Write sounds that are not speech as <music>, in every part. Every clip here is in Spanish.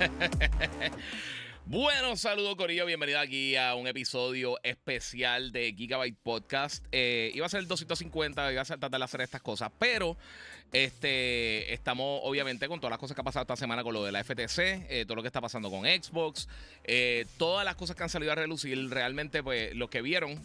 <laughs> Bueno, saludos Corillo, bienvenido aquí a un episodio especial de Gigabyte Podcast. Eh, iba a ser el 250, iba a tratar de hacer estas cosas, pero este, estamos obviamente con todas las cosas que ha pasado esta semana con lo de la FTC, eh, todo lo que está pasando con Xbox, eh, todas las cosas que han salido a relucir. Realmente, pues, los que vieron,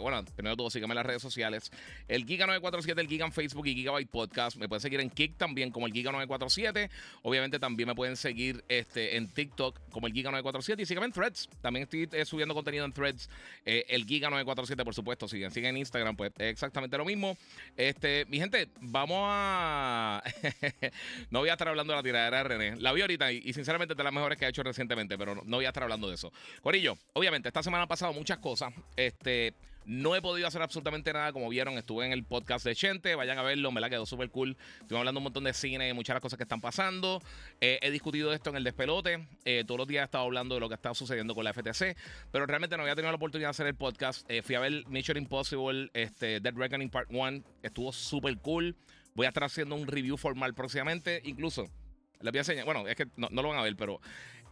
bueno, primero todo, síganme en las redes sociales. El Giga947, el Giga en Facebook y Gigabyte Podcast. Me pueden seguir en Kick también como el Giga947. Obviamente también me pueden seguir este, en TikTok como el Giga947 y síganme en Threads. También estoy eh, subiendo contenido en Threads. Eh, el Giga947, por supuesto. Siguen, siguen en Instagram, pues es exactamente lo mismo. Este, mi gente, vamos a. <laughs> no voy a estar hablando de la tiradera de René. La vi ahorita y, sinceramente es de las mejores que ha hecho recientemente, pero no, no voy a estar hablando de eso. Corillo, obviamente, esta semana ha pasado muchas cosas. Este. No he podido hacer absolutamente nada, como vieron, estuve en el podcast de Chente, vayan a verlo, me la quedó súper cool. Estuve hablando un montón de cine y muchas las cosas que están pasando. Eh, he discutido esto en el despelote, eh, todos los días he estado hablando de lo que está sucediendo con la FTC, pero realmente no había tenido la oportunidad de hacer el podcast. Eh, fui a ver Mission Impossible, este, Dead Reckoning Part 1, estuvo súper cool. Voy a estar haciendo un review formal próximamente, incluso les voy a enseñar, bueno, es que no, lo van a ver, pero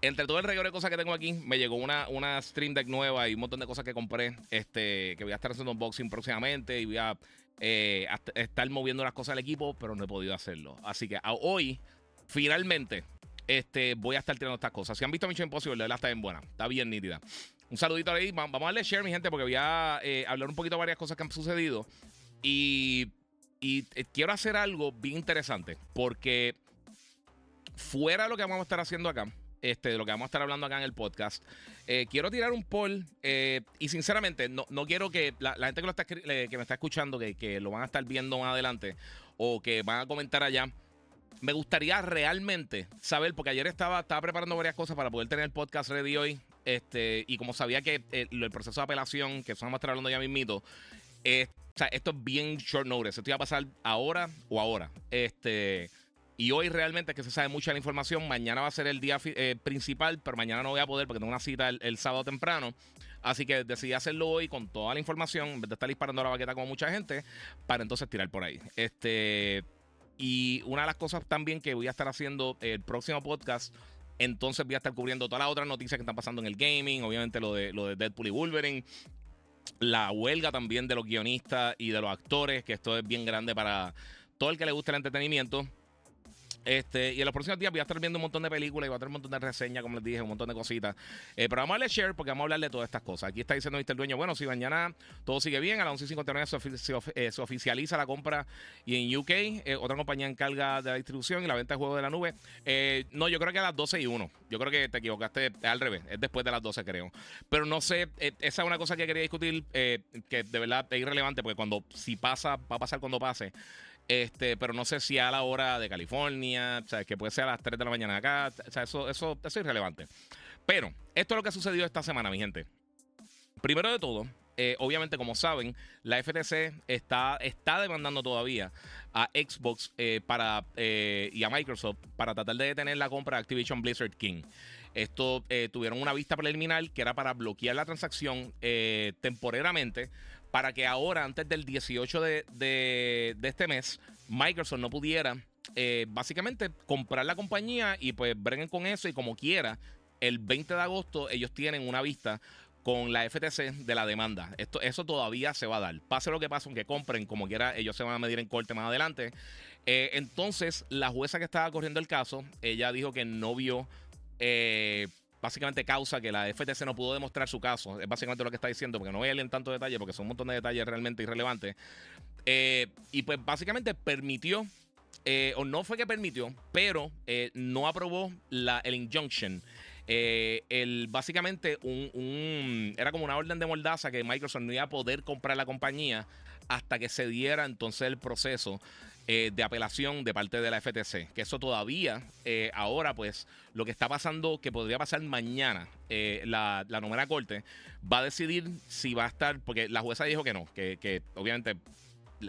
entre todo el regalo de cosas que tengo aquí, me llegó una, una Stream Deck nueva y un montón de cosas que compré, este, que voy a estar haciendo unboxing próximamente y voy a eh, estar moviendo las cosas al equipo, pero no he podido hacerlo. Así que hoy, finalmente, este, voy a estar tirando estas cosas. Si han visto Mission Impossible, la está bien buena, está bien nítida. Un saludito ahí, vamos a darle share, mi gente, porque voy a eh, hablar un poquito de varias cosas que han sucedido. Y, y eh, quiero hacer algo bien interesante, porque fuera de lo que vamos a estar haciendo acá, este, de lo que vamos a estar hablando acá en el podcast, eh, quiero tirar un poll eh, y sinceramente no, quiero que la, gente que, lo está, que me está escuchando, que, que, lo van a estar viendo más adelante o que van a comentar allá, me gustaría realmente saber, porque ayer estaba, estaba preparando varias cosas para poder tener el podcast ready hoy, este, y como sabía que el, proceso de apelación, que eso vamos a estar hablando ya mismito, o sea, esto es bien short notice, esto iba a pasar ahora o ahora, este... Y hoy realmente es que se sabe mucha la información. Mañana va a ser el día eh, principal, pero mañana no voy a poder porque tengo una cita el, sábado temprano. Así que decidí hacerlo hoy con toda la información, en vez de estar disparando la baqueta como mucha gente, para entonces tirar por ahí. Este. Y una de las cosas también que voy a estar haciendo el próximo podcast entonces voy a estar cubriendo todas las otras noticias que están pasando en el gaming, obviamente lo de, lo de Deadpool y Wolverine, la huelga también de los guionistas y de los actores, que esto es bien grande para todo el que le guste el entretenimiento. Este, y en los próximos días voy a estar viendo un montón de películas y voy a tener un montón de reseñas, como les dije, un montón de cositas. Eh, pero vamos a darle share porque vamos a hablar de todas estas cosas. Aquí está diciendo Mr. Dueño, bueno, si mañana todo sigue bien, a las 11.59 se, eh, se, oficializa la compra y en UK eh, otra compañía encarga de la distribución y la venta de juegos de la nube. no, yo creo que a las 12 y 1. Yo creo que te equivocaste al revés, es después de las 12 creo. Pero no sé, esa es una cosa que quería discutir que de verdad es irrelevante porque cuando si pasa, va a pasar cuando pase. Este, pero no sé si a la hora de California, o sea, que puede ser a las 3 de la mañana acá, o sea, eso, eso, es irrelevante. Pero esto es lo que ha sucedido esta semana, mi gente. Primero de todo, eh, obviamente, como saben, la FTC está, está demandando todavía a Xbox eh, para, eh, y a Microsoft para tratar de detener la compra de Activision Blizzard King. Esto tuvieron una vista preliminar que era para bloquear la transacción temporalmente para que ahora, antes del 18 de, este mes, Microsoft no pudiera eh, básicamente comprar la compañía y pues breguen con eso y como quiera, el 20 de agosto ellos tienen una vista con la FTC de la demanda. Esto, eso todavía se va a dar. Pase lo que pase, aunque compren, como quiera, ellos se van a medir en corte más adelante. Eh, entonces, la jueza que estaba corriendo el caso, ella dijo que no vio eh, básicamente causa que la FTC no pudo demostrar su caso. Es básicamente lo que está diciendo, porque no voy a leer en tanto detalle, porque son un montón de detalles realmente irrelevantes. Eh, y pues básicamente permitió, eh, o no fue que permitió, pero eh, no aprobó la, el injunction. el, básicamente un, era como una orden de mordaza que Microsoft no iba a poder comprar la compañía hasta que se diera entonces el proceso eh, de apelación de parte de la FTC. Que eso todavía, eh, ahora pues, lo que está pasando, que podría pasar mañana, eh, la, la novena corte va a decidir si va a estar, porque la jueza dijo que no, que, obviamente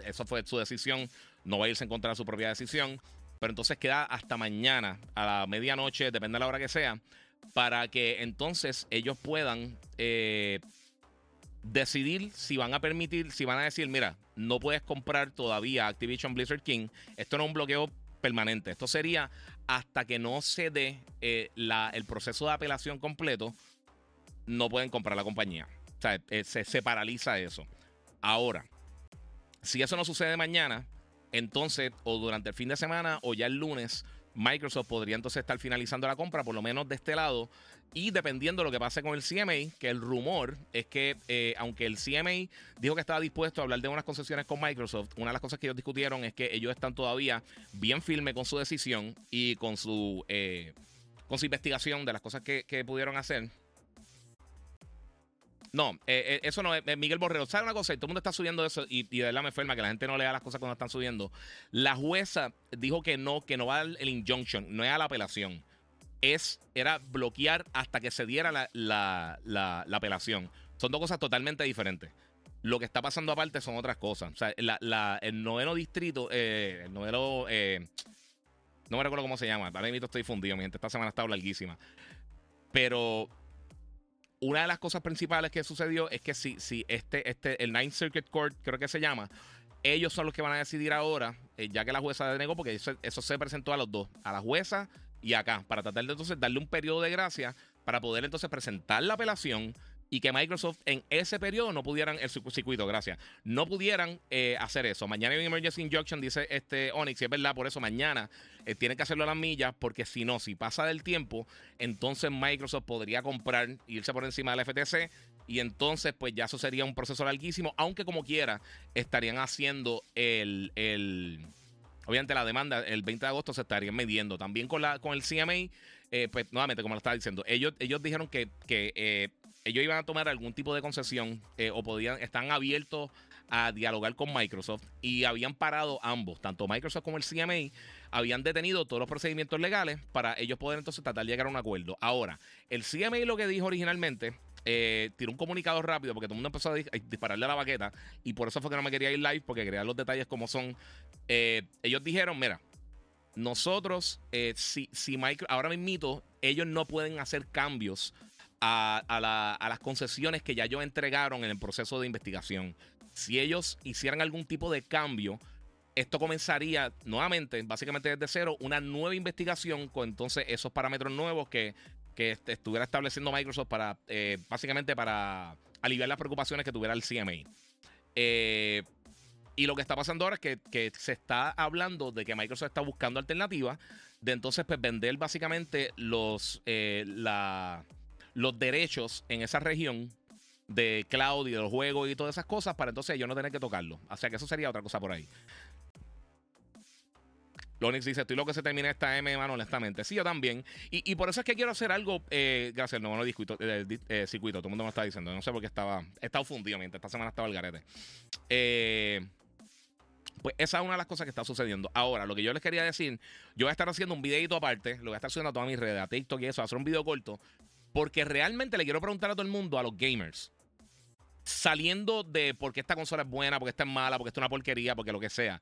eso fue su decisión, no va a irse en contra de su propia decisión, pero entonces queda hasta mañana, a la medianoche, depende de la hora que sea, para que entonces ellos puedan decidir si van a permitir, si van a decir, mira, no puedes comprar todavía Activision Blizzard King. Esto no es un bloqueo permanente. Esto sería hasta que no se dé eh, el proceso de apelación completo, no pueden comprar la compañía. O sea, eh, se, se paraliza eso. Ahora, si eso no sucede mañana, entonces o durante el fin de semana o ya el lunes, Microsoft podría entonces estar finalizando la compra, por lo menos de este lado, y dependiendo de lo que pase con el CMA, que el rumor es que, eh, aunque el CMA dijo que estaba dispuesto a hablar de unas concesiones con Microsoft, una de las cosas que ellos discutieron es que ellos están todavía bien firmes con su decisión y con su, eh, con su investigación de las cosas que, pudieron hacer. No, eh, eso no es. Miguel Borrero, ¿sabe una cosa? Todo el mundo está subiendo eso y, de verdad me enferma que la gente no lea las cosas cuando están subiendo. La jueza dijo que no, que no va al el injunction, no es a la apelación es, era bloquear hasta que se diera la, apelación. Son dos cosas totalmente diferentes. Lo que está pasando aparte son otras cosas. O sea, el noveno distrito, eh, el noveno, eh, no me recuerdo cómo se llama. Ahora mismo estoy fundido, mi gente. Esta semana ha estado larguísima. Pero una de las cosas principales que sucedió es que si, si este, este, el Ninth Circuit Court, creo que se llama, ellos son los que van a decidir ahora, eh, ya que la jueza denegó, porque eso, eso, se presentó a los dos, a la jueza y acá, para tratar de entonces darle un periodo de gracia para poder entonces presentar la apelación y que Microsoft en ese periodo no pudieran, el circuito, gracias, no pudieran eh, hacer eso. Mañana hay un emergency injunction, dice este Onyx, y es verdad, por eso mañana eh, tienen que hacerlo a las millas, porque si no, si pasa del tiempo, entonces Microsoft podría comprar, irse por encima del FTC, y entonces pues ya eso sería un proceso larguísimo, aunque como quiera, estarían haciendo el, el Obviamente la demanda el 20 de agosto se estaría midiendo. También con, la, con el CMA, eh, pues nuevamente, como lo estaba diciendo, ellos, ellos dijeron que, eh, ellos iban a tomar algún tipo de concesión eh, o podían, están abiertos a dialogar con Microsoft y habían parado ambos, tanto Microsoft como el CMA, habían detenido todos los procedimientos legales para ellos poder entonces tratar de llegar a un acuerdo. Ahora, el CMA lo que dijo originalmente eh, tiró un comunicado rápido porque todo el mundo empezó a, dispararle a la baqueta y por eso fue que no me quería ir live porque quería los detalles como son. Eh, ellos dijeron, mira, nosotros, eh, si, si Micro, ahora mismo ellos no pueden hacer cambios a, las concesiones que ya ellos entregaron en el proceso de investigación. Si ellos hicieran algún tipo de cambio, esto comenzaría nuevamente, básicamente desde cero, una nueva investigación con entonces esos parámetros nuevos que estuviera estableciendo Microsoft para, eh, básicamente para aliviar las preocupaciones que tuviera el CMA. Eh, y lo que está pasando ahora es que, se está hablando de que Microsoft está buscando alternativas de entonces pues, vender básicamente los, eh, los derechos en esa región de cloud y de los juegos y todas esas cosas para entonces yo no tener que tocarlo. O sea que eso sería otra cosa por ahí. Lonix dice, estoy loco que se termine esta M, mano, honestamente. Sí, yo también. Y, por eso es que quiero hacer algo, eh, gracias, no, no, circuito, eh, eh, circuito, todo el mundo me está diciendo. No sé por qué estaba, he estado fundido mientras esta semana estaba el garete. pues esa es una de las cosas que está sucediendo. Ahora, lo que yo les quería decir, yo voy a estar haciendo un videito aparte, lo voy a estar subiendo a todas mis redes, a TikTok y eso, a hacer un video corto, porque realmente le quiero preguntar a todo el mundo, a los gamers, saliendo de por qué esta consola es buena, porque esta es mala, porque esta es una porquería, porque lo que sea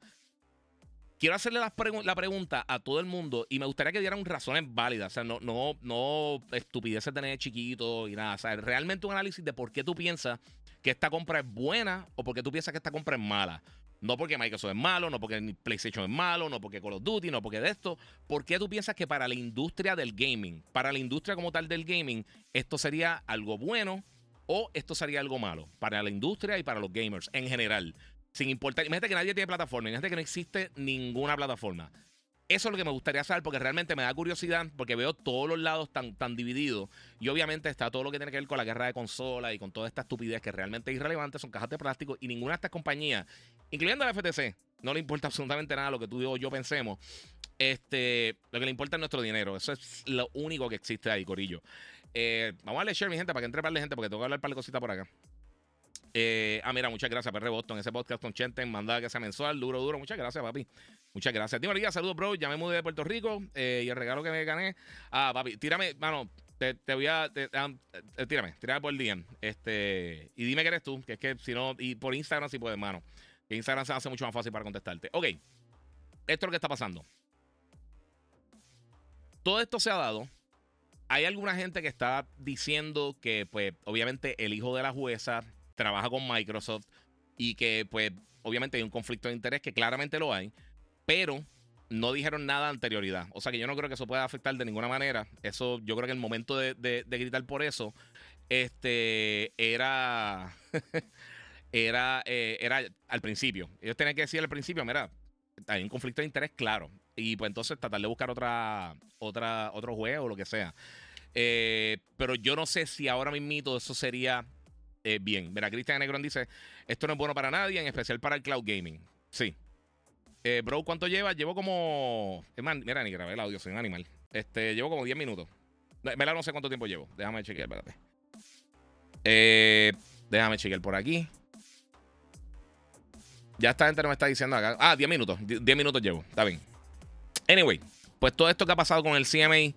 quiero hacerle la, pregunta a todo el mundo y me gustaría que dieran razones válidas. O sea, no, no, no estupideces de tener chiquito y nada. O sea, realmente un análisis de por qué tú piensas que esta compra es buena o por qué tú piensas que esta compra es mala. No porque Microsoft es malo, no porque PlayStation es malo, no porque Call of Duty, no porque de esto. ¿Por qué tú piensas que para la industria del gaming, para la industria como tal del gaming, esto sería algo bueno o esto sería algo malo? Para la industria y para los gamers en general. Sin importar. Imagínate que nadie tiene plataforma. Imagínate que no existe ninguna plataforma. Eso es lo que me gustaría saber porque realmente me da curiosidad porque veo todos los lados tan, tan divididos y obviamente está todo lo que tiene que ver con la guerra de consolas y con toda esta estupidez que realmente es irrelevante, son cajas de plástico y ninguna de estas compañías, incluyendo la FTC, no le importa <laughs> absolutamente nada lo que tú o yo pensemos. Este, lo que le importa es nuestro dinero. Eso es lo único que existe ahí, Corillo. Eh, vamos a darle share, mi gente, para que entre para la gente porque tengo que hablar para la cosita por acá. Eh, ah, mira, muchas gracias, PR Boston. Ese podcast con Chenten, manda que sea mensual, duro, duro. Muchas gracias, papi. Muchas gracias. Dime, María, saludos, bro. Ya me mudé de Puerto Rico eh, y el regalo que me gané. Ah, papi, tírame, mano, te, voy a. Ah, tírame, tírame por el DM. Este, y dime que eres tú, que es que si no, y por Instagram si puedes, mano. Que Instagram se hace mucho más fácil para contestarte. Ok, esto es lo que está pasando. Todo esto se ha dado. Hay alguna gente que está diciendo que, pues, obviamente, el hijo de la jueza trabaja con Microsoft y que, pues, obviamente hay un conflicto de interés que claramente lo hay, pero no dijeron nada anterioridad. O sea que yo no creo que eso pueda afectar de ninguna manera. Eso, yo creo que el momento de, gritar por eso, este, era, <laughs> era, eh, era al principio. Ellos tenían que decir al principio, mira, hay un conflicto de interés claro. Y pues entonces tratar de buscar otra, otra, otro juego o lo que sea. Eh, pero yo no sé si ahora mismo eso sería eh, bien. Mira, Cristian Negron dice, esto no es bueno para nadie, en especial para el cloud gaming. Sí. Eh, bro, ¿cuánto lleva? Llevo como... mira, ni grabé el audio, soy un animal. Este, llevo como 10 minutos. Mira, no sé cuánto tiempo llevo. Déjame chequear, espérate. Eh, déjame chequear por aquí. Ya esta gente no me está diciendo acá. Ah, 10 minutos. 10 minutos llevo. Está bien. Anyway, pues todo esto que ha pasado con el CMA,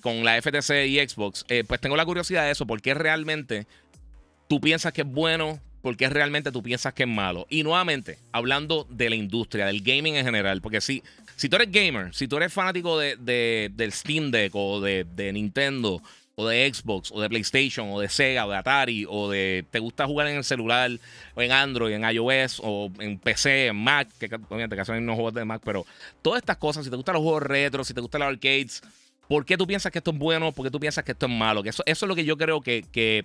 con la FTC y Xbox, pues tengo la curiosidad de eso. ¿Por qué realmente tú piensas que es bueno porque realmente tú piensas que es malo. Y nuevamente, hablando de la industria, del gaming en general, porque si, si tú eres gamer, si tú eres fanático de, del Steam Deck o de, Nintendo o de Xbox o de PlayStation o de Sega o de Atari o de te gusta jugar en el celular o en Android, en iOS o en PC, en Mac, que obviamente casi no juegos de Mac, pero todas estas cosas, si te gustan los juegos retro, si te gustan los arcades, ¿por qué tú piensas que esto es bueno? ¿Por qué tú piensas que esto es malo? Que eso, eso es lo que yo creo que, que,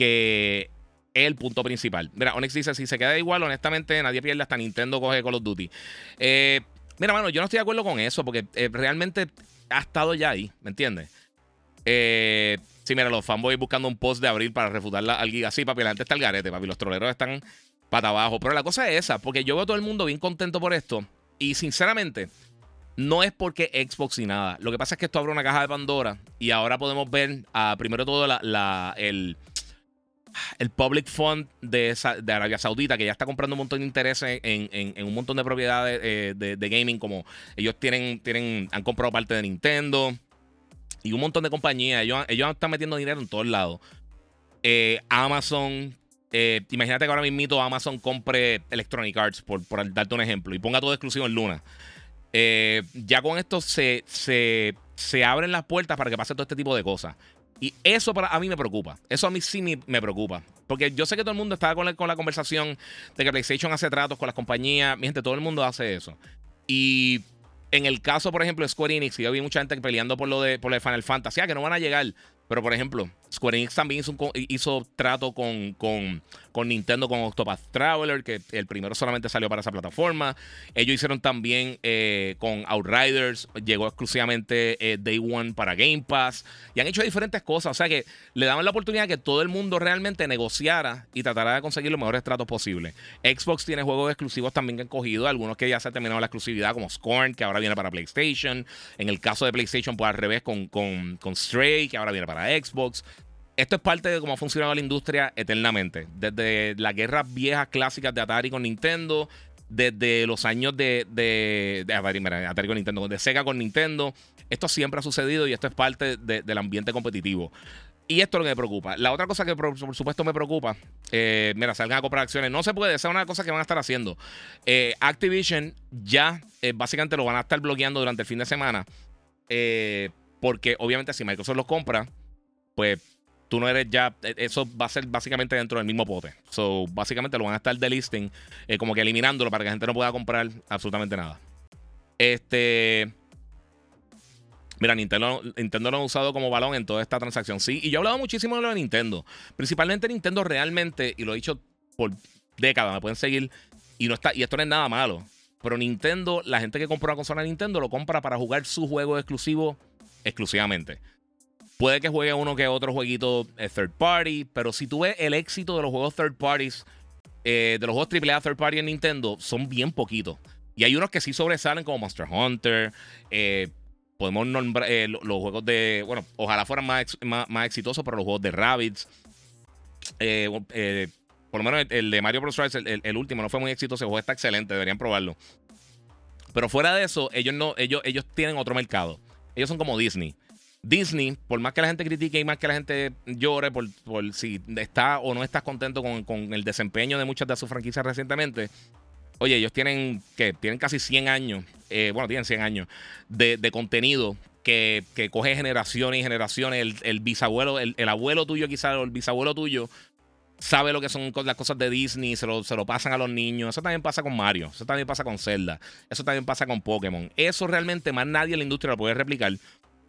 que el punto principal. Mira, Onyx dice: si se queda igual, honestamente, nadie pierde hasta Nintendo coge Call of Duty. Eh, mira, mano, yo no estoy de acuerdo con eso, porque eh, realmente ha estado ya ahí, ¿me entiendes? Eh, sí, mira, los fanboys buscando un post de abril para refutar al Giga. Papi, antes está el garete, papi. Los troleros están para abajo. Pero la cosa es esa, porque yo veo a todo el mundo bien contento por esto. Y sinceramente, no es porque Xbox y nada. Lo que pasa es que esto abre una caja de Pandora y ahora podemos ver, a, primero todo, la, el el public fund de, Arabia Saudita, que ya está comprando un montón de intereses en, un montón de propiedades eh, de, gaming, como ellos tienen, tienen, han comprado parte de Nintendo y un montón de compañías. Ellos, ellos están metiendo dinero en todos lados. Eh, Amazon, eh, imagínate que ahora mismo Amazon compre Electronic Arts, por, por, darte un ejemplo, y ponga todo exclusivo en Luna. ya con esto se, se, se abren las puertas para que pase todo este tipo de cosas. Y eso para, a mí me preocupa. Eso a mí sí me, preocupa. Porque yo sé que todo el mundo está con la, con la conversación de que PlayStation hace tratos con las compañías. Mi gente, todo el mundo hace eso. Y en el caso, por ejemplo, de Square Enix, yo vi mucha gente peleando por lo de, por lo de Final Fantasy, ah, que no van a llegar. Pero, por ejemplo, Square Enix también hizo, trato con, Nintendo con Octopath Traveler, que el primero solamente salió para esa plataforma. Ellos hicieron también eh, con Outriders, llegó exclusivamente eh, Day One para Game Pass. Y han hecho diferentes cosas. O sea que le daban la oportunidad que todo el mundo realmente negociara y tratara de conseguir los mejores tratos posibles. Xbox tiene juegos exclusivos también que han cogido, algunos que ya se ha terminado la exclusividad, como Scorn, que ahora viene para PlayStation. En el caso de PlayStation, pues al revés, con Stray, que ahora viene para Xbox. Esto es parte de cómo ha funcionado la industria eternamente. Desde las guerras viejas clásicas de Atari con Nintendo, desde los años de, de, Atari, con Nintendo, de Sega con Nintendo. Esto siempre ha sucedido y esto es parte del ambiente competitivo. Y esto es lo que me preocupa. La otra cosa que por, supuesto me preocupa, eh, mira, salgan a comprar acciones. No se puede, esa es una cosa que van a estar haciendo. Eh, Activision ya eh, básicamente lo van a estar bloqueando durante el fin de semana. porque obviamente si Microsoft los compra, pues tú no eres ya. E, eso va a ser básicamente dentro del mismo pote. So, básicamente lo van a estar delisting, eh, como que eliminándolo para que la gente no pueda comprar absolutamente nada. Este. Mira, Nintendo, Nintendo lo ha usado como balón en toda esta transacción. Sí, y yo he hablado muchísimo de lo de Nintendo. Principalmente Nintendo realmente, y lo he dicho por décadas, me pueden seguir. Y, no está, y esto no es nada malo. Pero Nintendo, la gente que compra una consola de Nintendo lo compra para jugar su juego exclusivo exclusivamente. Puede que juegue uno que otro jueguito eh, third party, pero si tú ves el éxito de los juegos third parties, eh, de los juegos AAA third party en Nintendo, son bien poquitos. Y hay unos que sí sobresalen como Monster Hunter. Eh, podemos nombrar los juegos de. Bueno, ojalá fueran más, más, exitosos, pero los juegos de Rabbids. por lo menos el, de Mario Bros. El, el, último, no fue muy exitoso. El juego está excelente, deberían probarlo. Pero fuera de eso, ellos no, ellos, ellos tienen otro mercado. Ellos son como Disney. Disney, por más que la gente critique y más que la gente llore por, si está o no está contento con, el desempeño de muchas de sus franquicias recientemente, oye, ellos tienen, que Tienen casi 100 años, eh, bueno, tienen 100 años de, contenido que, coge generaciones y generaciones. El, bisabuelo, el, abuelo tuyo quizás, o el bisabuelo tuyo, sabe lo que son las cosas de Disney, se lo, se lo, pasan a los niños. Eso también pasa con Mario, eso también pasa con Zelda, eso también pasa con Pokémon. Eso realmente más nadie en la industria lo puede replicar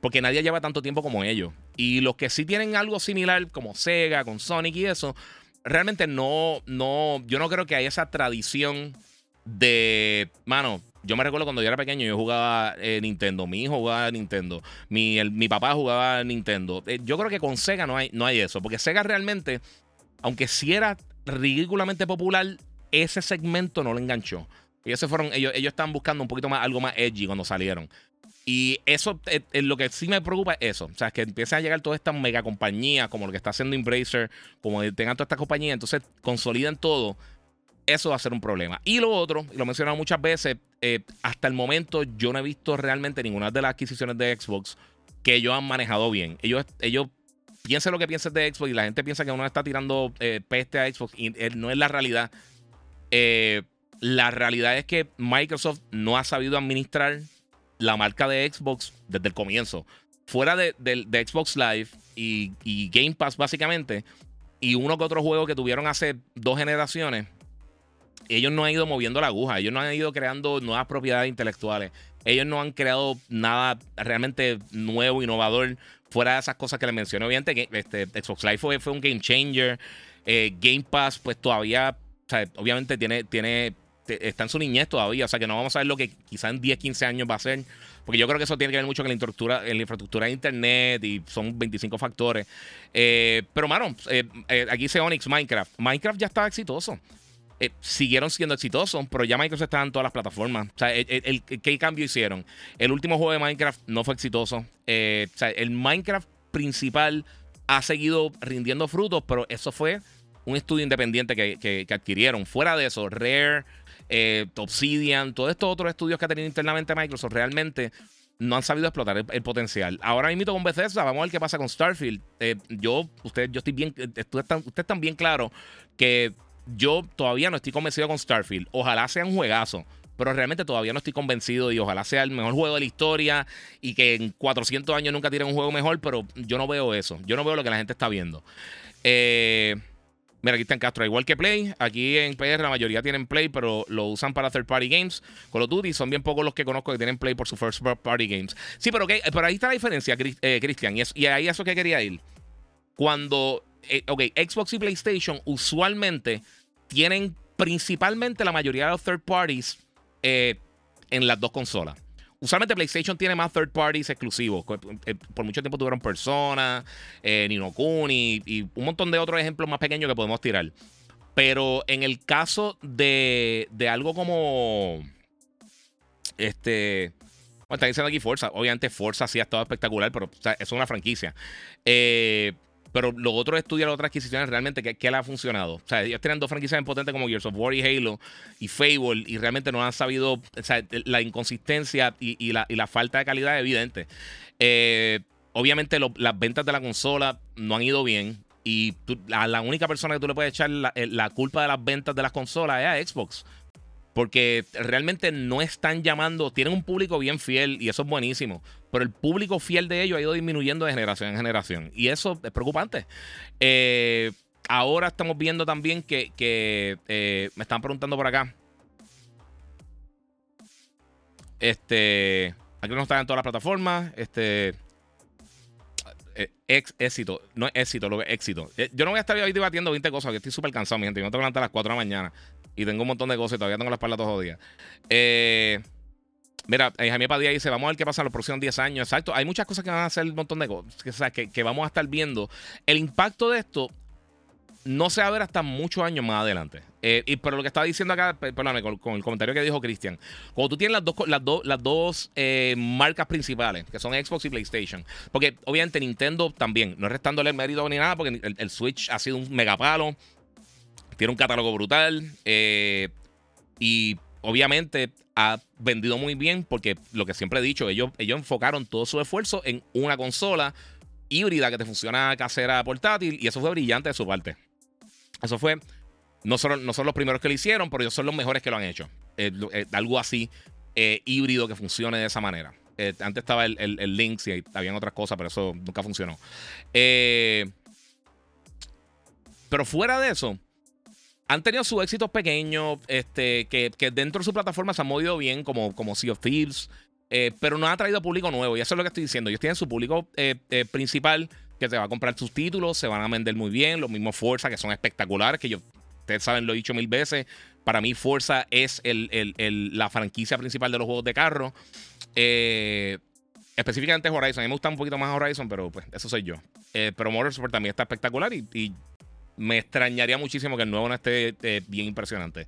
porque nadie lleva tanto tiempo como ellos. Y los que sí tienen algo similar, como Sega, con Sonic y eso, realmente no, no, yo no creo que haya esa tradición de, mano, yo me recuerdo cuando yo era pequeño, yo jugaba eh, Nintendo, mi hijo jugaba Nintendo, mi, mi papá jugaba Nintendo. Eh, yo creo que con Sega no hay, no hay eso, porque Sega realmente, aunque sí era ridículamente popular, ese segmento no lo enganchó. Ellos se fueron, ellos, ellos estaban buscando un poquito más, algo más edgy cuando salieron. Y eso, es, eh, lo que sí me preocupa es eso. O sea, que empiecen a llegar todas estas mega compañías, como lo que está haciendo Embracer, como tengan todas estas compañías, entonces consoliden todo. Eso va a ser un problema. Y lo otro, y lo he mencionado muchas veces, eh, hasta el momento yo no he visto realmente ninguna de las adquisiciones de Xbox que ellos han manejado bien. Ellos, ellos piensen lo que piensen de Xbox y la gente piensa que uno está tirando eh, peste a Xbox y no es la realidad. la realidad es que Microsoft no ha sabido administrar la marca de Xbox desde el comienzo. Fuera de, Xbox Live y, Game Pass, básicamente, y uno que otro juego que tuvieron hace dos generaciones, ellos no han ido moviendo la aguja, ellos no han ido creando nuevas propiedades intelectuales, ellos no han creado nada realmente nuevo, innovador, fuera de esas cosas que les mencioné. Obviamente, este, Xbox Live fue, fue un game changer. Eh, game Pass, pues todavía, obviamente tiene, tiene está en su niñez todavía. O sea que no vamos a ver lo que quizá en 10, 15 años va a ser. Porque yo creo que eso tiene que ver mucho con la infraestructura, la infraestructura de internet y son 25 factores. Eh, pero, mano, eh, eh, aquí dice Onyx Minecraft. Minecraft ya estaba exitoso. siguieron siendo exitosos, pero ya Minecraft está en todas las plataformas. O sea, ¿qué cambio hicieron? El último juego de Minecraft no fue exitoso. o sea, el Minecraft principal ha seguido rindiendo frutos, pero eso fue un estudio independiente que adquirieron. Fuera de eso, Rare eh, Obsidian, todos estos otros estudios que ha tenido internamente Microsoft realmente no han sabido explotar el, potencial. Ahora mismo con Bethesda, vamos a ver qué pasa con Starfield. Eh, yo, usted, yo estoy bien, ustedes están, bien claro que yo todavía no estoy convencido con Starfield. Ojalá sea un juegazo pero realmente todavía no estoy convencido y ojalá sea el mejor juego de la historia y que en 400 años nunca tiren un juego mejor, pero yo no veo eso. Yo no veo lo que la gente está viendo. Eh, Mira, aquí está en Castro, igual que Play. Aquí en PR la mayoría tienen Play, pero lo usan para third party games. Call of Duty son bien pocos los que conozco que tienen Play por su first party games. Sí, pero, okay, pero ahí está la diferencia, eh, Cristian. y, y, ahí eso que quería ir. Cuando, eh, ok, Xbox y PlayStation usualmente tienen principalmente la mayoría de los third parties eh, en las dos consolas. Usualmente PlayStation tiene más third parties exclusivos. Eh, por mucho tiempo tuvieron Persona, eh, Nino Kuni y, un montón de otros ejemplos más pequeños que podemos tirar. Pero en el caso de, de algo como. Este. Bueno, están diciendo aquí Forza. Obviamente Forza sí ha estado espectacular, pero es una franquicia. Eh, pero los otros estudios, las otras adquisiciones, realmente, ¿qué, le ha funcionado? O sea, ellos tienen dos franquicias bien potentes como Gears of War y Halo y Fable y realmente no han sabido, o sea, la inconsistencia y, la, falta de calidad es evidente. Eh, obviamente las ventas de la consola no han ido bien y la, única persona que tú le puedes echar la, la culpa de las ventas de las consolas es a Xbox. Porque realmente no están llamando, tienen un público bien fiel y eso es buenísimo. Pero el público fiel de ellos ha ido disminuyendo de generación en generación. Y eso es preocupante. Eh, ahora estamos viendo también que, eh, me están preguntando por acá. Este. Aquí no están en todas las plataformas. Este. Eh, ex, éxito. No es éxito, lo que es éxito. Yo no voy a estar hoy debatiendo 20 cosas, que estoy súper cansado, mi gente. Yo no tengo que levantar a las 4 de la mañana. Y tengo un montón de cosas y todavía tengo la espalda todos días. Eh, mira, eh, Jaime Padilla dice: Vamos a ver qué pasa en los próximos 10 años. Exacto, hay muchas cosas que van a hacer un montón de cosas que, que, vamos a estar viendo. El impacto de esto no se va a ver hasta muchos años más adelante. Eh, y, pero lo que estaba diciendo acá, perdóname, con, el comentario que dijo Cristian, cuando tú tienes las dos, las las dos eh, marcas principales, que son Xbox y PlayStation, porque obviamente Nintendo también, no es restándole el mérito ni nada, porque el, Switch ha sido un megapalo, tiene un catálogo brutal, eh, y obviamente ha vendido muy bien, porque lo que siempre he dicho, ellos, ellos enfocaron todo su esfuerzo en una consola híbrida que te funciona casera portátil, y eso fue brillante de su parte. Eso fue no son, no son los primeros que lo hicieron, pero ellos son los mejores que lo han hecho. Eh, eh, algo así eh, híbrido que funcione de esa manera. antes estaba el, el, Lynx y habían otras cosas, pero eso nunca funcionó. pero fuera de eso, han tenido sus éxitos pequeños, este, que, dentro de su plataforma se han movido bien, como, como Sea of Thieves, pero no ha traído público nuevo. Y eso es lo que estoy diciendo. Ellos tienen su público principal que se va a comprar sus títulos, se van a vender muy bien, los mismos Forza, que son espectaculares, que yo ustedes saben, lo he dicho mil veces. Para mí, Forza es la franquicia principal de los juegos de carro. Eh, específicamente Horizon. A mí me gusta un poquito más Horizon, pero pues eso soy yo. Eh, pero Motorsport también está espectacular y, me extrañaría muchísimo que el nuevo no esté eh, bien impresionante.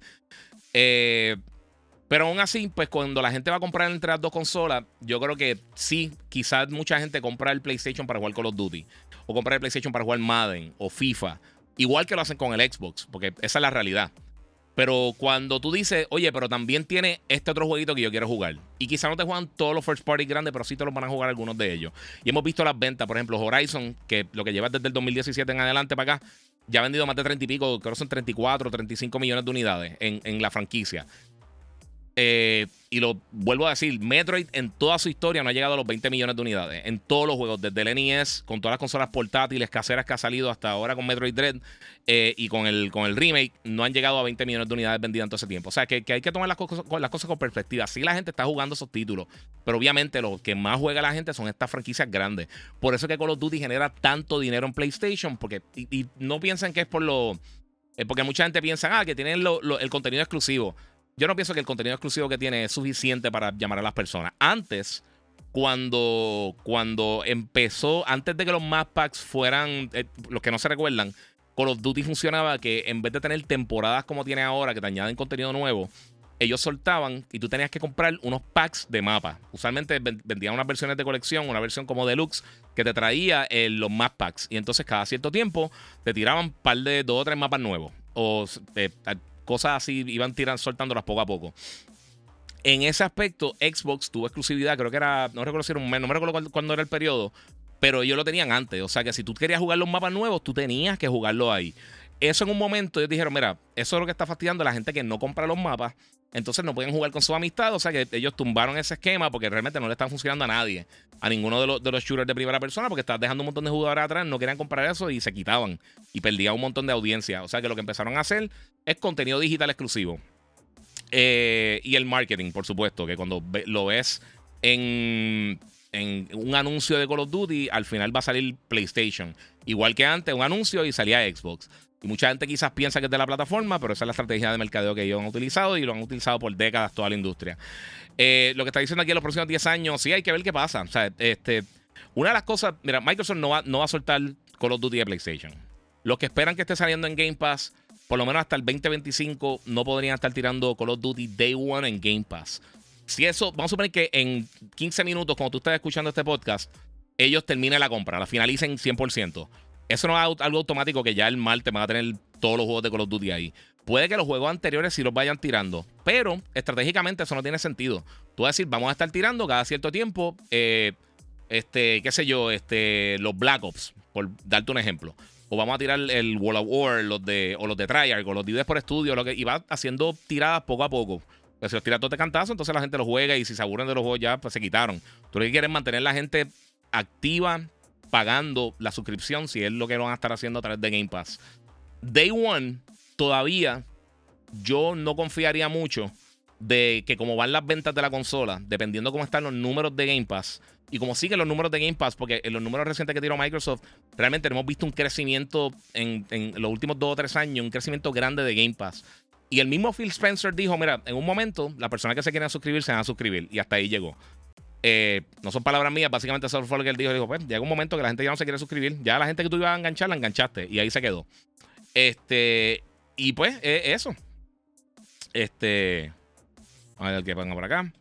pero aún así, pues cuando la gente va a comprar entre las dos consolas, yo creo que sí, quizás mucha gente compra el PlayStation para jugar Call of Duty, o compra el PlayStation para jugar Madden o FIFA. Igual que lo hacen con el Xbox, porque esa es la realidad. Pero cuando tú dices, oye, pero también tiene este otro jueguito que yo quiero jugar. Y quizá no te juegan todos los first party grandes, pero sí te los van a jugar algunos de ellos. Y hemos visto las ventas, por ejemplo, Horizon, que lo que lleva desde el 2017 en adelante para acá, ya ha vendido más de 30 y pico, creo que son 34 o 35 millones de unidades en, en la franquicia. Eh, y lo vuelvo a decir, Metroid en toda su historia no ha llegado a los 20 millones de unidades. En todos los juegos, desde el NES, con todas las consolas portátiles caseras que ha salido hasta ahora con Metroid Dread eh, y con el, con el remake, no han llegado a 20 millones de unidades vendidas en todo ese tiempo. O sea, que, hay que tomar las cosas, con perspectiva. Sí, la gente está jugando esos títulos, pero obviamente lo que más juega la gente son estas franquicias grandes. Por eso es que Call of Duty genera tanto dinero en PlayStation, porque y, no piensan que es por lo... Eh, porque mucha gente piensa, ah, que tienen el contenido exclusivo yo no pienso que el contenido exclusivo que tiene es suficiente para llamar a las personas. Antes, cuando, cuando empezó, antes de que los map packs fueran, eh, los que no se recuerdan, Call of Duty funcionaba que en vez de tener temporadas como tiene ahora, que te añaden contenido nuevo, ellos soltaban y tú tenías que comprar unos packs de mapas. Usualmente vendían unas versiones de colección, una versión como deluxe, que te traía eh, los map packs. Y entonces cada cierto tiempo te tiraban un par de dos o tres mapas nuevos. O eh, cosas así iban tirando, soltándolas poco a poco. En ese aspecto, Xbox tuvo exclusividad, creo que era, no recuerdo si era un mes, no me recuerdo cuándo era el periodo, pero ellos lo tenían antes. O sea que si tú querías jugar los mapas nuevos, tú tenías que jugarlo ahí. Eso en un momento ellos dijeron, mira, eso es lo que está fastidiando a la gente que no compra los mapas. Entonces no pueden jugar con su amistad. O sea que ellos tumbaron ese esquema porque realmente no le están funcionando a nadie. A ninguno de los, de los shooters de primera persona porque estás dejando un montón de jugadores atrás. No querían comprar eso y se quitaban. Y perdían un montón de audiencia. O sea que lo que empezaron a hacer es contenido digital exclusivo. Eh, y el marketing, por supuesto, que cuando lo ves en, en un anuncio de Call of Duty, al final va a salir PlayStation. Igual que antes, un anuncio y salía Xbox. Y mucha gente quizás piensa que es de la plataforma, pero esa es la estrategia de mercadeo que ellos han utilizado y lo han utilizado por décadas toda la industria. Eh, lo que está diciendo aquí en los próximos 10 años, sí hay que ver qué pasa. O sea, este, una de las cosas, mira, Microsoft no va, a soltar Call of Duty de PlayStation. Los que esperan que esté saliendo en Game Pass, por lo menos hasta el 2025, no podrían estar tirando Call of Duty Day One en Game Pass. Si eso, vamos a suponer que en 15 minutos, cuando tú estás escuchando este podcast, ellos terminen la compra, la finalicen 100%. Eso no es algo automático que ya el martes van a tener todos los juegos de Call of Duty ahí. Puede que los juegos anteriores sí los vayan tirando, pero estratégicamente eso no tiene sentido. Tú vas a decir, vamos a estar tirando cada cierto tiempo, eh, este, qué sé yo, este, los Black Ops, por darte un ejemplo. O vamos a tirar el World of War, los de, o los de Treyarch, o los Divides por estudio, lo que, y va haciendo tiradas poco a poco. Pues si los tiras todos de cantazo, entonces la gente los juega y si se aburren de los juegos ya, pues se quitaron. Tú lo que quieres es mantener la gente activa pagando la suscripción si es lo que van a estar haciendo a través de Game Pass. Day One, todavía yo no confiaría mucho de que como van las ventas de la consola, dependiendo cómo están los números de Game Pass y como siguen los números de Game Pass, porque en los números recientes que tiró Microsoft, realmente hemos visto un crecimiento en, en los últimos dos o tres años, un crecimiento grande de Game Pass. Y el mismo Phil Spencer dijo, mira, en un momento, las personas que se quieren suscribir se van a suscribir. Y hasta ahí llegó. Eh, no son palabras mías, básicamente eso fue lo que él dijo. Dijo, pues llega un momento que la gente ya no se quiere suscribir. Ya la gente que tú ibas a enganchar, la enganchaste. Y ahí se quedó. Este, y pues, eso. Este, a ver qué ponga por acá.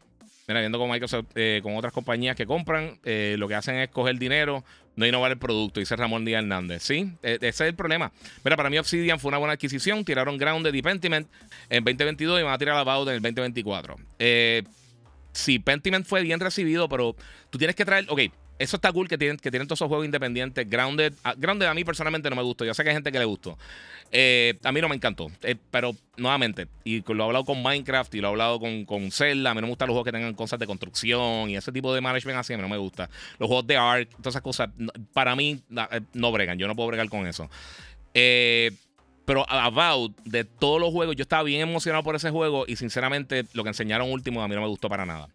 Mira, viendo con Microsoft, eh, con otras compañías que compran, eh, lo que hacen es coger dinero, no innovar el producto, dice Ramón Díaz Hernández. Sí, e, ese es el problema. Mira, para mí Obsidian fue una buena adquisición. Tiraron Grounded y Pentiment en 2022 y van a tirar About en el 2024. Eh, sí, Pentiment fue bien recibido, pero tú tienes que traer. Ok, eso está cool que tienen, que tienen todos esos juegos independientes. Grounded, ah, Grounded a mí personalmente no me gustó. Yo sé que hay gente que le gustó. Eh, a mí no me encantó. Eh, pero nuevamente, y lo he hablado con Minecraft y lo he hablado con, con Zelda. A mí no me gustan los juegos que tengan cosas de construcción y ese tipo de management así. A mí no me gusta. Los juegos de art, todas esas cosas, para mí eh, no bregan. Yo no puedo bregar con eso. Pero About, de todos los juegos, yo estaba bien emocionado por ese juego y sinceramente lo que enseñaron último a mí no me gustó para nada.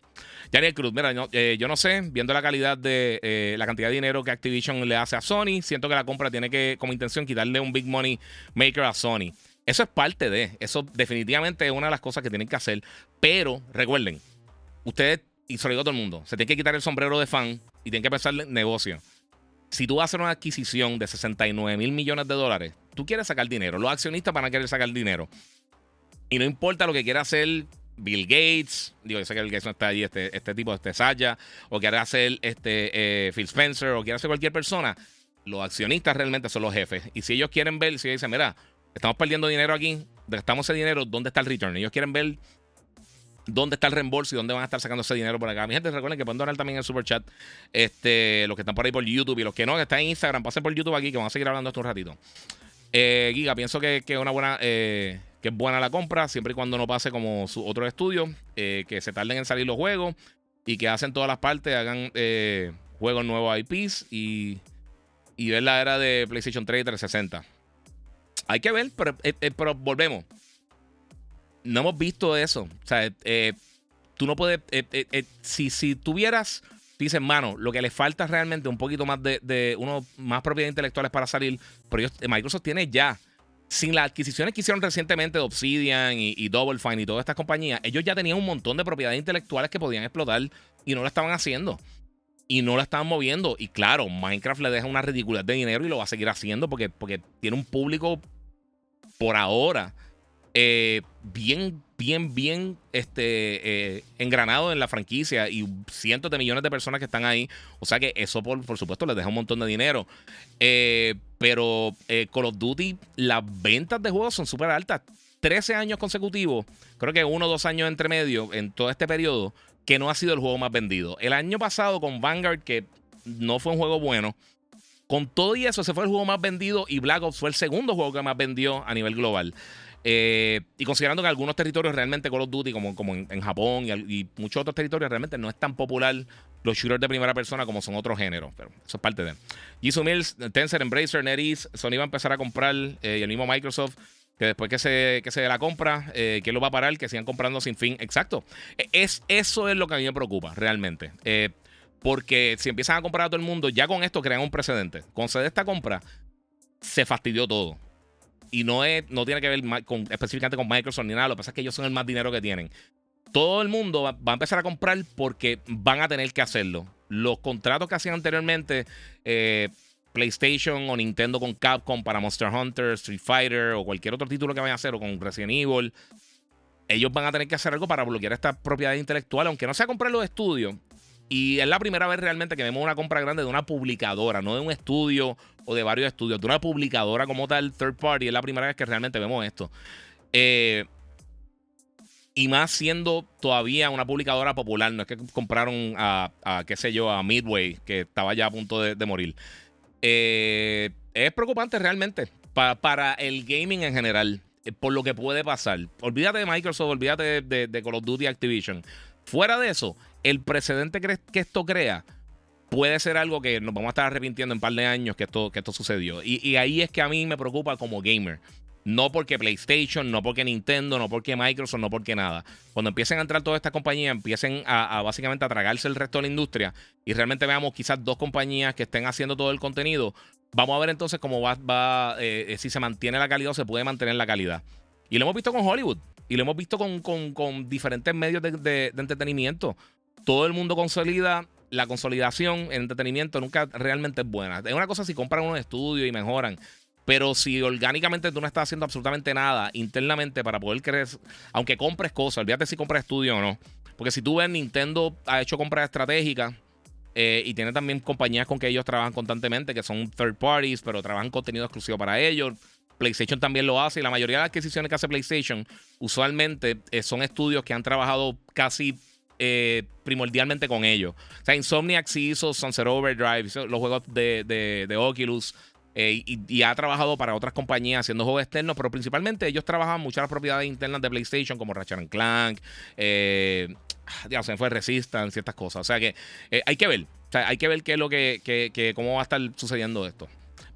Daniel Cruz, mira, eh, yo no sé, viendo la calidad de eh, la cantidad de dinero que Activision le hace a Sony, siento que la compra tiene que, como intención, quitarle un big money maker a Sony. Eso es parte de, eso definitivamente es una de las cosas que tienen que hacer. Pero recuerden, ustedes, y digo a todo el mundo, se tiene que quitar el sombrero de fan y tienen que pensar en negocio. Si tú hacer una adquisición de 69 mil millones de dólares, tú quieres sacar dinero. Los accionistas van a querer sacar dinero. Y no importa lo que quiera hacer Bill Gates, digo, yo sé que Bill Gates no está ahí, este, este tipo, este Saya, o quiere hacer este, eh, Phil Spencer, o quiere hacer cualquier persona, los accionistas realmente son los jefes. Y si ellos quieren ver, si dicen, mira, estamos perdiendo dinero aquí, gastamos ese dinero, ¿dónde está el return? Ellos quieren ver dónde está el reembolso y dónde van a estar sacando ese dinero por acá. Mi gente, recuerden que pueden donar también en el super chat. Este, los que están por ahí por YouTube y los que no, que están en Instagram, pasen por YouTube aquí, que vamos a seguir hablando esto un ratito. Eh, Giga, pienso que es una buena. Eh, que es buena la compra, siempre y cuando no pase como su otro estudio, eh, que se tarden en salir los juegos y que hacen todas las partes, hagan eh, juegos nuevos IPs y, y ver la era de PlayStation 3 y 360. Hay que ver, pero, pero volvemos. No hemos visto eso. O sea, tú no puedes. si, si tuvieras. Dicen, mano, lo que le falta realmente un poquito más de, de uno más propiedades intelectuales para salir. Pero Microsoft tiene ya sin las adquisiciones que hicieron recientemente de Obsidian y, Double Fine y todas estas compañías, ellos ya tenían un montón de propiedades intelectuales que podían explotar y no lo estaban haciendo. Y no la estaban moviendo. Y claro, Minecraft le deja una ridiculez de dinero y lo va a seguir haciendo porque, porque tiene un público por ahora eh, bien, bien, bien este, eh, engranado en la franquicia y cientos de millones de personas que están ahí. O sea que eso, por, por supuesto, les deja un montón de dinero. Eh, pero Call of Duty, las ventas de juegos son súper altas. 13 años consecutivos, creo que uno o dos años entre medio en todo este periodo, que no ha sido el juego más vendido. El año pasado con Vanguard, que no fue un juego bueno, con todo y eso, se fue el juego más vendido y Black Ops fue el segundo juego que más vendió a nivel global. Eh, y considerando que algunos territorios realmente Call of Duty, como, como en, Japón y, muchos otros territorios, realmente no es tan popular los shooters de primera persona como son otros géneros. Pero eso es parte de. Jisoo Mills, Tencent, Embracer, NetEase, Sony va a empezar a comprar eh, y el mismo Microsoft. Que después que se, que se dé la compra, eh, ¿quién lo va a parar? Que sigan comprando sin fin. Exacto. E, es, eso es lo que a mí me preocupa, realmente. Eh, porque si empiezan a comprar a todo el mundo, ya con esto crean un precedente. Con esta compra, se fastidió todo. Y no, es, no tiene que ver con, específicamente con Microsoft ni nada. Lo que pasa es que ellos son el más dinero que tienen. Todo el mundo va, a empezar a comprar porque van a tener que hacerlo. Los contratos que hacían anteriormente, eh, PlayStation o Nintendo con Capcom para Monster Hunter, Street Fighter o cualquier otro título que vayan a hacer o con Resident Evil, ellos van a tener que hacer algo para bloquear esta propiedad intelectual, aunque no sea comprar los estudios. Y es la primera vez realmente que vemos una compra grande de una publicadora, no de un estudio o de varios estudios, de una publicadora como tal, third party. Es la primera vez que realmente vemos esto. Eh, y más siendo todavía una publicadora popular. No es que compraron a, qué sé yo, a Midway, que estaba ya a punto de, morir. Eh, es preocupante realmente para el gaming en general, eh, por lo que puede pasar. Olvídate de Microsoft, olvídate de, de Call of Duty Activision. Fuera de eso, el precedente que esto crea puede ser algo que nos vamos a estar arrepintiendo en un par de años que esto, que esto sucedió. Y, ahí es que a mí me preocupa como gamer. No porque PlayStation, no porque Nintendo, no porque Microsoft, no porque nada. Cuando empiecen a entrar todas estas compañías, empiecen a, básicamente a tragarse el resto de la industria y realmente veamos quizás dos compañías que estén haciendo todo el contenido, vamos a ver entonces cómo va, va eh, eh, si se mantiene la calidad o se puede mantener la calidad. Y lo hemos visto con Hollywood y lo hemos visto con, diferentes medios de entretenimiento todo el mundo consolida. La consolidación en entretenimiento nunca realmente es buena. Es una cosa si compran un estudio y mejoran. Pero si orgánicamente tú no estás haciendo absolutamente nada internamente para poder crecer, aunque compres cosas, olvídate si compras estudio o no. Porque si tú ves, Nintendo ha hecho compras estratégicas eh, y tiene también compañías con que ellos trabajan constantemente, que son third parties, pero trabajan contenido exclusivo para ellos. PlayStation también lo hace y la mayoría de las adquisiciones que hace PlayStation usualmente eh, son estudios que han trabajado casi eh, primordialmente con ellos. O sea, Insomniac sí hizo Sunset Overdrive, los juegos de, de, Oculus. y, ha trabajado para otras compañías haciendo juegos externos, pero principalmente ellos trabajan muchas las propiedades internas de PlayStation, como Ratchet Clank, eh, ya se fue Resistance, ciertas cosas. O sea que eh, hay que ver. O sea, hay que ver qué es lo que, que, cómo va a estar sucediendo esto.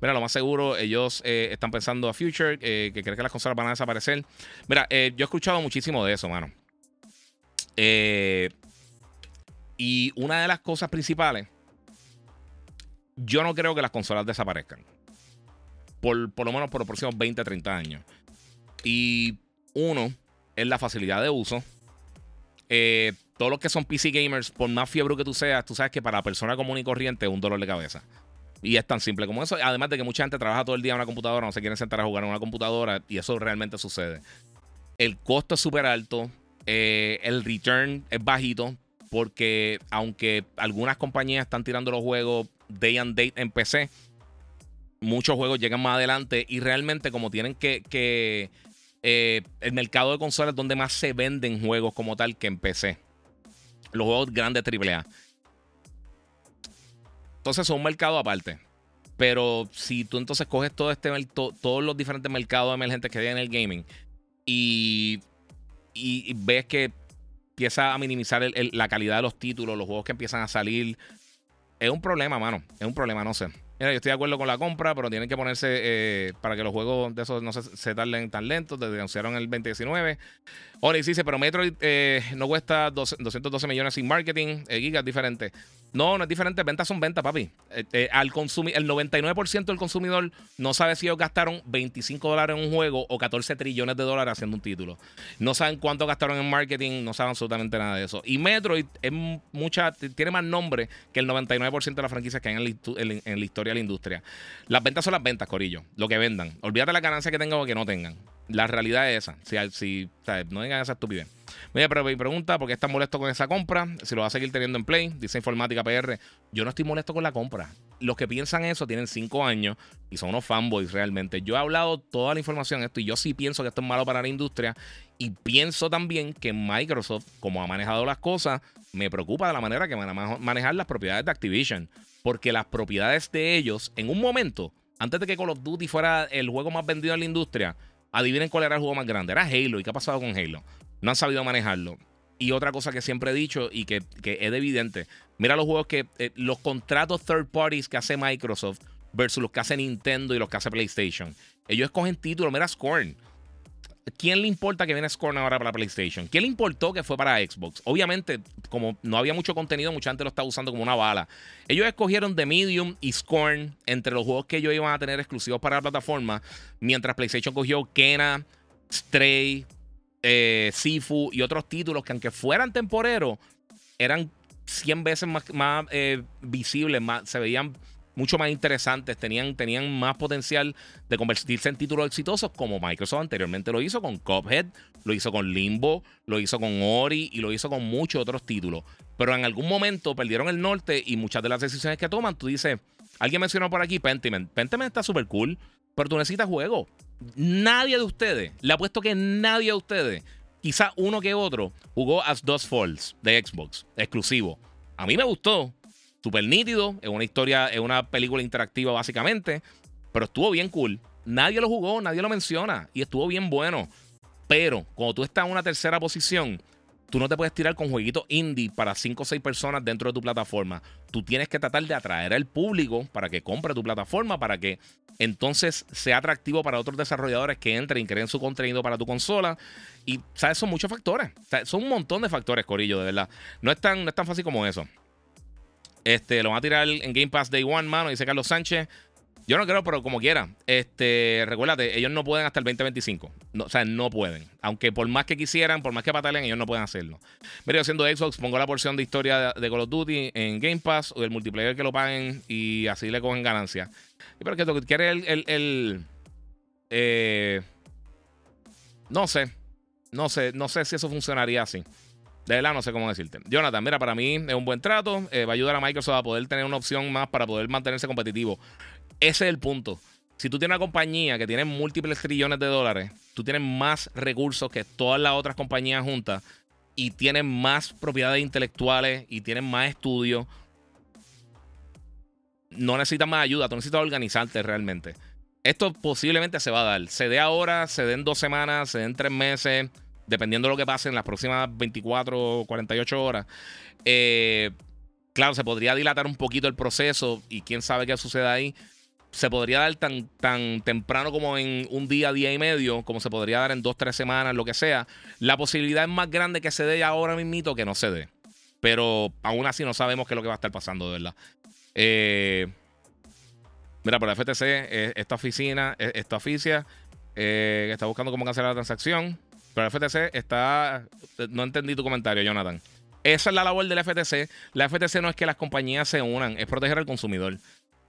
Mira, lo más seguro, ellos eh, están pensando a Future, eh, que creen que las consolas van a desaparecer. Mira, yo he escuchado muchísimo de eso, mano. Y una de las cosas principales, yo no creo que las consolas desaparezcan. Por, por lo menos por los próximos 20, 30 años. Y uno, es la facilidad de uso. Eh, todos los que son PC gamers, por más fiebre que tú seas, tú sabes que para la persona común y corriente es un dolor de cabeza. Y es tan simple como eso. Además de que mucha gente trabaja todo el día en una computadora, no se quieren sentar a jugar en una computadora, y eso realmente sucede. El costo es súper alto, eh, el return es bajito, porque aunque algunas compañías están tirando los juegos day and date en PC, muchos juegos llegan más adelante y realmente como tienen que, que eh, el mercado de consolas es donde más se venden juegos como tal que en PC. Los juegos grandes AAA. Entonces son un mercado aparte. Pero si tú entonces coges todo este, todos los diferentes mercados emergentes que hay en el gaming y, y, ves que empieza a minimizar la calidad de los títulos, los juegos que empiezan a salir, es un problema, mano. Es un problema, no sé. Mira, yo estoy de acuerdo con la compra, pero tienen que ponerse eh, para que los juegos de esos no se, se tarden tan lentos. Desde anunciaron el 2019. Onyx dice, pero Metroid eh, no cuesta 212 millones sin marketing. Eh, gigas diferente. No, no es diferente. Ventas son ventas, papi. Eh, al consumir, el 99% del consumidor no sabe si ellos gastaron 25 dólares en un juego o 14 trillones de dólares haciendo un título. No saben cuánto gastaron en marketing, no saben absolutamente nada de eso. Y Metroid es mucha, tiene más nombre que el 99% de las franquicias que hay en la, historia de la industria. Las ventas son las ventas, Corillo. Lo que vendan. Olvídate la ganancia que tengan o que no tengan. La realidad es esa. Si, si no digan esa estupidez. Mira, pero mi pregunta, ¿por qué estás molesto con esa compra? Si lo vas a seguir teniendo en Play, dice Informática PR. Yo no estoy molesto con la compra. Los que piensan eso tienen cinco años y son unos fanboys realmente. Yo he hablado toda la información de esto y yo sí pienso que esto es malo para la industria. Y pienso también que Microsoft, como ha manejado las cosas, me preocupa de la manera que van a manejar las propiedades de Activision. Porque las propiedades de ellos, en un momento, antes de que Call of Duty fuera el juego más vendido en la industria, adivinen cuál era el juego más grande. Era Halo. ¿Y qué ha pasado con Halo? No han sabido manejarlo. Y otra cosa que siempre he dicho y que, es evidente, mira los juegos que, eh, los contratos third parties que hace Microsoft versus los que hace Nintendo y los que hace PlayStation. Ellos escogen títulos, mira Scorn. ¿Quién le importa que viene Scorn ahora para PlayStation? ¿Quién le importó que fue para Xbox? Obviamente, como no había mucho contenido, mucha gente lo está usando como una bala. Ellos escogieron The Medium y Scorn entre los juegos que ellos iban a tener exclusivos para la plataforma, mientras PlayStation cogió Kena, Stray, eh, Sifu y otros títulos que aunque fueran temporeros, eran 100 veces más, eh, visibles, más, se veían mucho más interesantes, tenían, tenían más potencial de convertirse en títulos exitosos como Microsoft anteriormente lo hizo con Cuphead, lo hizo con Limbo, lo hizo con Ori y lo hizo con muchos otros títulos. Pero en algún momento perdieron el norte y muchas de las decisiones que toman, tú dices, alguien mencionó por aquí Pentiment. Pentiment está súper cool, pero tú necesitas juego. Nadie de ustedes, le apuesto que nadie de ustedes, quizá uno que otro, jugó As Dust Falls de Xbox, exclusivo. A mí me gustó, súper nítido, es una historia, es una película interactiva básicamente, pero estuvo bien cool. Nadie lo jugó, nadie lo menciona y estuvo bien bueno. Pero cuando tú estás en una tercera posición, tú no te puedes tirar con jueguitos indie para 5 o 6 personas dentro de tu plataforma. Tú tienes que tratar de atraer al público para que compre tu plataforma, para que entonces sea atractivo para otros desarrolladores que entren y creen su contenido para tu consola. Y, ¿sabes? Son muchos factores. son un montón de factores, Corillo, de verdad. No es tan, no es tan fácil como eso. Este, lo van a tirar en Game Pass Day One, mano, dice Carlos Sánchez. Yo no creo, pero como quiera. Este, recuérdate, ellos no pueden hasta el 2025. No, o sea, no pueden. Aunque por más que quisieran, por más que patalen, ellos no pueden hacerlo. Mira, yo siendo Xbox, pongo la porción de historia de, Call of Duty en Game Pass o el multiplayer que lo paguen y así le cogen ganancias. Pero que tú quieres el, eh, no sé. No sé, no sé si eso funcionaría así. De verdad, no sé cómo decirte. Jonathan, mira, para mí es un buen trato. Eh, va a ayudar a Microsoft a poder tener una opción más para poder mantenerse competitivo. Ese es el punto. Si tú tienes una compañía que tiene múltiples trillones de dólares, tú tienes más recursos que todas las otras compañías juntas y tienes más propiedades intelectuales y tienes más estudios. No necesitas más ayuda, tú necesitas organizarte realmente. Esto posiblemente se va a dar. Se dé ahora, se dé en dos semanas, se dé en tres meses dependiendo de lo que pase en las próximas 24 o 48 horas. Eh, claro, se podría dilatar un poquito el proceso y quién sabe qué sucede ahí. Se podría dar tan, tan temprano como en un día, día y medio, como se podría dar en dos, tres semanas, lo que sea. La posibilidad es más grande que se dé ahora mismito que no se dé. Pero aún así no sabemos qué es lo que va a estar pasando, de verdad. Eh, mira, por la FTC, eh, esta oficina, esta oficia, está buscando cómo cancelar la transacción. Pero el FTC está. No entendí tu comentario, Jonathan. Esa es la labor del FTC. La FTC no es que las compañías se unan, es proteger al consumidor.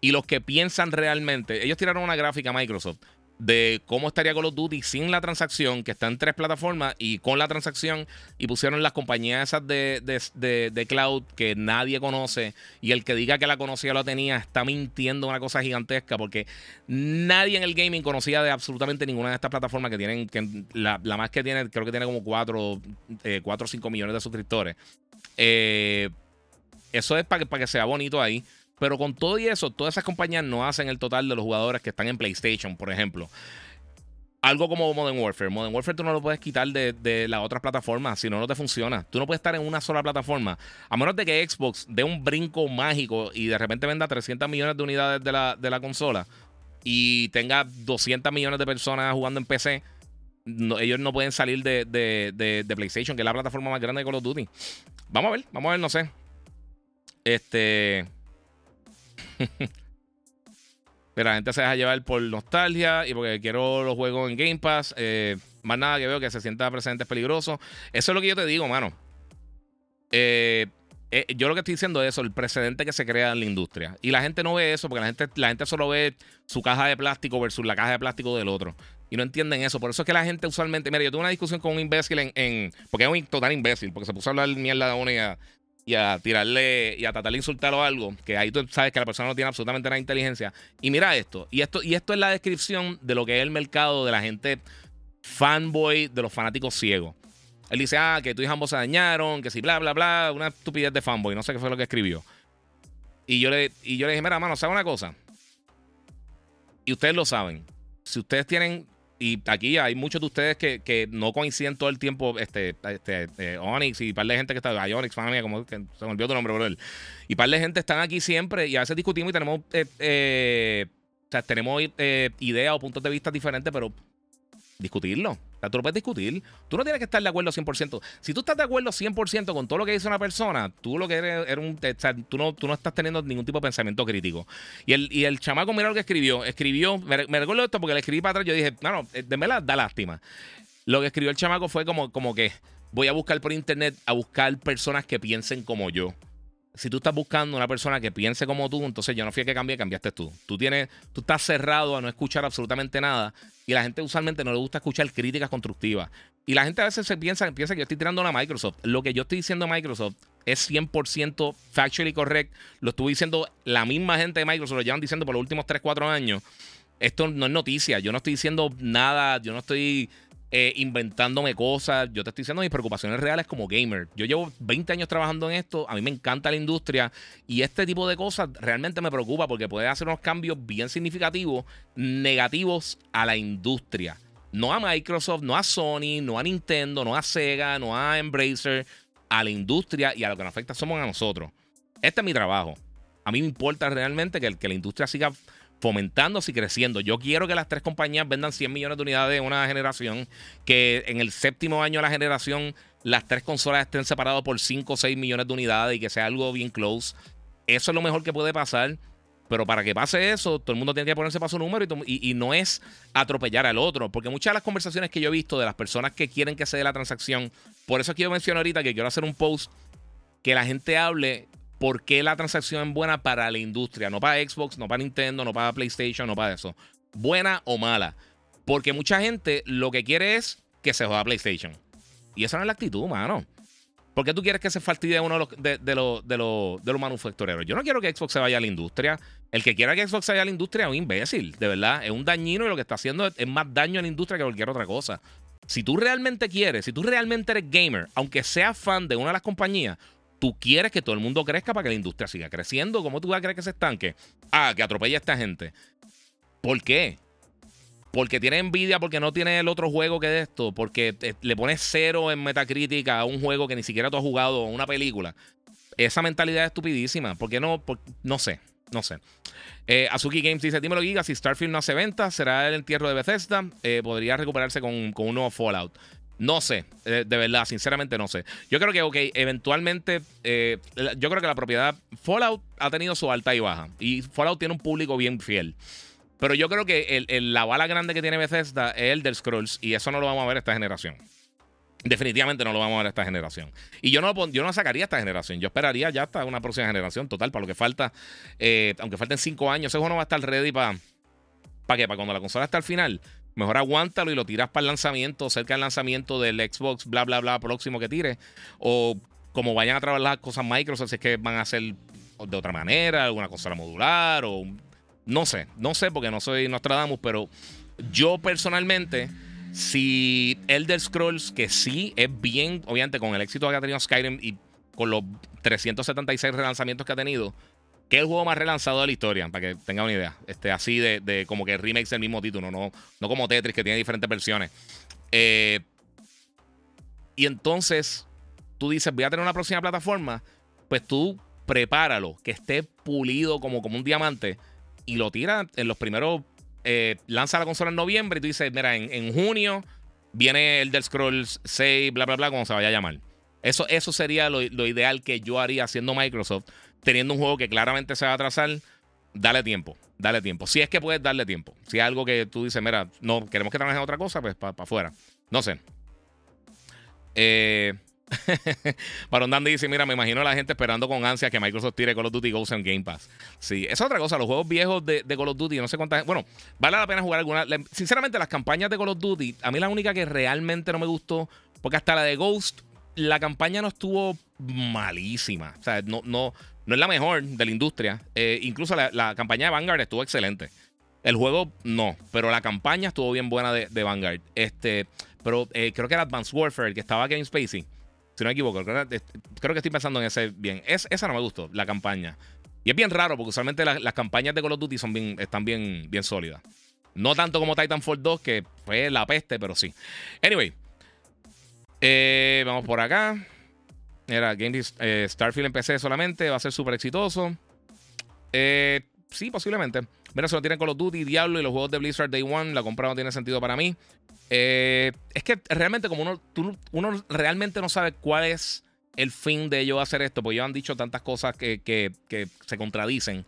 Y los que piensan realmente, ellos tiraron una gráfica a Microsoft de cómo estaría Call of Duty sin la transacción, que está en tres plataformas, y con la transacción, y pusieron las compañías esas de, de, cloud que nadie conoce, y el que diga que la conocía lo tenía, está mintiendo una cosa gigantesca, porque nadie en el gaming conocía de absolutamente ninguna de estas plataformas que tienen, la, más que tiene, creo que tiene como 4 eh, o 5 millones de suscriptores. Eh, eso es para que, para que sea bonito ahí. Pero con todo y eso, todas esas compañías no hacen el total de los jugadores que están en PlayStation, por ejemplo. Algo como Modern Warfare. Modern Warfare tú no lo puedes quitar de, las otras plataformas, si no, no te funciona. Tú no puedes estar en una sola plataforma. A menos de que Xbox dé un brinco mágico y de repente venda 300 millones de unidades de la, consola y tenga 200 millones de personas jugando en PC, ellos no pueden salir de, de, PlayStation, que es la plataforma más grande de Call of Duty. Vamos a ver, vamos a ver, no sé. Este. <laughs> Pero la gente se deja llevar por nostalgia y porque quiero los juegos en Game Pass. Eh, más nada que veo que se sienta presente es peligroso. Eso es lo que yo te digo, mano. Eh, eh, yo lo que estoy diciendo es eso, el precedente que se crea en la industria. Y la gente no ve eso porque la gente, la gente solo ve su caja de plástico versus la caja de plástico del otro. Y no entienden eso. Por eso es que la gente usualmente. Mira, yo tuve una discusión con un imbécil en. porque es un total imbécil, porque se puso a hablar mierda de una y a, tirarle y a tratar de insultarlo algo, que ahí tú sabes que la persona no tiene absolutamente nada de inteligencia. Y mira esto, y esto, y esto es la descripción de lo que es el mercado de la gente fanboy, de los fanáticos ciegos. Él dice, ah, que tú y ambos se dañaron, que si bla, bla, bla, una estupidez de fanboy, no sé qué fue lo que escribió. Y yo le, y yo le dije, mira, mano, ¿sabe una cosa? Y ustedes lo saben. Si ustedes tienen y aquí hay muchos de ustedes que, no coinciden todo el tiempo, este, este eh, Onyx y un par de gente que está, hay Onyx, familia, como que se me olvidó tu nombre, bro. Y un par de gente están aquí siempre y a veces discutimos y tenemos, eh, eh, o sea, tenemos ideas o puntos de vista diferentes, pero discutirlo tú lo puedes discutir. Tú no tienes que estar de acuerdo 100%. Si tú estás de acuerdo 100% con todo lo que dice una persona, tú lo que eres, un. tú, no, estás teniendo ningún tipo de pensamiento crítico. Y el, y el chamaco, mira lo que escribió. Escribió. Me, recuerdo esto porque le escribí para atrás. Yo dije, no, no, eh, de da lástima. Lo que escribió el chamaco fue como que voy a buscar por internet a buscar personas que piensen como yo si tú estás buscando una persona que piense como tú, entonces yo no fui a que cambie, cambiaste tú. Tú tienes, tú estás cerrado a no escuchar absolutamente nada y la gente usualmente no le gusta escuchar críticas constructivas. Y la gente a veces se piensa, piensa que yo estoy tirando a Microsoft. Lo que yo estoy diciendo a Microsoft es 100% factually correct. Lo estuve diciendo la misma gente de Microsoft, lo llevan diciendo por los últimos 3, 4 años. Esto no es noticia. Yo no estoy diciendo nada. Yo no estoy eh, inventándome cosas. Yo te estoy diciendo mis preocupaciones reales como gamer. Yo llevo 20 años trabajando en esto, a mí me encanta la industria y este tipo de cosas realmente me preocupa porque puede hacer unos cambios bien significativos, negativos a la industria. No a Microsoft, no a Sony, no a Nintendo, no a Sega, no a Embracer, a la industria y a lo que nos afecta somos a nosotros. Este es mi trabajo. A mí me importa realmente que, que la industria siga fomentándose y creciendo. Yo quiero que las tres compañías vendan 100 millones de unidades en una generación, que en el séptimo año de la generación las tres consolas estén separadas por 5 o 6 millones de unidades y que sea algo bien close. Eso es lo mejor que puede pasar. Pero para que pase eso, todo el mundo tiene que ponerse para su número y, y, no es atropellar al otro. Porque muchas de las conversaciones que yo he visto de las personas que quieren que se dé la transacción, por eso es que yo menciono ahorita que quiero hacer un post que la gente hable por qué la transacción es buena para la industria, no para Xbox, no para Nintendo, no para PlayStation, no para eso. Buena o mala. Porque mucha gente lo que quiere es que se joda PlayStation. Y esa no es la actitud, mano. ¿Por qué tú quieres que se fastidie uno de los, de, de, los, de, los, de los manufactureros? Yo no quiero que Xbox se vaya a la industria. El que quiera que Xbox se vaya a la industria es un imbécil, de verdad. Es un dañino y lo que está haciendo es, más daño a la industria que cualquier otra cosa. Si tú realmente quieres, si tú realmente eres gamer, aunque seas fan de una de las compañías, tú quieres que todo el mundo crezca para que la industria siga creciendo. ¿Cómo tú vas a creer que se estanque? Ah, que atropella a esta gente. ¿Por qué? porque tiene envidia, porque no tiene el otro juego que de esto, porque le pones cero en Metacritic a un juego que ni siquiera tú has jugado o una película. Esa mentalidad es estupidísima. ¿Por qué no? no sé, no sé. Eh, Azuki Games dice: Dímelo, Giga, si Starfield no hace venta, será el entierro de Bethesda. Eh, podría recuperarse con, un nuevo Fallout. No sé, eh, de verdad, sinceramente no sé. Yo creo que, ok, eventualmente, yo creo que la propiedad Fallout ha tenido su alta y baja. Y Fallout tiene un público bien fiel. Pero yo creo que la bala grande que tiene Bethesda es el del Scrolls y eso no lo vamos a ver esta generación. Definitivamente no lo vamos a ver esta generación. Y yo no, yo no sacaría esta generación. Yo esperaría ya hasta una próxima generación total. Para lo que falta, eh, aunque falten cinco años, ese juego no va a estar ready para. ¿Para qué? Para cuando la consola está al final. Mejor aguántalo y lo tiras para el lanzamiento, cerca del lanzamiento del Xbox, bla, bla, bla, próximo que tire. O como vayan a trabajar las cosas Microsoft, si es que van a hacer de otra manera, alguna consola modular o no sé, no sé porque no soy Nostradamus, pero yo personalmente, si Elder Scrolls, que sí es bien, obviamente con el éxito que ha tenido Skyrim y con los 376 relanzamientos que ha tenido, que es el juego más relanzado de la historia, para que tengan una idea. Este, así de, como que remakes del mismo título, no, no como Tetris, que tiene diferentes versiones. Eh, y entonces, tú dices, voy a tener una próxima plataforma, pues tú prepáralo, que esté pulido como, como un diamante y lo tira en los primeros. Eh, lanza la consola en noviembre y tú dices, mira, en, junio viene el del Scrolls 6, bla, bla, bla, como se vaya a llamar. Eso, eso sería lo, ideal que yo haría haciendo Microsoft, teniendo un juego que claramente se va a atrasar. Dale tiempo, dale tiempo. Si es que puedes darle tiempo. Si es algo que tú dices, mira, no, queremos que trabajes en otra cosa, pues para afuera. No sé. Eh, <laughs> Baron Dandy dice: Mira, me imagino a la gente esperando con ansia que Microsoft tire Call of Duty Ghosts en Game Pass. Sí, es otra cosa. Los juegos viejos de, Call of Duty, no sé cuántas. Bueno, vale la pena jugar alguna. Sinceramente, las campañas de Call of Duty, a mí la única que realmente no me gustó, porque hasta la de Ghost, la campaña no estuvo malísima. O sea, no, no, no es la mejor de la industria. Eh, incluso la, campaña de Vanguard estuvo excelente. El juego no, pero la campaña estuvo bien buena de, Vanguard. Este, pero eh, creo que era Advanced Warfare, el que estaba Game Spacey. Si no me equivoco, creo, que estoy pensando en ese bien. Es, esa no me gustó, la campaña. Y es bien raro porque usualmente las campañas de Call of Duty son bien, están bien, bien sólidas. No tanto como Titanfall 2, que fue la peste, pero sí. Anyway, eh, vamos por acá. Era Game eh, Starfield en PC solamente, va a ser súper exitoso. Eh, sí, posiblemente. Mira, solo tienen Call of Duty, Diablo y los juegos de Blizzard Day One. La compra no tiene sentido para mí. Eh, es que realmente, como uno, uno realmente no sabe cuál es el fin de ellos hacer esto, porque ellos han dicho tantas cosas que, que, se contradicen.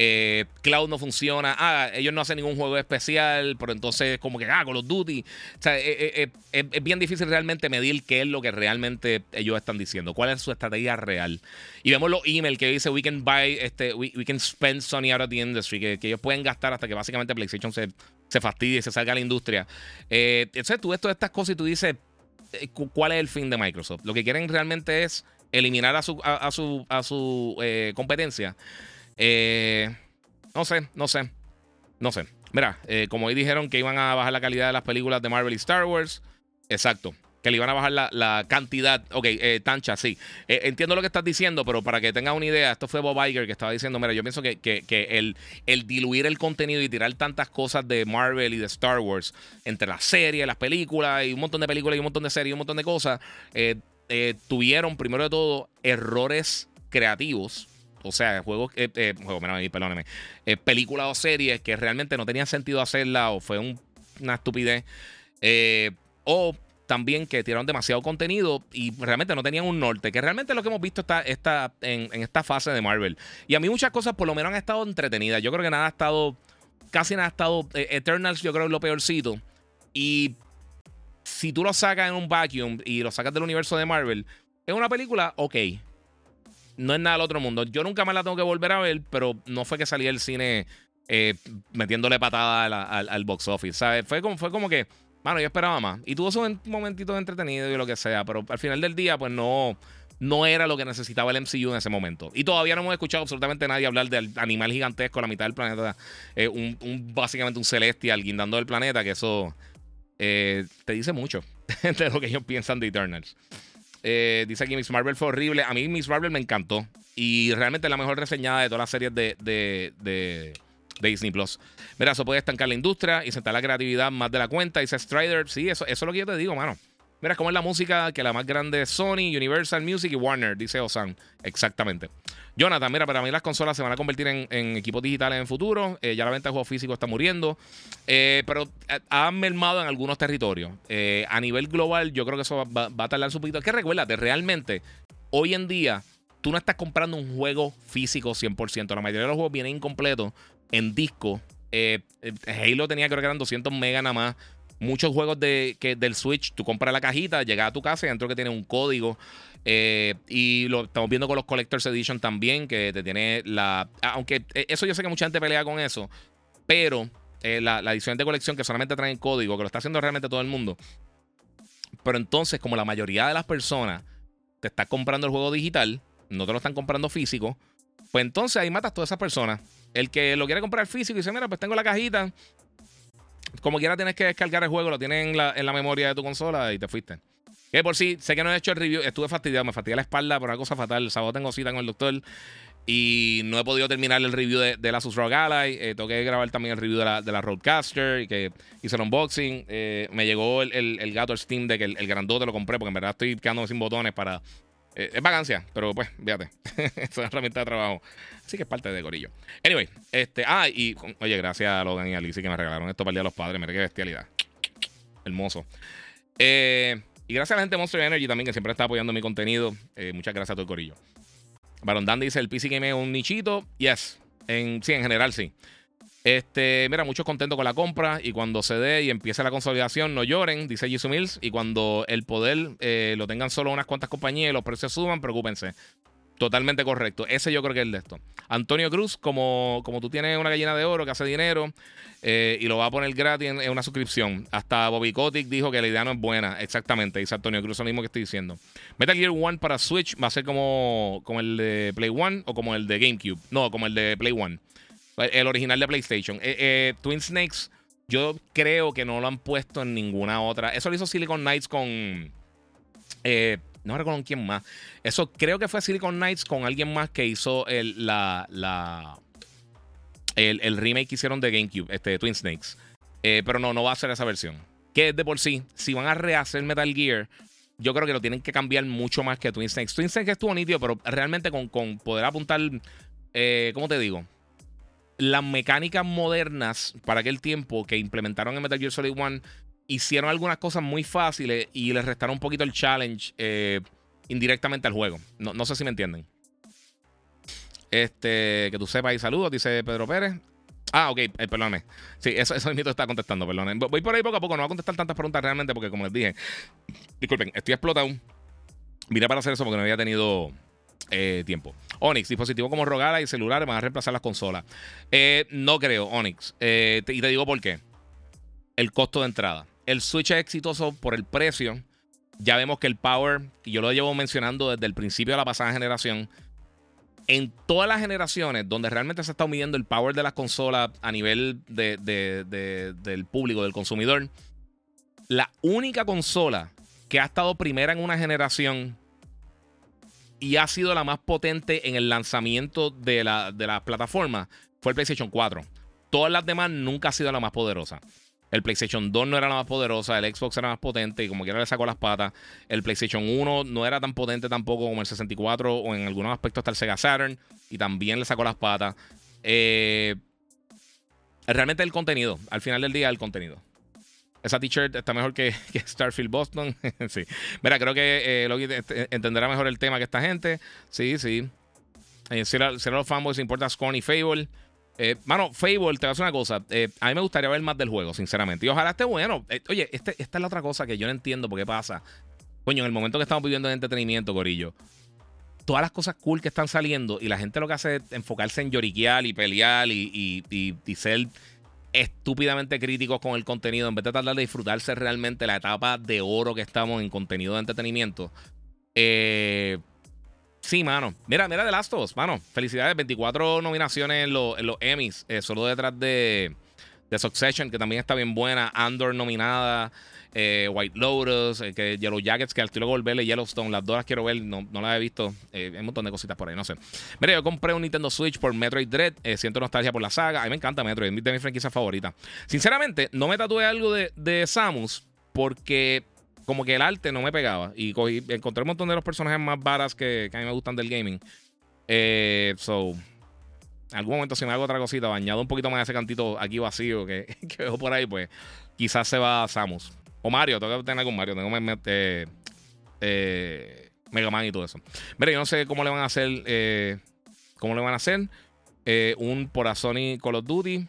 Eh, Cloud no funciona, ah, ellos no hacen ningún juego especial, pero entonces como que, ah, Call of Duty. O sea, eh, es bien difícil realmente medir qué es lo que realmente ellos están diciendo, cuál es su estrategia real. Y vemos los emails que dice, we can buy, este, we, can spend Sony out of the industry, que, que ellos pueden gastar hasta que básicamente PlayStation se, se fastidie y se salga a la industria. Eh, entonces tú ves todas estas cosas y tú dices, eh, ¿cuál es el fin de Microsoft? Lo que quieren realmente es eliminar a su, a, su, a su eh, competencia. no sé, no sé, no sé. Mira, como hoy dijeron que iban a bajar la calidad de las películas de Marvel y Star Wars. Exacto que le iban a bajar la, cantidad. Ok, eh, Tancha, sí. Eh, entiendo lo que estás diciendo, pero para que tengas una idea, esto fue Bob Iger que estaba diciendo, mira, yo pienso que, el, el, diluir el contenido y tirar tantas cosas de Marvel y de Star Wars entre las series, las películas y un montón de películas y un montón de series y un montón de cosas, eh, tuvieron, primero de todo, errores creativos. O sea, juegos, eh, juego, perdóneme, películas o series que realmente no tenían sentido hacerla o fue una estupidez. o también que tiraron demasiado contenido y realmente no tenían un norte, que realmente es lo que hemos visto está, está en, esta fase de Marvel. Y a mí muchas cosas por lo menos han estado entretenidas. Yo creo que nada ha estado, casi nada ha estado, eh, Eternals yo creo es lo peorcito. Y si tú lo sacas en un vacuum y lo sacas del universo de Marvel, es una película, ok. No es nada del otro mundo. Yo nunca más la tengo que volver a ver, pero no fue que salí del cine eh, metiéndole patada al, box office, ¿sabes? Fue como, fue como que, mano, yo esperaba más. Y tuvo sus momentitos entretenidos y lo que sea, pero al final del día, pues no, no era lo que necesitaba el MCU en ese momento. Y todavía no hemos escuchado absolutamente nadie hablar del animal gigantesco la mitad del planeta, eh, un, básicamente un celestial guindando del planeta, que eso eh, te dice mucho <laughs> de lo que ellos piensan de Eternals. dice aquí Miss Marvel fue horrible. A mí Miss Marvel me encantó. Y realmente la mejor reseñada de todas las series de, de, Disney Plus. Mira, eso puede estancar la industria y sentar la creatividad más de la cuenta. Dice Strider. Sí, eso, eso es lo que yo te digo, mano. Mira, como es la música que la más grande es Sony, Universal Music y Warner, dice Osan. Exactamente. Jonathan, mira, para mí las consolas se van a convertir en, equipos digitales en el futuro. Eh, ya la venta de juegos físicos está muriendo. Eh, pero eh, han mermado en algunos territorios. a nivel global, yo creo que eso va, a tardar su poquito. Que recuérdate, realmente, hoy en día tú no estás comprando un juego físico 100%. La mayoría de los juegos vienen incompletos en disco. Eh, eh, Halo tenía creo que eran 200 megas nada más. Muchos juegos de, que, del Switch, tú compras la cajita, llegas a tu casa y dentro que tiene un código. Eh, y lo estamos viendo con los Collector's Edition también, que te tiene la... Aunque eso yo sé que mucha gente pelea con eso, pero la, la, edición de colección que solamente trae el código, que lo está haciendo realmente todo el mundo. Pero entonces, como la mayoría de las personas te está comprando el juego digital, no te lo están comprando físico, pues entonces ahí matas a todas esas personas. El que lo quiere comprar físico y dice, mira, pues tengo la cajita. Como quiera tienes que descargar el juego, lo tienes en la, en la memoria de tu consola y te fuiste. Que por sí, sé que no he hecho el review, estuve fastidiado, me fastidié la espalda por una cosa fatal. El sábado tengo cita con el doctor y no he podido terminar el review de, de la Asus ROG Ally. Eh, tengo que grabar también el review de la, de la Roadcaster y que hice el unboxing. Eh, me llegó el, el, gato, Steam Deck, el, el grandote lo compré porque en verdad estoy quedando sin botones para eh, es vacancia, pero pues, fíjate. <laughs> es una herramienta de trabajo. Así que es parte de Gorillo. Anyway, este. Ah, y oye, gracias a Logan y a Lizzie que me regalaron esto para el Día de los Padres. Mira qué bestialidad. Hermoso. Eh, y gracias a la gente de Monster Energy también, que siempre está apoyando mi contenido. Eh, muchas gracias a todo el Corillo. Baron dice: el PC Game es un nichito. Yes. En, sí, en general sí. Este, mira, muchos contentos con la compra y cuando se dé y empiece la consolidación, no lloren, dice Jisoo Mills. Y cuando el poder eh, lo tengan solo unas cuantas compañías y los precios suban, preocúpense. Totalmente correcto. Ese yo creo que es el de esto. Antonio Cruz, como, como tú tienes una gallina de oro que hace dinero eh, y lo va a poner gratis en, una suscripción. Hasta Bobby Kotick dijo que la idea no es buena. Exactamente, dice Antonio Cruz, lo mismo que estoy diciendo. Metal Gear One para Switch va a ser como, como el de Play One o como el de GameCube. No, como el de Play One. El original de PlayStation. Eh, eh, Twin Snakes, yo creo que no lo han puesto en ninguna otra. Eso lo hizo Silicon Knights con. Eh, no recuerdo con quién más. Eso creo que fue Silicon Knights con alguien más que hizo el, la, la, el, remake que hicieron de GameCube, este, Twin Snakes. pero no, no va a ser esa versión. Que de por sí, si van a rehacer Metal Gear, yo creo que lo tienen que cambiar mucho más que Twin Snakes. Twin Snakes estuvo nítido, pero realmente con, con poder apuntar, ¿cómo te digo? Las mecánicas modernas para aquel tiempo que implementaron en Metal Gear Solid 1 hicieron algunas cosas muy fáciles y les restaron un poquito el challenge eh, indirectamente al juego. No, sé si me entienden. Este, que tú sepas y saludos, dice Pedro Pérez. Ah, ok, eh, perdóname. Sí, eso, eso mismo está contestando, perdón. Voy por ahí poco a poco, no voy a contestar tantas preguntas realmente porque, como les dije, disculpen, estoy explotado. Mira para hacer eso porque no había tenido eh, tiempo. Onyx, dispositivo como Rogala y celulares van a reemplazar las consolas. Eh, no creo, Onyx. Eh, y te digo por qué. El costo de entrada. El Switch es exitoso por el precio. Ya vemos que el Power, y yo lo llevo mencionando desde el principio de la pasada generación, en todas las generaciones donde realmente se está midiendo el power de las consolas a nivel del público, del consumidor, la única consola que ha estado primera en una generación y ha sido la más potente en el lanzamiento de la, de plataforma fue el PlayStation 4. Todas las demás nunca ha sido la más poderosa. El PlayStation 2 no era la más poderosa, el Xbox era más potente y como quiera le sacó las patas. El PlayStation 1 no era tan potente tampoco como el 64 o en algunos aspectos hasta el Sega Saturn y también le sacó las patas. Eh, realmente el contenido, al final del día el contenido. Esa t-shirt está mejor que, <laughs> Starfield Boston. <laughs> sí. Mira, creo que eh, Logi entenderá mejor el tema que esta gente. Sí, sí. Eh, será, los fanboys importa Scorn y Fable. Eh, mano, Fable, te voy a decir una cosa. Eh, a mí me gustaría ver más del juego, sinceramente. Y ojalá esté bueno. oye, este, esta es la otra cosa que yo no entiendo por qué pasa. Coño, en el momento que estamos viviendo de entretenimiento, Corillo. todas las cosas cool que están saliendo y la gente lo que hace es enfocarse en lloriquear y pelear y, y, ser estúpidamente críticos con el contenido en vez de tratar de disfrutarse realmente la etapa de oro que estamos en contenido de entretenimiento. Eh, sí, mano. Mira, mira The Last of Us, mano. Felicidades, 24 nominaciones en, los Emmys, eh, solo detrás de, de Succession, que también está bien buena. Andor nominada. Eh, White Lotus, eh, que Yellow Jackets, que al luego volverle Yellowstone, las dos las quiero ver, no, las he visto. Eh, hay un montón de cositas por ahí, no sé. Mira, yo compré un Nintendo Switch por Metroid Dread, siento nostalgia por la saga. A mí me encanta Metroid, es de mi franquicia favorita. Sinceramente, no me tatué algo de, de Samus porque como que el arte no me pegaba. Y encontré un montón de los personajes más varas que, a mí me gustan del gaming. so, en algún momento si me hago otra cosita, bañado un poquito más ese cantito aquí vacío que, <laughs> que veo por ahí, pues quizás se va a Samus. O Mario, tengo que tener algún Mario. Tengo que eh, Mega Man y todo eso. Mira, yo no sé cómo le van a hacer. Eh, ¿Cómo le van a hacer? Eh, un por a Sony Call of Duty.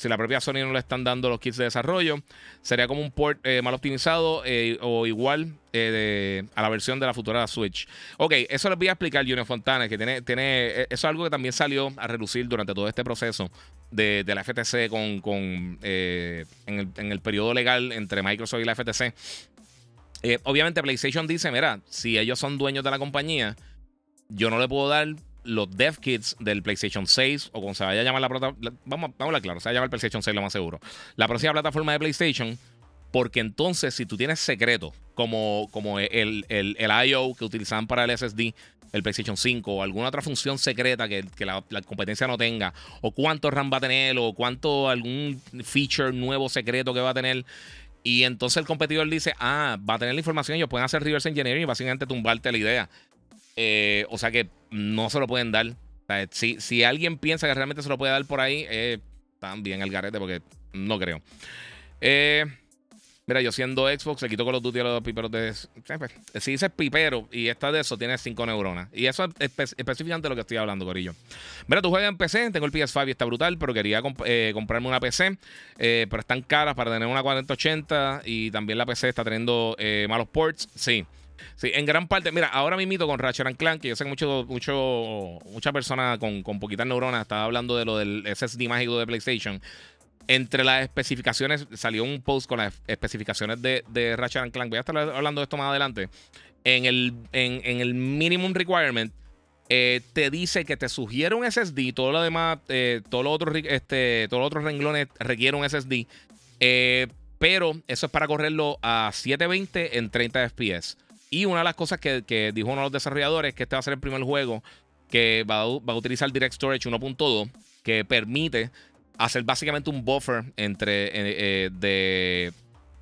Si la propia Sony no le están dando los kits de desarrollo, sería como un port mal optimizado o igual a la versión de la futura Switch. Ok, eso les voy a explicar, Junior Fontana, que tiene, tiene, eso es algo que también salió a reducir durante todo este proceso de, la FTC con, eh, en, el, periodo legal entre Microsoft y la FTC. Eh, obviamente PlayStation dice, mira, si ellos son dueños de la compañía, yo no le puedo dar los dev kits del PlayStation 6 o como se vaya a llamar la plataforma, vamos, a hablar claro, se va a llamar PlayStation 6 lo más seguro. La próxima plataforma de PlayStation, porque entonces si tú tienes secreto como, como el, el, el I.O. que utilizaban para el SSD, el PlayStation 5 o alguna otra función secreta que, la, competencia no tenga, o cuánto RAM va a tener, o cuánto algún feature nuevo secreto que va a tener. Y entonces el competidor dice, ah, va a tener la información, ellos pueden hacer reverse engineering y básicamente tumbarte la idea. Eh, o sea que no se lo pueden dar. si, si, alguien piensa que realmente se lo puede dar por ahí, eh, también el garete, porque no creo. Eh, Mira, yo siendo Xbox, le quito con los Duty a los piperos de. Pues, si dices pipero y esta de eso, tiene 5 neuronas. Y eso es específicamente lo que estoy hablando, Corillo. Mira, tú juegas en PC, tengo el PS5 y está brutal, pero quería eh, comprarme una PC. Eh, pero están caras para tener una 4080 y también la PC está teniendo eh, malos ports. Sí. Sí, en gran parte, mira, ahora mismo con Ratchet Clank, que yo sé que mucho, mucho, muchas personas con, poquitas neuronas estaba hablando de lo del SSD mágico de PlayStation entre las especificaciones, salió un post con las especificaciones de, de Ratchet Clank. Voy a estar hablando de esto más adelante. En el, en, el minimum requirement, eh, te dice que te sugiere un SSD. Todo lo demás, eh, todos los otros, este, todos los otros renglones requieren un SSD. Eh, pero eso es para correrlo a 720 en 30 FPS. Y una de las cosas que, que, dijo uno de los desarrolladores es que este va a ser el primer juego que va a, utilizar Direct Storage 1.2, que permite hacer básicamente un buffer entre eh, eh, de,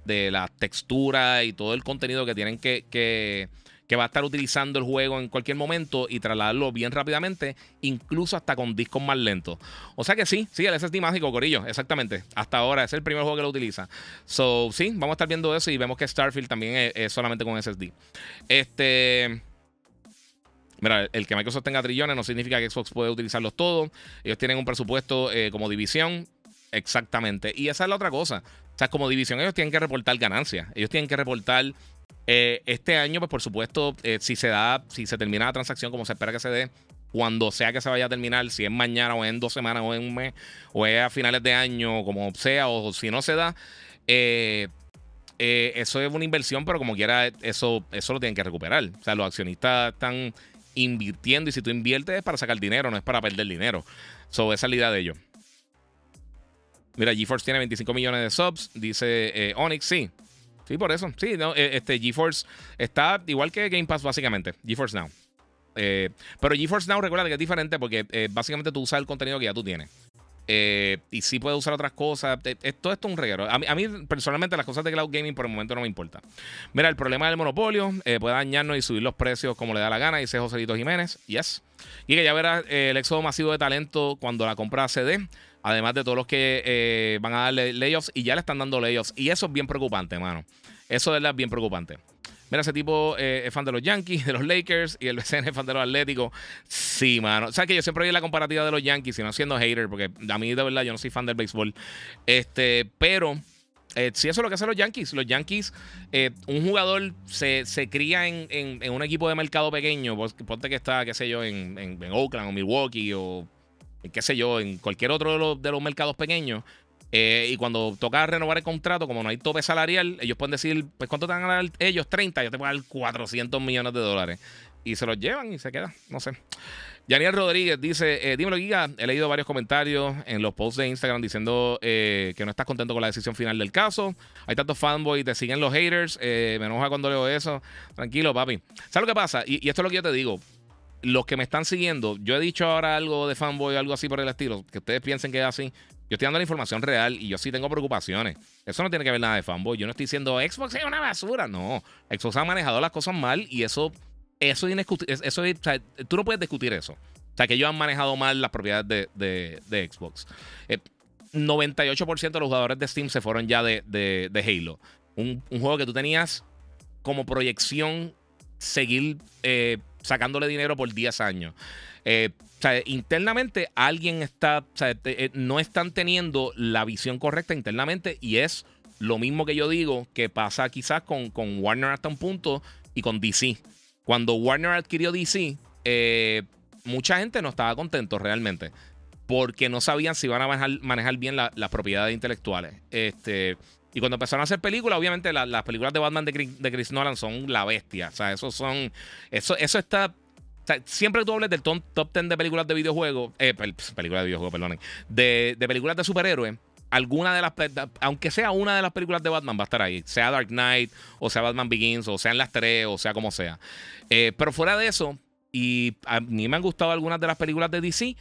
de, la textura y todo el contenido que tienen que, va a estar utilizando el juego en cualquier momento y trasladarlo bien rápidamente, incluso hasta con discos más lentos. O sea que sí, sí, el SSD mágico, Corillo, exactamente. Hasta ahora es el primer juego que lo utiliza. So, sí, vamos a estar viendo eso y vemos que Starfield también es solamente con SSD. Este. Mira, el que Microsoft tenga trillones no significa que Xbox puede utilizarlos todos. Ellos tienen un presupuesto eh, como división. Exactamente. Y esa es la otra cosa. O sea, como división ellos tienen que reportar ganancias. Ellos tienen que reportar eh, este año, pues por supuesto, eh, si se da, si se termina la transacción como se espera que se dé, cuando sea que se vaya a terminar, si es mañana o en dos semanas o en un mes, o es a finales de año, como sea, o si no se da, eso es una inversión, pero como quiera, eso, eso lo tienen que recuperar. O sea, los accionistas están invirtiendo y si tú inviertes es para sacar dinero, no es para perder dinero. So, esa es la idea de ellos. Mira, GeForce tiene 25 millones de subs, dice eh, Onyx, sí. Sí, por eso. Sí, no, eh, este GeForce está igual que Game Pass, básicamente. GeForce Now. Eh, pero GeForce Now, recuerda que es diferente porque básicamente tú usas el contenido que ya tú tienes. Eh, y sí puede usar otras cosas. Eh, esto, esto es un reguero. A mí, personalmente, las cosas de cloud gaming por el momento no me importa. Mira, el problema del monopolio eh, puede dañarnos y subir los precios como le da la gana, dice Joselito Jiménez. Yes. Y que ya verá el éxodo masivo de talento cuando la compra CD. Además de todos los que van a darle layoffs y ya le están dando layoffs. Y eso es bien preocupante, mano. Eso es bien preocupante. Mira, ese tipo eh, es fan de los Yankees, de los Lakers y el BCN es fan de los Atléticos. Sí, mano. O sea que yo siempre vi la comparativa de los Yankees, y no siendo hater, porque a mí de verdad yo no soy fan del béisbol. Este, pero Eh, si eso es lo que hacen los Yankees. Los Yankees, eh, un jugador se, cría en, un equipo de mercado pequeño. Ponte que está, qué sé yo, en, Oakland o Milwaukee o qué sé yo, en cualquier otro de los, mercados pequeños. Y cuando toca renovar el contrato, como no hay tope salarial, ellos pueden decir, pues ¿cuánto te van a dar ellos? 30, yo te voy a dar 400 millones de dólares. Y se los llevan y se queda, no sé. Daniel Rodríguez dice: eh, Dímelo, Giga. He leído varios comentarios en los posts de Instagram diciendo eh, que no estás contento con la decisión final del caso. Hay tantos fanboys, te siguen los haters. Eh, me enoja cuando leo eso. Tranquilo, papi. ¿Sabes lo que pasa? Y, esto es lo que yo te digo. Los que me están siguiendo, yo he dicho ahora algo de fanboy o algo así por el estilo, que ustedes piensen que es así. Yo estoy dando la información real y yo sí tengo preocupaciones. Eso no tiene que ver nada de fanboy. Yo no estoy diciendo Xbox es una basura. No. Xbox ha manejado las cosas mal y eso eso es Eso tú no puedes discutir eso. O sea, que ellos han manejado mal las propiedades de, Xbox. 98% eh, de los jugadores de Steam se fueron ya de, Halo. Un, juego que tú tenías como proyección seguir eh, sacándole dinero por 10 años. Eh, o sea, internamente alguien está, o sea, no están teniendo la visión correcta internamente y es lo mismo que yo digo que pasa quizás con, con Warner hasta un punto y con DC. Cuando Warner adquirió DC, eh, mucha gente no estaba contento realmente. Porque no sabían si iban a manejar, bien las propiedades intelectuales. Este, y cuando empezaron a hacer películas, obviamente las películas de Batman de, Chris Nolan son la bestia. O sea, eso son. Eso, eso está. Siempre tú hables del top, 10 de películas de videojuegos. Eh, películas de videojuegos, perdonen. De, de películas de superhéroes alguna de las, aunque sea una de las películas de Batman, va a estar ahí. Sea Dark Knight, o sea Batman Begins, o sean las tres, o sea como sea. Eh, pero fuera de eso, y a mí me han gustado algunas de las películas de DC,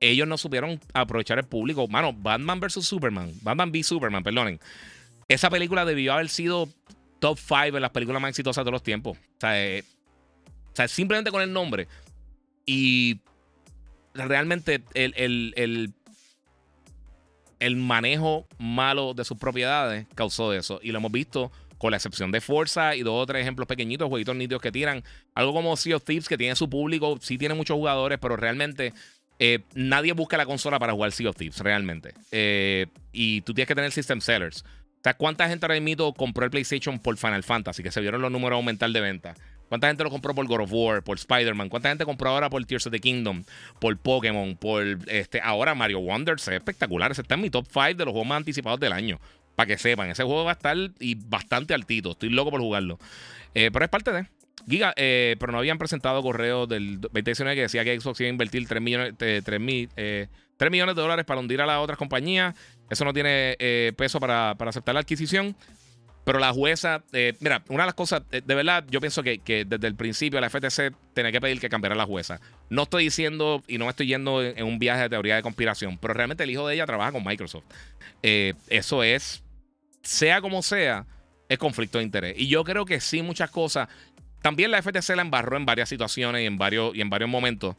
ellos no supieron aprovechar el público. Mano, Batman vs. Superman, Batman v Superman, perdonen. Esa película debió haber sido top 5 en las películas más exitosas de los tiempos. O sea, eh, sea simplemente con el nombre. Y realmente el, el el manejo malo de sus propiedades causó eso. Y lo hemos visto con la excepción de Forza y dos o tres ejemplos pequeñitos, jueguitos nítidos que tiran. Algo como Sea of Thieves, que tiene su público, sí tiene muchos jugadores, pero realmente eh, nadie busca la consola para jugar Sea of Thieves, realmente. Eh, y tú tienes que tener system sellers. O sea, ¿cuánta gente ahora mismo compró el PlayStation por Final Fantasy? Que se vieron los números aumentar de venta. ¿Cuánta gente lo compró por God of War, por Spider-Man? ¿Cuánta gente compró ahora por Tears of the Kingdom, por Pokémon, por este ahora Mario Wonders? Es espectacular. Ese está en mi top 5 de los juegos más anticipados del año. Para que sepan, ese juego va a estar y bastante altito. Estoy loco por jugarlo. Eh, pero es parte de. Giga, eh, pero no habían presentado correos del 2019 que decía que Xbox iba a invertir 3 millones, 3, eh, millones de dólares para hundir a las otras compañías. Eso no tiene peso para, para aceptar la adquisición. Pero la jueza, eh, mira, una de las cosas, eh, de verdad, yo pienso que, desde el principio la FTC tenía que pedir que cambiara la jueza. No estoy diciendo y no me estoy yendo en, un viaje de teoría de conspiración, pero realmente el hijo de ella trabaja con Microsoft. Eh, eso es, sea como sea, es conflicto de interés. Y yo creo que sí, muchas cosas. También la FTC la embarró en varias situaciones y en varios, y en varios momentos.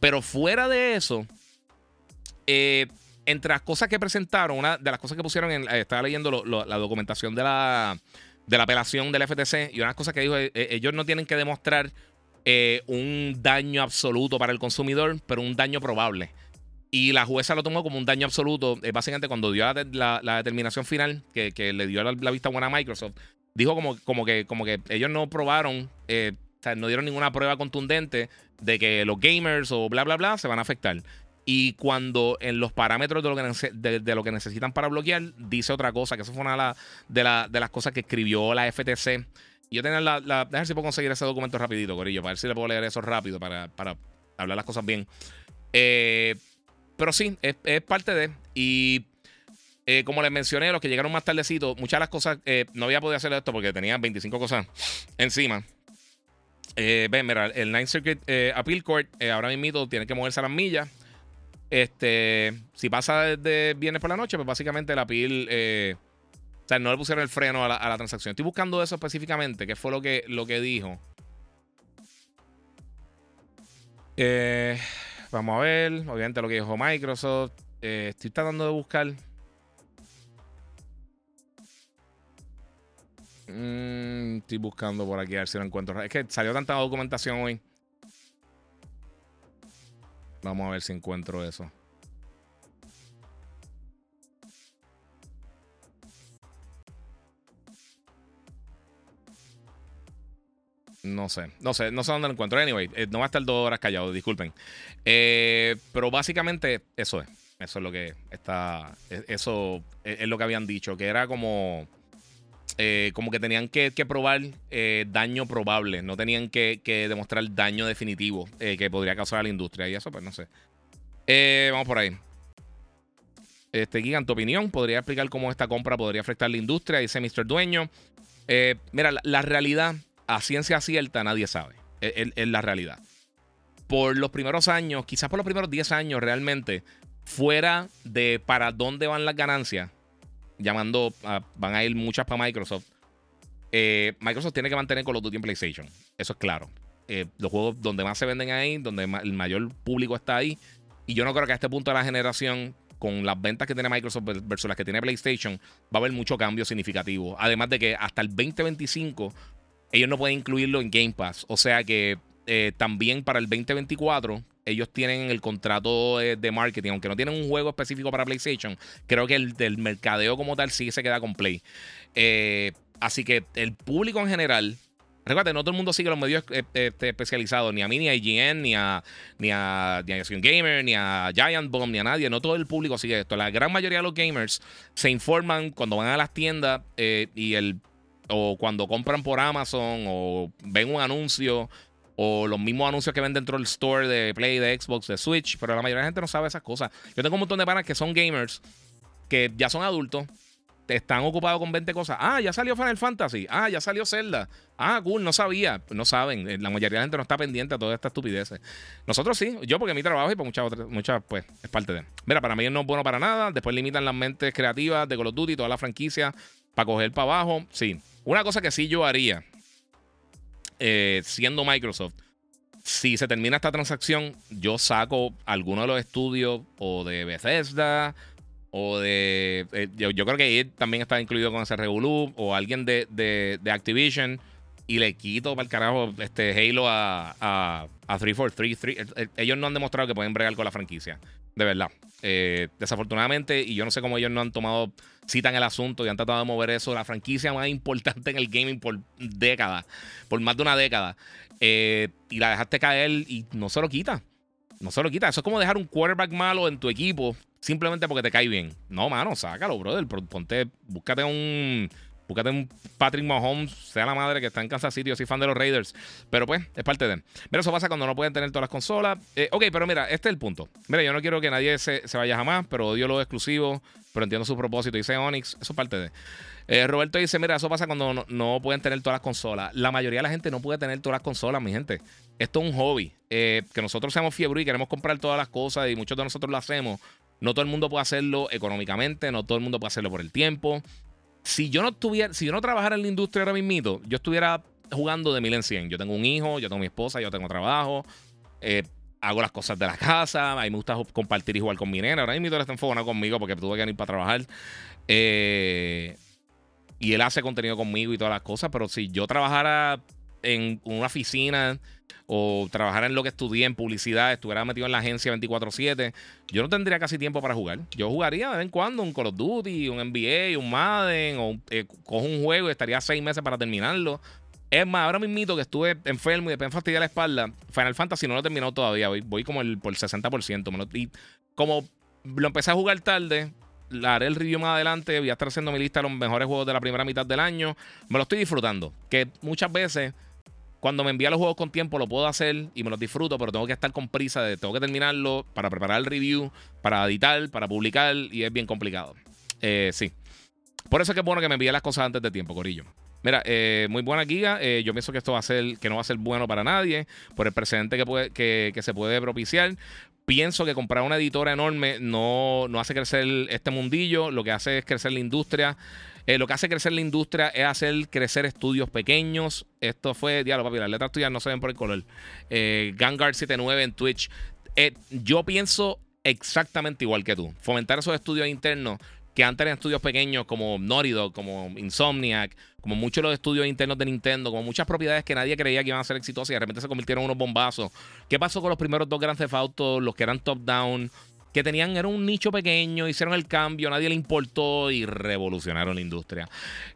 pero fuera de eso, eh, entre las cosas que presentaron, una de las cosas que pusieron, en, eh, estaba leyendo la documentación de la, de la apelación del FTC, y una de las cosas que dijo, eh, eh, ellos no tienen que demostrar un daño absoluto para el consumidor, pero un daño probable. Y la jueza lo tomó como un daño absoluto. básicamente, cuando dio la, determinación final, que, le dio la, vista buena a Microsoft, dijo como, como, que, como que ellos no probaron, no dieron ninguna prueba contundente de que los gamers o bla, bla, bla se van a afectar. Y cuando en los parámetros de lo que, de, necesitan para bloquear, dice otra cosa, que eso fue una de, las cosas que escribió la FTC. Yo tenía la, la. Si puedo conseguir ese documento rapidito, Corillo, para ver si le puedo leer eso rápido, para, para hablar las cosas bien. Eh, pero sí, es, parte de. Y eh, como les mencioné, los que llegaron más tardecito, muchas de las cosas. Eh, no había podido hacer esto porque tenía 25 cosas encima. ven, mira, el Ninth Circuit Appeal Court ahora mismo tiene que moverse a las millas. Este, si pasa desde viernes por la noche, pues básicamente la PIL, eh, o sea, no le pusieron el freno a la, transacción. Estoy buscando eso específicamente, que fue lo que, lo que dijo. Eh, vamos a ver, obviamente lo que dijo Microsoft. Eh, estoy tratando de buscar. Mm, estoy buscando por aquí a ver si lo encuentro. Es que salió tanta documentación hoy. Vamos a ver si encuentro eso. No sé, no sé, no sé dónde lo encuentro. Anyway, eh, no va a estar dos horas callado, disculpen. Eh, pero básicamente eso es. Eso es lo que está. E-, eso e-, es lo que habían dicho, que era como eh, como que tenían que, probar daño probable, no tenían que, demostrar daño definitivo que podría causar a la industria. Y eso, pues no sé. vamos por ahí. Este, Gigan, tu opinión, ¿podría explicar cómo esta compra podría afectar la industria? Dice Mr. Dueño. mira, la, realidad a ciencia cierta nadie sabe. Es, la realidad. Por los primeros años, quizás por los primeros 10 años realmente, fuera de para dónde van las ganancias, llamando, van a ir muchas para Microsoft. Eh, Microsoft tiene que mantener con los Duty en PlayStation. Eso es claro. Eh, los juegos donde más se venden ahí, donde el mayor público está ahí. Y yo no creo que a este punto de la generación, con las ventas que tiene Microsoft versus las que tiene PlayStation, va a haber mucho cambio significativo. Además de que hasta el 2025 ellos no pueden incluirlo en Game Pass. O sea que eh, también para el 2024 ellos tienen el contrato de, marketing, aunque no tienen un juego específico para PlayStation, creo que el del mercadeo como tal sí se queda con Play. Eh, así que el público en general, recuerda, no todo el mundo sigue los medios eh, este, especializados, ni a mí, ni a IGN, ni a, ni a, ni a Gamer, ni a Giant Bomb, ni a nadie. No todo el público sigue esto. La gran mayoría de los gamers se informan cuando van a las tiendas y el o cuando compran por Amazon o ven un anuncio o los mismos anuncios que ven dentro del store de Play, de Xbox, de Switch, pero la mayoría de la gente no sabe esas cosas. Yo tengo un montón de panas que son gamers, que ya son adultos, están ocupados con 20 cosas. Ah, ya salió Final Fantasy. Ah, ya salió Zelda. Ah, cool, no sabía. No saben. Eh, la mayoría de la gente no está pendiente a todas estas estupideces. Nosotros sí. Yo porque mi trabajo y por muchas otras, muchas, pues, es parte de. Mira, para mí no es bueno para nada. Después limitan las mentes creativas de Call of Duty, toda la franquicia, para coger para abajo. Sí. Una cosa que sí yo haría, eh, siendo Microsoft, si se termina esta transacción, yo saco alguno de los estudios o de Bethesda o de. Eh, yo, creo que él también está incluido con ese Revolu o alguien de, de, Activision y le quito para el carajo este Halo a, a 343. Eh, ellos no han demostrado que pueden bregar con la franquicia. De verdad. desafortunadamente, y yo no sé cómo ellos no han tomado citan el asunto y han tratado de mover eso, la franquicia más importante en el gaming por décadas, por más de una década, eh, y la dejaste caer y no se lo quita. No se lo quita. Eso es como dejar un quarterback malo en tu equipo simplemente porque te cae bien. No, mano, sácalo, brother. Ponte, búscate un Búscate un Patrick Mahomes, sea la madre que está en Kansas City, yo soy fan de los Raiders. Pero pues, es parte de. Mira, eso pasa cuando no pueden tener todas las consolas. Eh, ok, pero mira, este es el punto. Mira, yo no quiero que nadie se, vaya jamás, pero odio lo exclusivo, pero entiendo su propósito. Dice Onyx, eso es parte de. Eh, Roberto dice: Mira, eso pasa cuando no, pueden tener todas las consolas. La mayoría de la gente no puede tener todas las consolas, mi gente. Esto es un hobby. Eh, que nosotros seamos fiebre y queremos comprar todas las cosas y muchos de nosotros lo hacemos. No todo el mundo puede hacerlo económicamente, no todo el mundo puede hacerlo por el tiempo si yo no tuviera, si yo no trabajara en la industria ahora mismo, yo estuviera jugando de mil en cien. Yo tengo un hijo, yo tengo mi esposa, yo tengo trabajo, eh, hago las cosas de la casa, a mí me gusta compartir y jugar con mi nena. Ahora mismo él está enfocado conmigo porque tuve que ir para trabajar. Eh, y él hace contenido conmigo y todas las cosas, pero si yo trabajara en una oficina o trabajara en lo que estudié en publicidad, estuviera metido en la agencia 24/7, yo no tendría casi tiempo para jugar. Yo jugaría de vez en cuando un Call of Duty, un NBA, un Madden, o eh, cojo un juego y estaría seis meses para terminarlo. Es más, ahora mismo que estuve enfermo y después me fastidié la espalda, Final Fantasy no lo he terminado todavía, voy, como el, por el 60%. y como lo empecé a jugar tarde, haré el review más adelante, voy a estar haciendo mi lista de los mejores juegos de la primera mitad del año, me lo estoy disfrutando, que muchas veces cuando me envía los juegos con tiempo lo puedo hacer y me los disfruto, pero tengo que estar con prisa, de, tengo que terminarlo para preparar el review, para editar, para publicar y es bien complicado. Eh, sí. Por eso es que es bueno que me envíe las cosas antes de tiempo, Corillo. Mira, eh, muy buena guía. Eh, yo pienso que esto va a ser, que no va a ser bueno para nadie, por el precedente que, puede, que, se puede propiciar. Pienso que comprar una editora enorme no, no hace crecer este mundillo, lo que hace es crecer la industria. Eh, lo que hace crecer la industria es hacer crecer estudios pequeños. Esto fue, diálogo, papi, las letras tuyas no se ven por el color. Eh, Ganguard79 en Twitch. Eh, yo pienso exactamente igual que tú. Fomentar esos estudios internos que antes eran estudios pequeños como Naughty como Insomniac, como muchos de los estudios internos de Nintendo, como muchas propiedades que nadie creía que iban a ser exitosas y de repente se convirtieron en unos bombazos. ¿Qué pasó con los primeros dos grandes Theft los que eran top-down? Que tenían, era un nicho pequeño, hicieron el cambio, nadie le importó y revolucionaron la industria.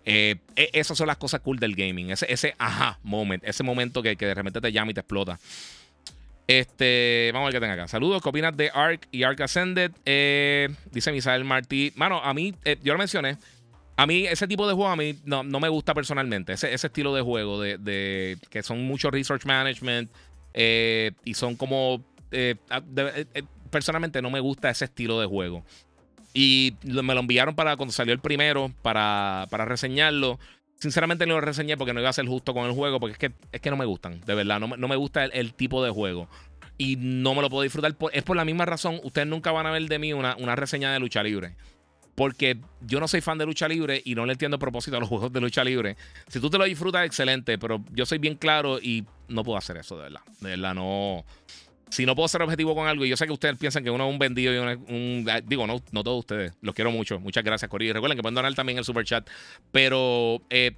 Eh, e, esas son las cosas cool del gaming. Ese, ese aha moment, ese momento que, que de repente te llama y te explota. Este, vamos a ver qué tenga acá. Saludos, ¿qué opinas de Ark y Ark Ascended? Eh, dice Misael Martí. Mano, a mí, eh, yo lo mencioné. A mí, ese tipo de juego a mí no, me gusta personalmente. Ese, ese estilo de juego, de, que son mucho research management y son como. Personalmente no me gusta ese estilo de juego. Y me lo enviaron para cuando salió el primero, para, para reseñarlo. Sinceramente no lo reseñé porque no iba a ser justo con el juego, porque es que, es que no me gustan, de verdad, no, me gusta el, tipo de juego. Y no me lo puedo disfrutar. es por la misma razón, ustedes nunca van a ver de mí una, una reseña de lucha libre. Porque yo no soy fan de lucha libre y no le entiendo propósito a los juegos de lucha libre. Si tú te lo disfrutas, excelente, pero yo soy bien claro y no puedo hacer eso, de verdad. De verdad, no si no puedo ser objetivo con algo, y yo sé que ustedes piensan que uno es un vendido y un. Ah, digo, no, no todos ustedes. Los quiero mucho. Muchas gracias, Cory. Recuerden que pueden donar también el super chat. Pero eh,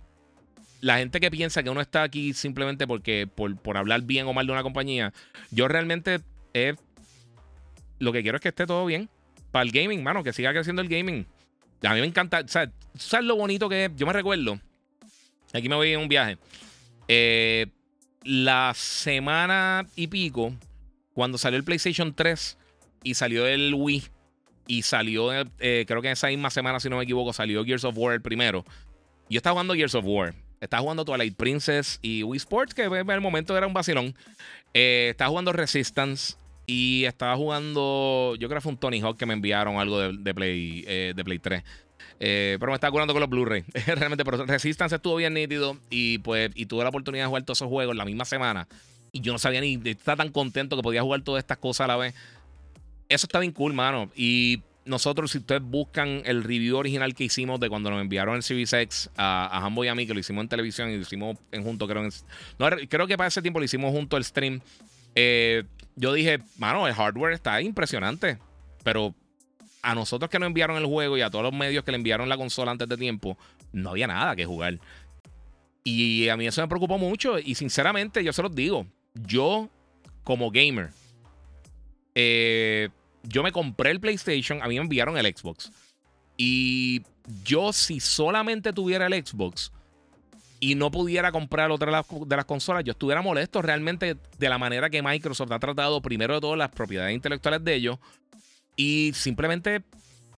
la gente que piensa que uno está aquí simplemente porque por, por hablar bien o mal de una compañía, yo realmente eh, lo que quiero es que esté todo bien para el gaming, mano, que siga creciendo el gaming. A mí me encanta, o sea, ¿sabes lo bonito que es? Yo me recuerdo, aquí me voy en un viaje, eh, la semana y pico cuando salió el PlayStation 3 y salió el Wii y salió, eh, creo que en esa misma semana, si no me equivoco, salió Gears of War el primero. Yo estaba jugando Gears of War. Estaba jugando Twilight Princess y Wii Sports, que en el momento era un vacilón. Eh, estaba jugando Resistance y estaba jugando, yo creo que fue un Tony Hawk que me enviaron algo de, Play, eh, de Play 3. pero me estaba curando con los Blu-ray. <laughs> Realmente, pero Resistance estuvo bien nítido y pues y tuve la oportunidad de jugar todos esos juegos la misma semana. Y yo no sabía ni, estaba tan contento que podía jugar todas estas cosas a la vez. Eso está bien cool, mano. Y nosotros, si ustedes buscan el review original que hicimos de cuando nos enviaron el Series a, a y a mí, que lo hicimos en televisión y lo hicimos en junto, creo, creo que para ese tiempo lo hicimos junto al stream. Eh, yo dije, mano, el hardware está impresionante. Pero a nosotros que nos enviaron el juego y a todos los medios que le enviaron la consola antes de tiempo, no había nada que jugar. Y a mí eso me preocupó mucho. Y sinceramente, yo se los digo, yo, como gamer, eh, yo me compré el PlayStation, a mí me enviaron el Xbox. Y yo, si solamente tuviera el Xbox y no pudiera comprar otra de las, consolas, yo estuviera molesto realmente de la manera que Microsoft ha tratado primero de todo las propiedades intelectuales de ellos. Y simplemente,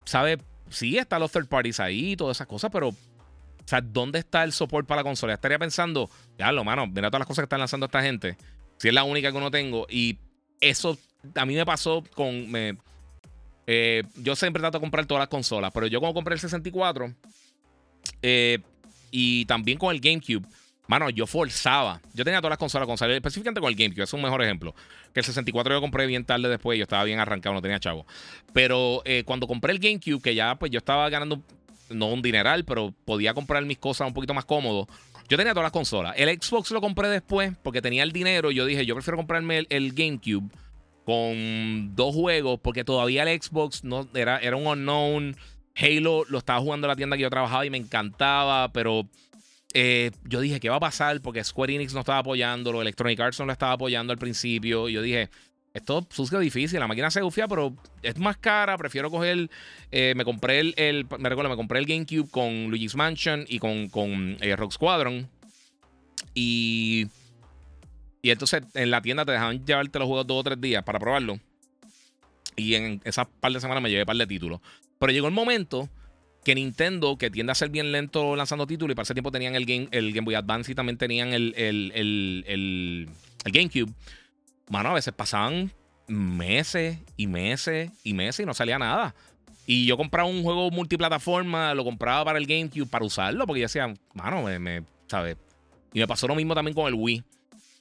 ¿sabe? Sí, están los third parties ahí y todas esas cosas, pero ¿dónde está el soporte para la consola? Estaría pensando, ya lo, mano, mira todas las cosas que están lanzando esta gente. Si es la única que uno tengo. Y eso a mí me pasó con. Me, eh, yo siempre trato de comprar todas las consolas, pero yo como compré el 64 eh, y también con el GameCube, mano, yo forzaba. Yo tenía todas las consolas con específicamente con el GameCube, es un mejor ejemplo. Que el 64 yo compré bien tarde después, yo estaba bien arrancado, no tenía chavo. Pero eh, cuando compré el GameCube, que ya pues yo estaba ganando, no un dineral, pero podía comprar mis cosas un poquito más cómodo. Yo tenía todas las consolas. El Xbox lo compré después porque tenía el dinero. Yo dije, yo prefiero comprarme el, GameCube con dos juegos porque todavía el Xbox no, era, era un unknown. Halo lo estaba jugando en la tienda que yo trabajaba y me encantaba, pero eh, yo dije, ¿qué va a pasar? Porque Square Enix no estaba apoyándolo, Electronic Arts no lo estaba apoyando al principio. Y yo dije, esto sucio difícil, la máquina se gufía, pero es más cara, prefiero coger, eh, me compré el, me recuerdo, me compré el GameCube con Luigi's Mansion y con, con eh, Rock Squadron. Y, y entonces en la tienda te dejaban llevarte los juegos dos o tres días para probarlo. Y en esas par de semanas me llevé un par de títulos. Pero llegó el momento que Nintendo, que tiende a ser bien lento lanzando títulos, y para ese tiempo tenían el Game, el Game Boy Advance y también tenían el, el, el, el GameCube mano, a veces pasaban meses y meses y meses y no salía nada. Y yo compraba un juego multiplataforma, lo compraba para el GameCube para usarlo, porque yo decía, mano, me, me ¿sabes? Y me pasó lo mismo también con el Wii.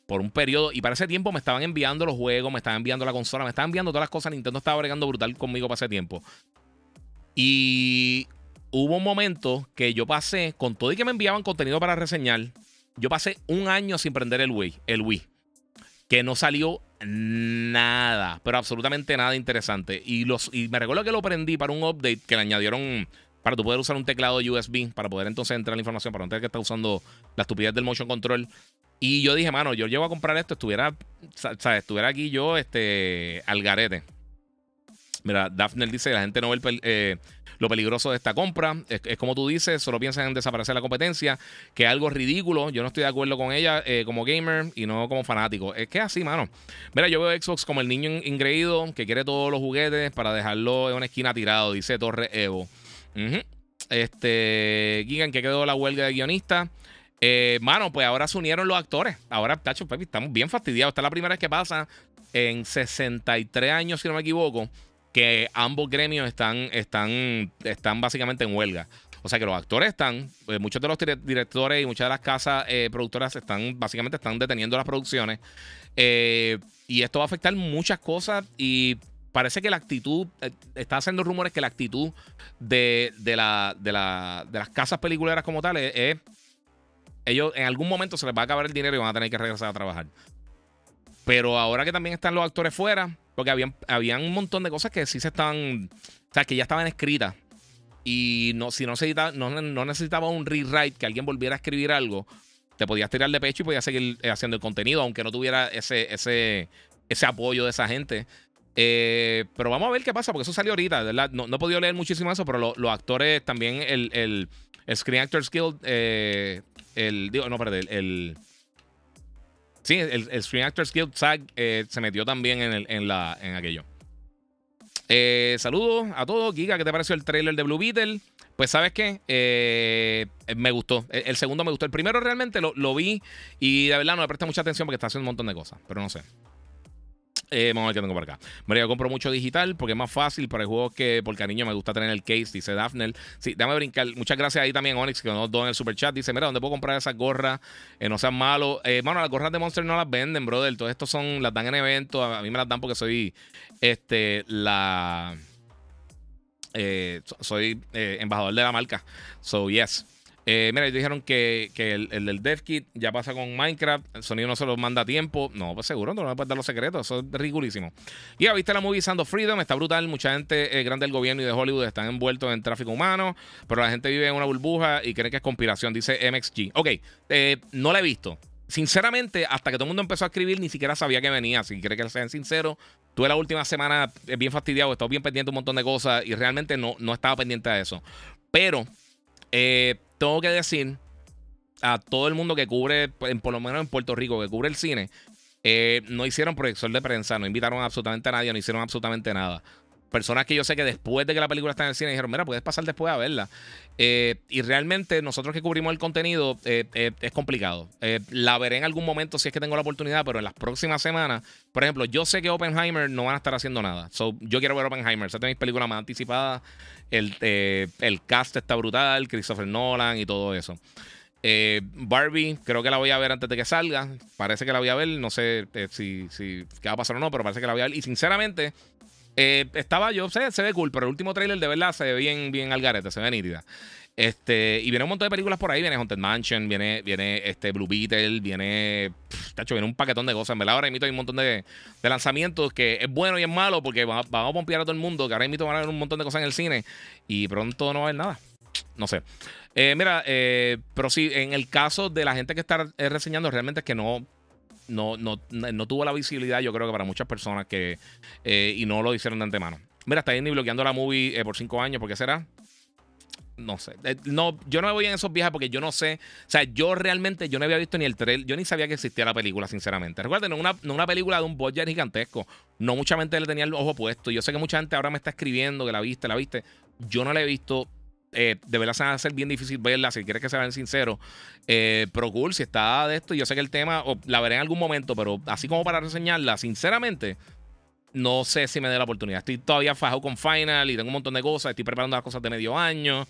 Por un periodo, y para ese tiempo me estaban enviando los juegos, me estaban enviando la consola, me estaban enviando todas las cosas. Nintendo estaba bregando brutal conmigo para ese tiempo. Y hubo un momento que yo pasé, con todo y que me enviaban contenido para reseñar, yo pasé un año sin prender el Wii. El Wii que no salió nada, pero absolutamente nada interesante. Y, los, y me recuerdo que lo prendí para un update que le añadieron para tu poder usar un teclado USB, para poder entonces entrar la información, para no tener que estar usando la estupidez del motion control. Y yo dije, mano, yo llego a comprar esto, estuviera, ¿sabes? Estuviera aquí yo, este, al garete. Mira, Daphne dice: la gente no ve eh, lo peligroso de esta compra. Es, como tú dices, solo piensan en desaparecer la competencia, que es algo ridículo. Yo no estoy de acuerdo con ella eh, como gamer y no como fanático. Es que es así, mano. Mira, yo veo Xbox como el niño ingreído que quiere todos los juguetes para dejarlo en una esquina tirado, dice Torre Evo. Este, Gigan, que quedó la huelga de guionista. Eh, mano, pues ahora se unieron los actores. Ahora, tacho, papi, estamos bien fastidiados. Esta es la primera vez que pasa en 63 años, si no me equivoco, que ambos gremios están, están, están básicamente en huelga. O sea que los actores están, eh, muchos de los directores y muchas de las casas eh, productoras están, básicamente están deteniendo las producciones. y esto va a afectar muchas cosas y parece que la actitud, está haciendo rumores que la actitud de, de, la, de, la, de las casas peliculeras como tal es ellos en algún momento se les va a acabar el dinero y van a tener que regresar a trabajar. Pero ahora que también están los actores fuera, porque habían, habían un montón de cosas que sí se estaban, o sea, que ya estaban escritas. Y no, si no, se no, no necesitaba un rewrite, que alguien volviera a escribir algo, te podías tirar de pecho y podías seguir eh, haciendo el contenido, aunque no tuviera ese, ese, ese apoyo de esa gente. Eh, pero vamos a ver qué pasa, porque eso salió ahorita, ¿verdad? No, no he podido leer muchísimo eso, pero los actores también, el, el, Screen Actors Guild eh, el, digo, no, perdón, el, sí, el, Screen Actors Guild SAG eh, se metió también en, el, en, la, en aquello. Eh, saludos a todos. Giga, ¿qué te pareció el trailer de Blue Beetle? Pues, ¿sabes qué? Eh, me gustó. El, segundo me gustó. El primero realmente lo, lo, vi y de verdad no me presta mucha atención porque está haciendo un montón de cosas. Pero no sé. Eh, vamos a ver qué tengo por acá. Mira, yo compro mucho digital porque es más fácil para el juego que porque a niño me gusta tener el case, dice Daphne. Sí, déjame brincar. Muchas gracias ahí también, Onyx, que nos en el super chat. Dice, mira, ¿dónde puedo comprar esas gorras? Eh, no sean malos. Eh, bueno, las gorras de Monster no las venden, brother. Todo esto son, las dan en eventos. A, mí me las dan porque soy este la. Eh, soy embajador de la marca. So, yes. Eh, mira, dijeron que, el, el, del DevKit ya pasa con Minecraft. El sonido no se lo manda a tiempo. No, pues seguro, no me puedes dar los secretos. Eso es ridiculísimo. Y ya viste la movie Sound Freedom. Está brutal. Mucha gente eh, grande del gobierno y de Hollywood están envueltos en tráfico humano. Pero la gente vive en una burbuja y cree que es conspiración, dice MXG. Ok, eh, no la he visto. Sinceramente, hasta que todo el mundo empezó a escribir, ni siquiera sabía que venía. Si quiere que sean sinceros, tuve la última semana bien fastidiado, he bien pendiente de un montón de cosas y realmente no, no estaba pendiente de eso. Pero eh, tengo que decir a todo el mundo que cubre, por lo menos en Puerto Rico, que cubre el cine, eh, no hicieron proyección de prensa, no invitaron absolutamente a nadie, no hicieron absolutamente nada. Personas que yo sé que después de que la película está en el cine dijeron, mira, puedes pasar después a verla. Eh, y realmente nosotros que cubrimos el contenido eh, es complicado. la veré en algún momento si es que tengo la oportunidad, pero en las próximas semanas, por ejemplo, yo sé que Oppenheimer no van a estar haciendo nada. So, yo quiero ver Oppenheimer, esa es de mis películas más anticipadas. El, eh, el cast está brutal, Christopher Nolan y todo eso. Eh, Barbie, creo que la voy a ver antes de que salga. Parece que la voy a ver. No sé eh, si, si qué va a pasar o no, pero parece que la voy a ver. Y sinceramente, estaba yo, se ve cool, pero el último trailer de verdad se ve bien, bien al garete, se ve nítida. Este, y viene un montón de películas por ahí. Viene Haunted Mansion, viene, viene este Blue Beetle, viene. tacho, viene un paquetón de cosas. En verdad, ahora mismo hay un montón de, lanzamientos que es bueno y es malo porque vamos, a pompear a todo el mundo. Que ahora mismo van a haber un montón de cosas en el cine y pronto no va a haber nada. No sé. Eh, mira, eh, pero sí, en el caso de la gente que está eh, reseñando, realmente es que no, no, no, no tuvo la visibilidad, yo creo que para muchas personas que. y no lo hicieron de antemano. Mira, está ni bloqueando la movie por cinco años, ¿por qué será? no sé. Eh, no, yo no me voy en esos viajes porque yo no sé. O sea, yo realmente yo no había visto ni el trailer. Yo ni sabía que existía la película, sinceramente. Recuerden, no una, una película de un budget gigantesco. No mucha gente le tenía el ojo puesto. Yo sé que mucha gente ahora me está escribiendo que la viste, la viste. Yo no la he visto. Eh, de verdad se va a hacer bien difícil verla. Si quieres que sean sinceros, eh, Cool, si está de esto, yo sé que el tema la veré en algún momento, pero así como para reseñarla, sinceramente, no sé si me dé la oportunidad. Estoy todavía fajado con Final y tengo un montón de cosas. Estoy preparando las cosas de medio año.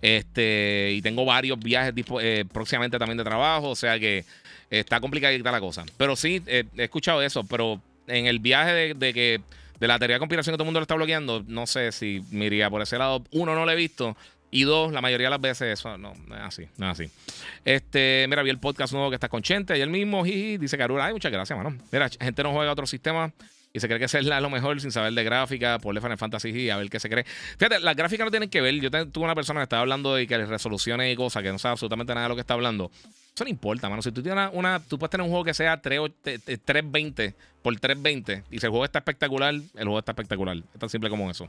Este, y tengo varios viajes eh, próximamente también de trabajo. O sea que está complicadita la cosa. Pero sí, eh, he escuchado eso. Pero en el viaje de, que de la teoría de conspiración que todo el mundo lo está bloqueando, no sé si me por ese lado. Uno, no lo he visto. Y dos, la mayoría de las veces eso no, es así, no es así. Este, mira, vi el podcast nuevo que está con Chente y el mismo, jiji, dice Carura, ay, muchas gracias, mano. Mira, gente no juega otro sistema y se cree que es lo mejor sin saber de gráfica, por Final Fantasy y a ver qué se cree. Fíjate, las gráficas no tienen que ver. Yo tuve una persona que estaba hablando de que resoluciones y cosas que no sabe absolutamente nada de lo que está hablando. Eso no importa, mano. Si tú tienes una, tú puedes tener un juego que sea 320 por 320 y si el juego está espectacular, el juego está espectacular. Es tan simple como eso.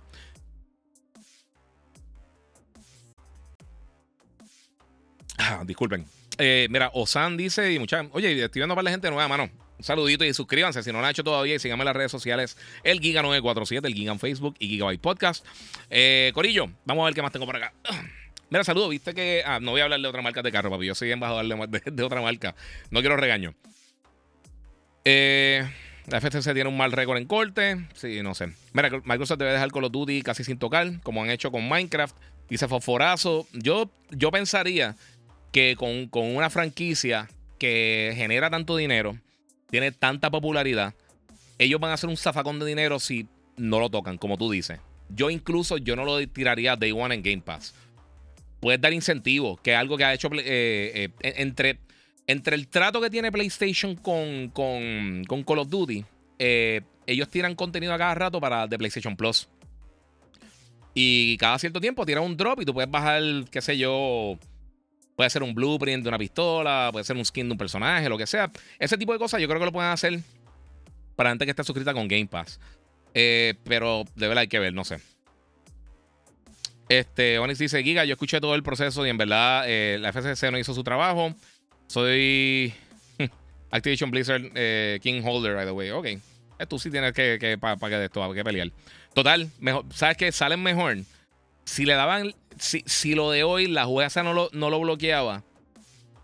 <clears throat> Disculpen. Eh, mira, Osan dice, y mucha, oye, estoy viendo para la gente nueva, mano. Un saludito y suscríbanse si no lo han hecho todavía y síganme en las redes sociales, el Giga947, el Giga en Facebook y Gigabyte Podcast. Eh, Corillo, vamos a ver qué más tengo por acá. <clears throat> Mira, saludo, viste que. Ah, no voy a hablar de otra marca de carro, papi. Yo soy embajador de, <laughs> de, otra marca. No quiero regaño. Eh, la FTC tiene un mal récord en corte. Sí, no sé. Mira, Microsoft debe dejar Call of Duty casi sin tocar, como han hecho con Minecraft. Dice Fosforazo. Yo, yo pensaría que con, con una franquicia que genera tanto dinero, tiene tanta popularidad, ellos van a hacer un zafacón de dinero si no lo tocan, como tú dices. Yo incluso yo no lo tiraría Day One en Game Pass puedes dar incentivos, que es algo que ha hecho eh, eh, entre, entre el trato que tiene PlayStation con, con, con Call of Duty, eh, ellos tiran contenido a cada rato para de PlayStation Plus. Y cada cierto tiempo tiran un drop y tú puedes bajar, qué sé yo, puede ser un blueprint de una pistola, puede ser un skin de un personaje, lo que sea. Ese tipo de cosas yo creo que lo pueden hacer para gente que esté suscrita con Game Pass. pero de verdad hay que ver, no sé. Este, Onyx dice, Giga, yo escuché todo el proceso y en verdad eh, la FCC no hizo su trabajo. Soy <laughs> Activision Blizzard eh, King Holder, by the way. Ok. Eh, tú sí tienes que, para que esto, que pelear. Total, mejor, ¿sabes qué? Salen mejor. Si le daban, si, si lo de hoy la jueza no lo, no lo bloqueaba,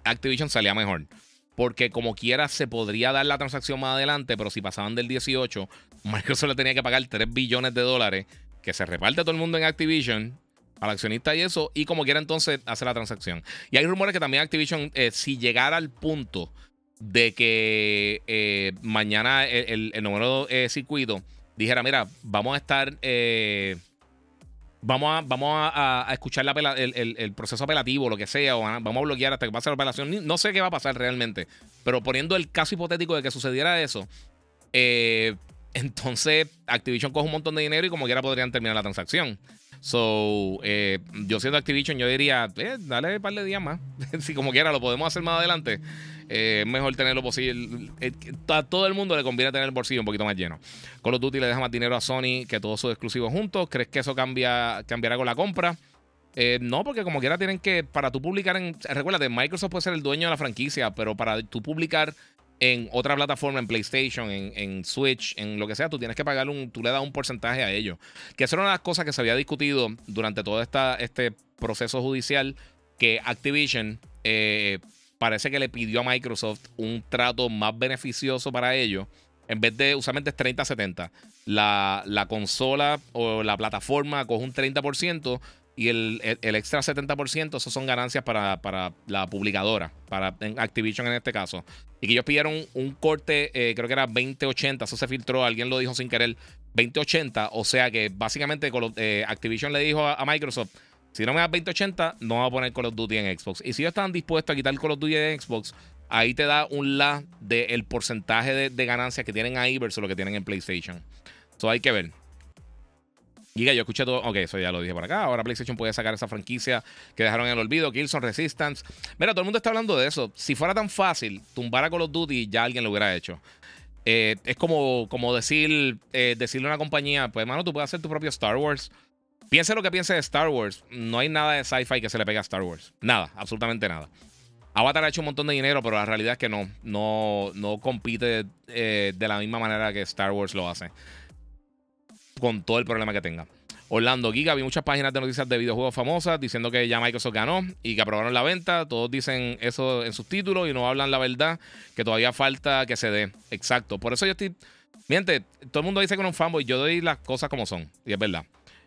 Activision salía mejor. Porque como quiera se podría dar la transacción más adelante, pero si pasaban del 18, Microsoft le tenía que pagar 3 billones de dólares que se reparte todo el mundo en Activision al accionista y eso, y como quiera entonces hacer la transacción. Y hay rumores que también Activision, eh, si llegara al punto de que eh, mañana el, el, número eh, circuito dijera, mira, vamos a estar, vamos a, vamos a, escuchar la el, proceso apelativo, lo que sea, o vamos a bloquear hasta que pase la apelación. No sé qué va a pasar realmente, pero poniendo el caso hipotético de que sucediera eso, <laughs> entonces Activision coge un montón de dinero y como quiera podrían terminar la transacción. So, eh, yo siendo Activision, yo diría, eh, dale un par de días más. <laughs> si como quiera lo podemos hacer más adelante, eh, es mejor tenerlo posible. a todo el mundo le conviene tener el bolsillo un poquito más lleno. Call of Duty le deja más dinero a Sony que todos sus exclusivos juntos. ¿Crees que eso cambia, cambiará con la compra? no, porque como quiera tienen que, para tú publicar en, recuérdate, Microsoft puede ser el dueño de la franquicia, pero para tú publicar en otra plataforma, en PlayStation, en, Switch, en lo que sea, tú tienes que pagar un, tú le das un porcentaje a ellos. Que esa era una de las cosas que se había discutido durante todo este proceso judicial, que Activision eh, parece que le pidió a Microsoft un trato más beneficioso para ellos. En vez de, usualmente es 30-70. La, la consola o la plataforma coge un 30%, y el, extra 70%, eso son ganancias para, la publicadora, para Activision en este caso. Y que ellos pidieron un corte, eh, creo que era 2080, eso se filtró, alguien lo dijo sin querer, 2080, o sea que básicamente eh, Activision le dijo a, Microsoft, si no me das 2080, no va a poner Call of Duty en Xbox. Y si ellos están dispuestos a quitar Call of Duty en Xbox, ahí te da un la del porcentaje de, de ganancias que tienen ahí versus lo que tienen en PlayStation. Eso hay que ver. Giga, yo escuché todo. Ok, eso ya lo dije por acá. Ahora PlayStation puede sacar esa franquicia que dejaron en el olvido. Killzone Resistance. Mira, todo el mundo está hablando de eso. Si fuera tan fácil tumbar a Call of Duty, ya alguien lo hubiera hecho. Eh, es como, como decir, eh, decirle a una compañía, pues hermano, tú puedes hacer tu propio Star Wars. Piense lo que piense de Star Wars. No hay nada de sci-fi que se le pegue a Star Wars. Nada, absolutamente nada. Avatar ha hecho un montón de dinero, pero la realidad es que no, no, no compite eh, de la misma manera que Star Wars lo hace con todo el problema que tenga. Orlando Giga, vi muchas páginas de noticias de videojuegos famosas diciendo que ya Microsoft ganó y que aprobaron la venta. Todos dicen eso en sus títulos y no hablan la verdad, que todavía falta que se dé. Exacto. Por eso yo estoy. Miente, todo el mundo dice que no es un fanboy. Yo doy las cosas como son. Y es verdad.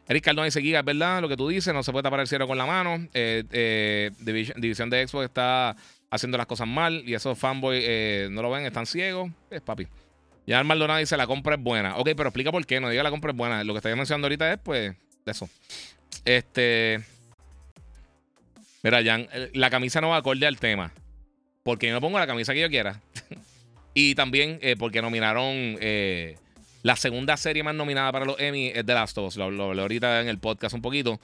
Eric Cardona dice: Giga, es verdad lo que tú dices. No se puede tapar el cielo con la mano. Eh, eh, División de Xbox está haciendo las cosas mal y esos fanboys eh, no lo ven, están ciegos. Es papi. Ya Maldonado dice la compra es buena. Ok, pero explica por qué. No diga la compra es buena. Lo que estoy mencionando ahorita es, pues, eso. Este. Mira, Jan, eh, la camisa no va acorde al tema. Porque yo no pongo la camisa que yo quiera. <laughs> y también eh, porque nominaron. Eh, la segunda serie más nominada para los Emmy es The Last of Us. Lo hablé ahorita en el podcast un poquito.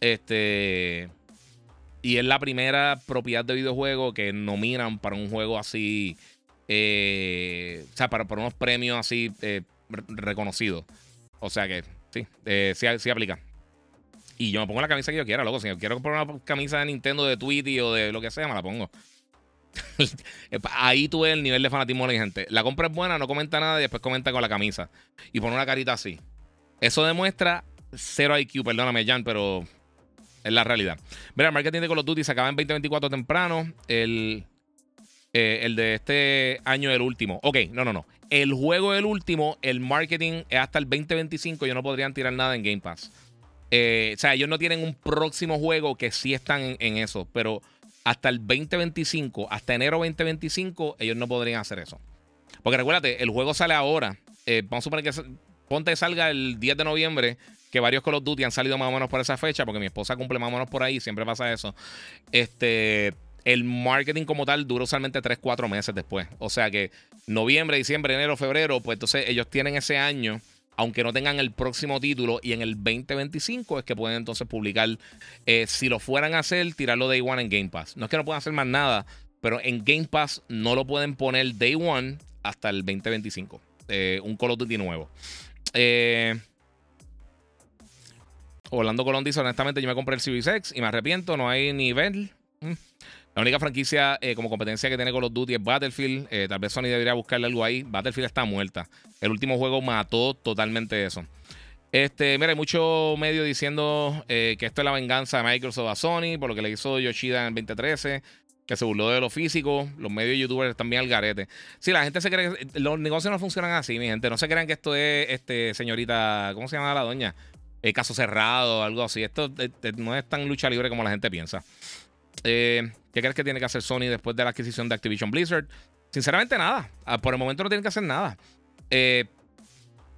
Este. y es la primera propiedad de videojuego que nominan para un juego así. Eh, o sea, para, para, unos premios así eh, reconocidos. O sea que sí, eh, sí, sí, aplica. Y yo me pongo la camisa que yo quiera, loco. Si yo quiero comprar una camisa de Nintendo, de Tweety o de lo que sea, me la pongo. <laughs> Ahí tú el nivel de fanatismo de la gente. La compra es buena, no comenta nada y después comenta con la camisa. Y pone una carita así. Eso demuestra cero IQ, perdóname, Jan, pero es la realidad. Mira, el marketing de Call of Duty se acaba en 2024 temprano. El, eh, el de este año, el último. Ok, no, no, no. El juego del último, el marketing es hasta el 2025. Yo no podrían tirar nada en Game Pass. Eh, o sea, ellos no tienen un próximo juego que sí están en, eso, pero hasta el 2025, hasta enero 2025, ellos no podrían hacer eso. Porque recuérdate, el juego sale ahora. Eh, vamos a suponer que ponte salga el 10 de noviembre, que varios Call of Duty han salido más o menos por esa fecha, porque mi esposa cumple más o menos por ahí, siempre pasa eso. Este, el marketing como tal dura usualmente 3, 4 meses después. O sea que noviembre, diciembre, enero, febrero, pues entonces ellos tienen ese año aunque no tengan el próximo título y en el 2025 es que pueden entonces publicar, eh, si lo fueran a hacer, tirarlo Day One en Game Pass. No es que no puedan hacer más nada, pero en Game Pass no lo pueden poner Day One hasta el 2025. Eh, un Call of Duty nuevo. Eh, Orlando Colón dice, honestamente, yo me compré el Series X y me arrepiento, no hay nivel. Mm. La única franquicia eh, como competencia que tiene Call of Duty es Battlefield. Eh, tal vez Sony debería buscarle algo ahí. Battlefield está muerta. El último juego mató totalmente eso. Este, mira, hay muchos medios diciendo eh, que esto es la venganza de Microsoft a Sony por lo que le hizo Yoshida en el 2013, que se burló de lo físico. Los medios youtubers también al garete. Sí, la gente se cree que los negocios no funcionan así, mi gente. No se crean que esto es, este, señorita, ¿cómo se llama la doña? caso cerrado, algo así. Esto no es tan lucha libre como la gente piensa. Eh, ¿Qué crees que tiene que hacer Sony después de la adquisición de Activision Blizzard? Sinceramente, nada. Ah, por el momento no tienen que hacer nada. Eh,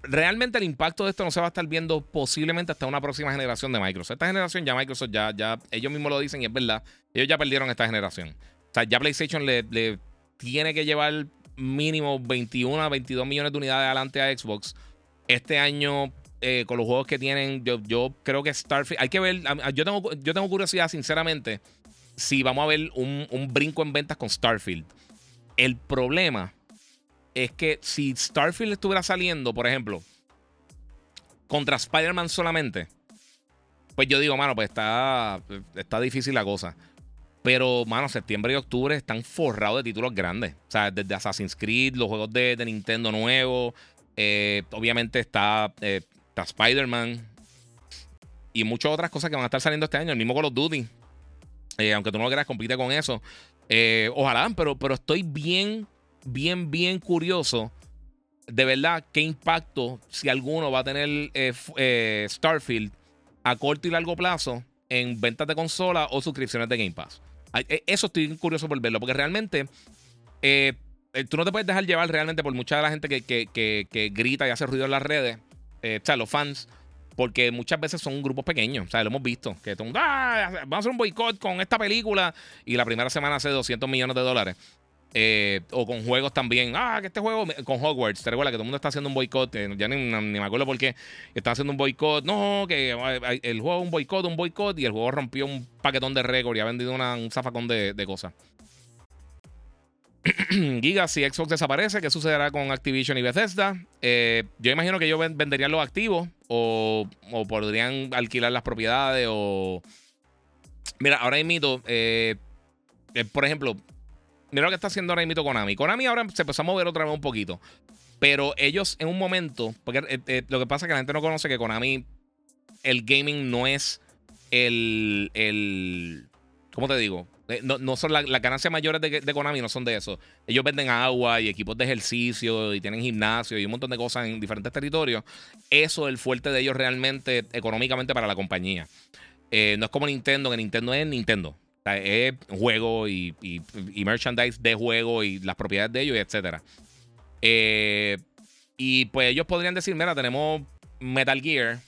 realmente el impacto de esto no se va a estar viendo posiblemente hasta una próxima generación de Microsoft. Esta generación ya Microsoft ya, ya ellos mismos lo dicen y es verdad. Ellos ya perdieron esta generación. O sea, ya PlayStation le, tiene que llevar mínimo 21 a 22 millones de unidades adelante a Xbox. Este año, eh, con los juegos que tienen, yo, yo creo que Starfield. Hay que ver. Yo tengo, yo tengo curiosidad, sinceramente si vamos a ver un, brinco en ventas con Starfield. El problema es que si Starfield estuviera saliendo, por ejemplo, contra Spider-Man solamente, pues yo digo, mano, pues está, está difícil la cosa. Pero, mano, septiembre y octubre están forrados de títulos grandes. O sea, desde Assassin's Creed, los juegos de, Nintendo nuevos. Eh, obviamente está, eh, está Spider-Man. Y muchas otras cosas que van a estar saliendo este año. El mismo Call of Duty. Eh, aunque tú no lo creas, compite con eso. Eh, ojalá, pero, pero estoy bien, bien, bien curioso. De verdad, qué impacto, si alguno, va a tener eh, Starfield a corto y largo plazo en ventas de consola o suscripciones de Game Pass. Eso estoy curioso por verlo, porque realmente tú no te puedes dejar llevar realmente por mucha de la gente que, que grita y hace ruido en las redes. o sea, los fans porque muchas veces son grupos pequeños. O sea, lo hemos visto. Que todo ah, vamos a hacer un boicot con esta película. Y la primera semana hace 200 millones de dólares. Eh, o con juegos también. Ah, que este juego con Hogwarts. Te recuerda que todo el mundo está haciendo un boicot. Eh, ya ni, me acuerdo por qué. Están haciendo un boicot. No, que el juego un boicot, un boicot. Y el juego rompió un paquetón de récord y ha vendido un zafacón de, cosas. <clears throat> Giga, si Xbox desaparece, ¿qué sucederá con Activision y Bethesda? Eh, yo imagino que ellos venderían los activos o, podrían alquilar las propiedades o... Mira, ahora mismo, eh, eh, por ejemplo, mira lo que está haciendo ahora mismo Konami. Konami ahora se empezó a mover otra vez un poquito. Pero ellos en un momento, porque lo que pasa es que la gente no conoce que Konami, el gaming no es el, el ¿cómo te digo? Eh, no, son las ganancias mayores de, Konami, no son de eso. Ellos venden agua y equipos de ejercicio y tienen gimnasio y un montón de cosas en diferentes territorios. Eso es el fuerte de ellos realmente económicamente para la compañía. Eh, no es como Nintendo, que Nintendo es Nintendo. es juego y, merchandise de juego y las propiedades de ellos, etc. Eh, y pues ellos podrían decir, mira, tenemos Metal Gear,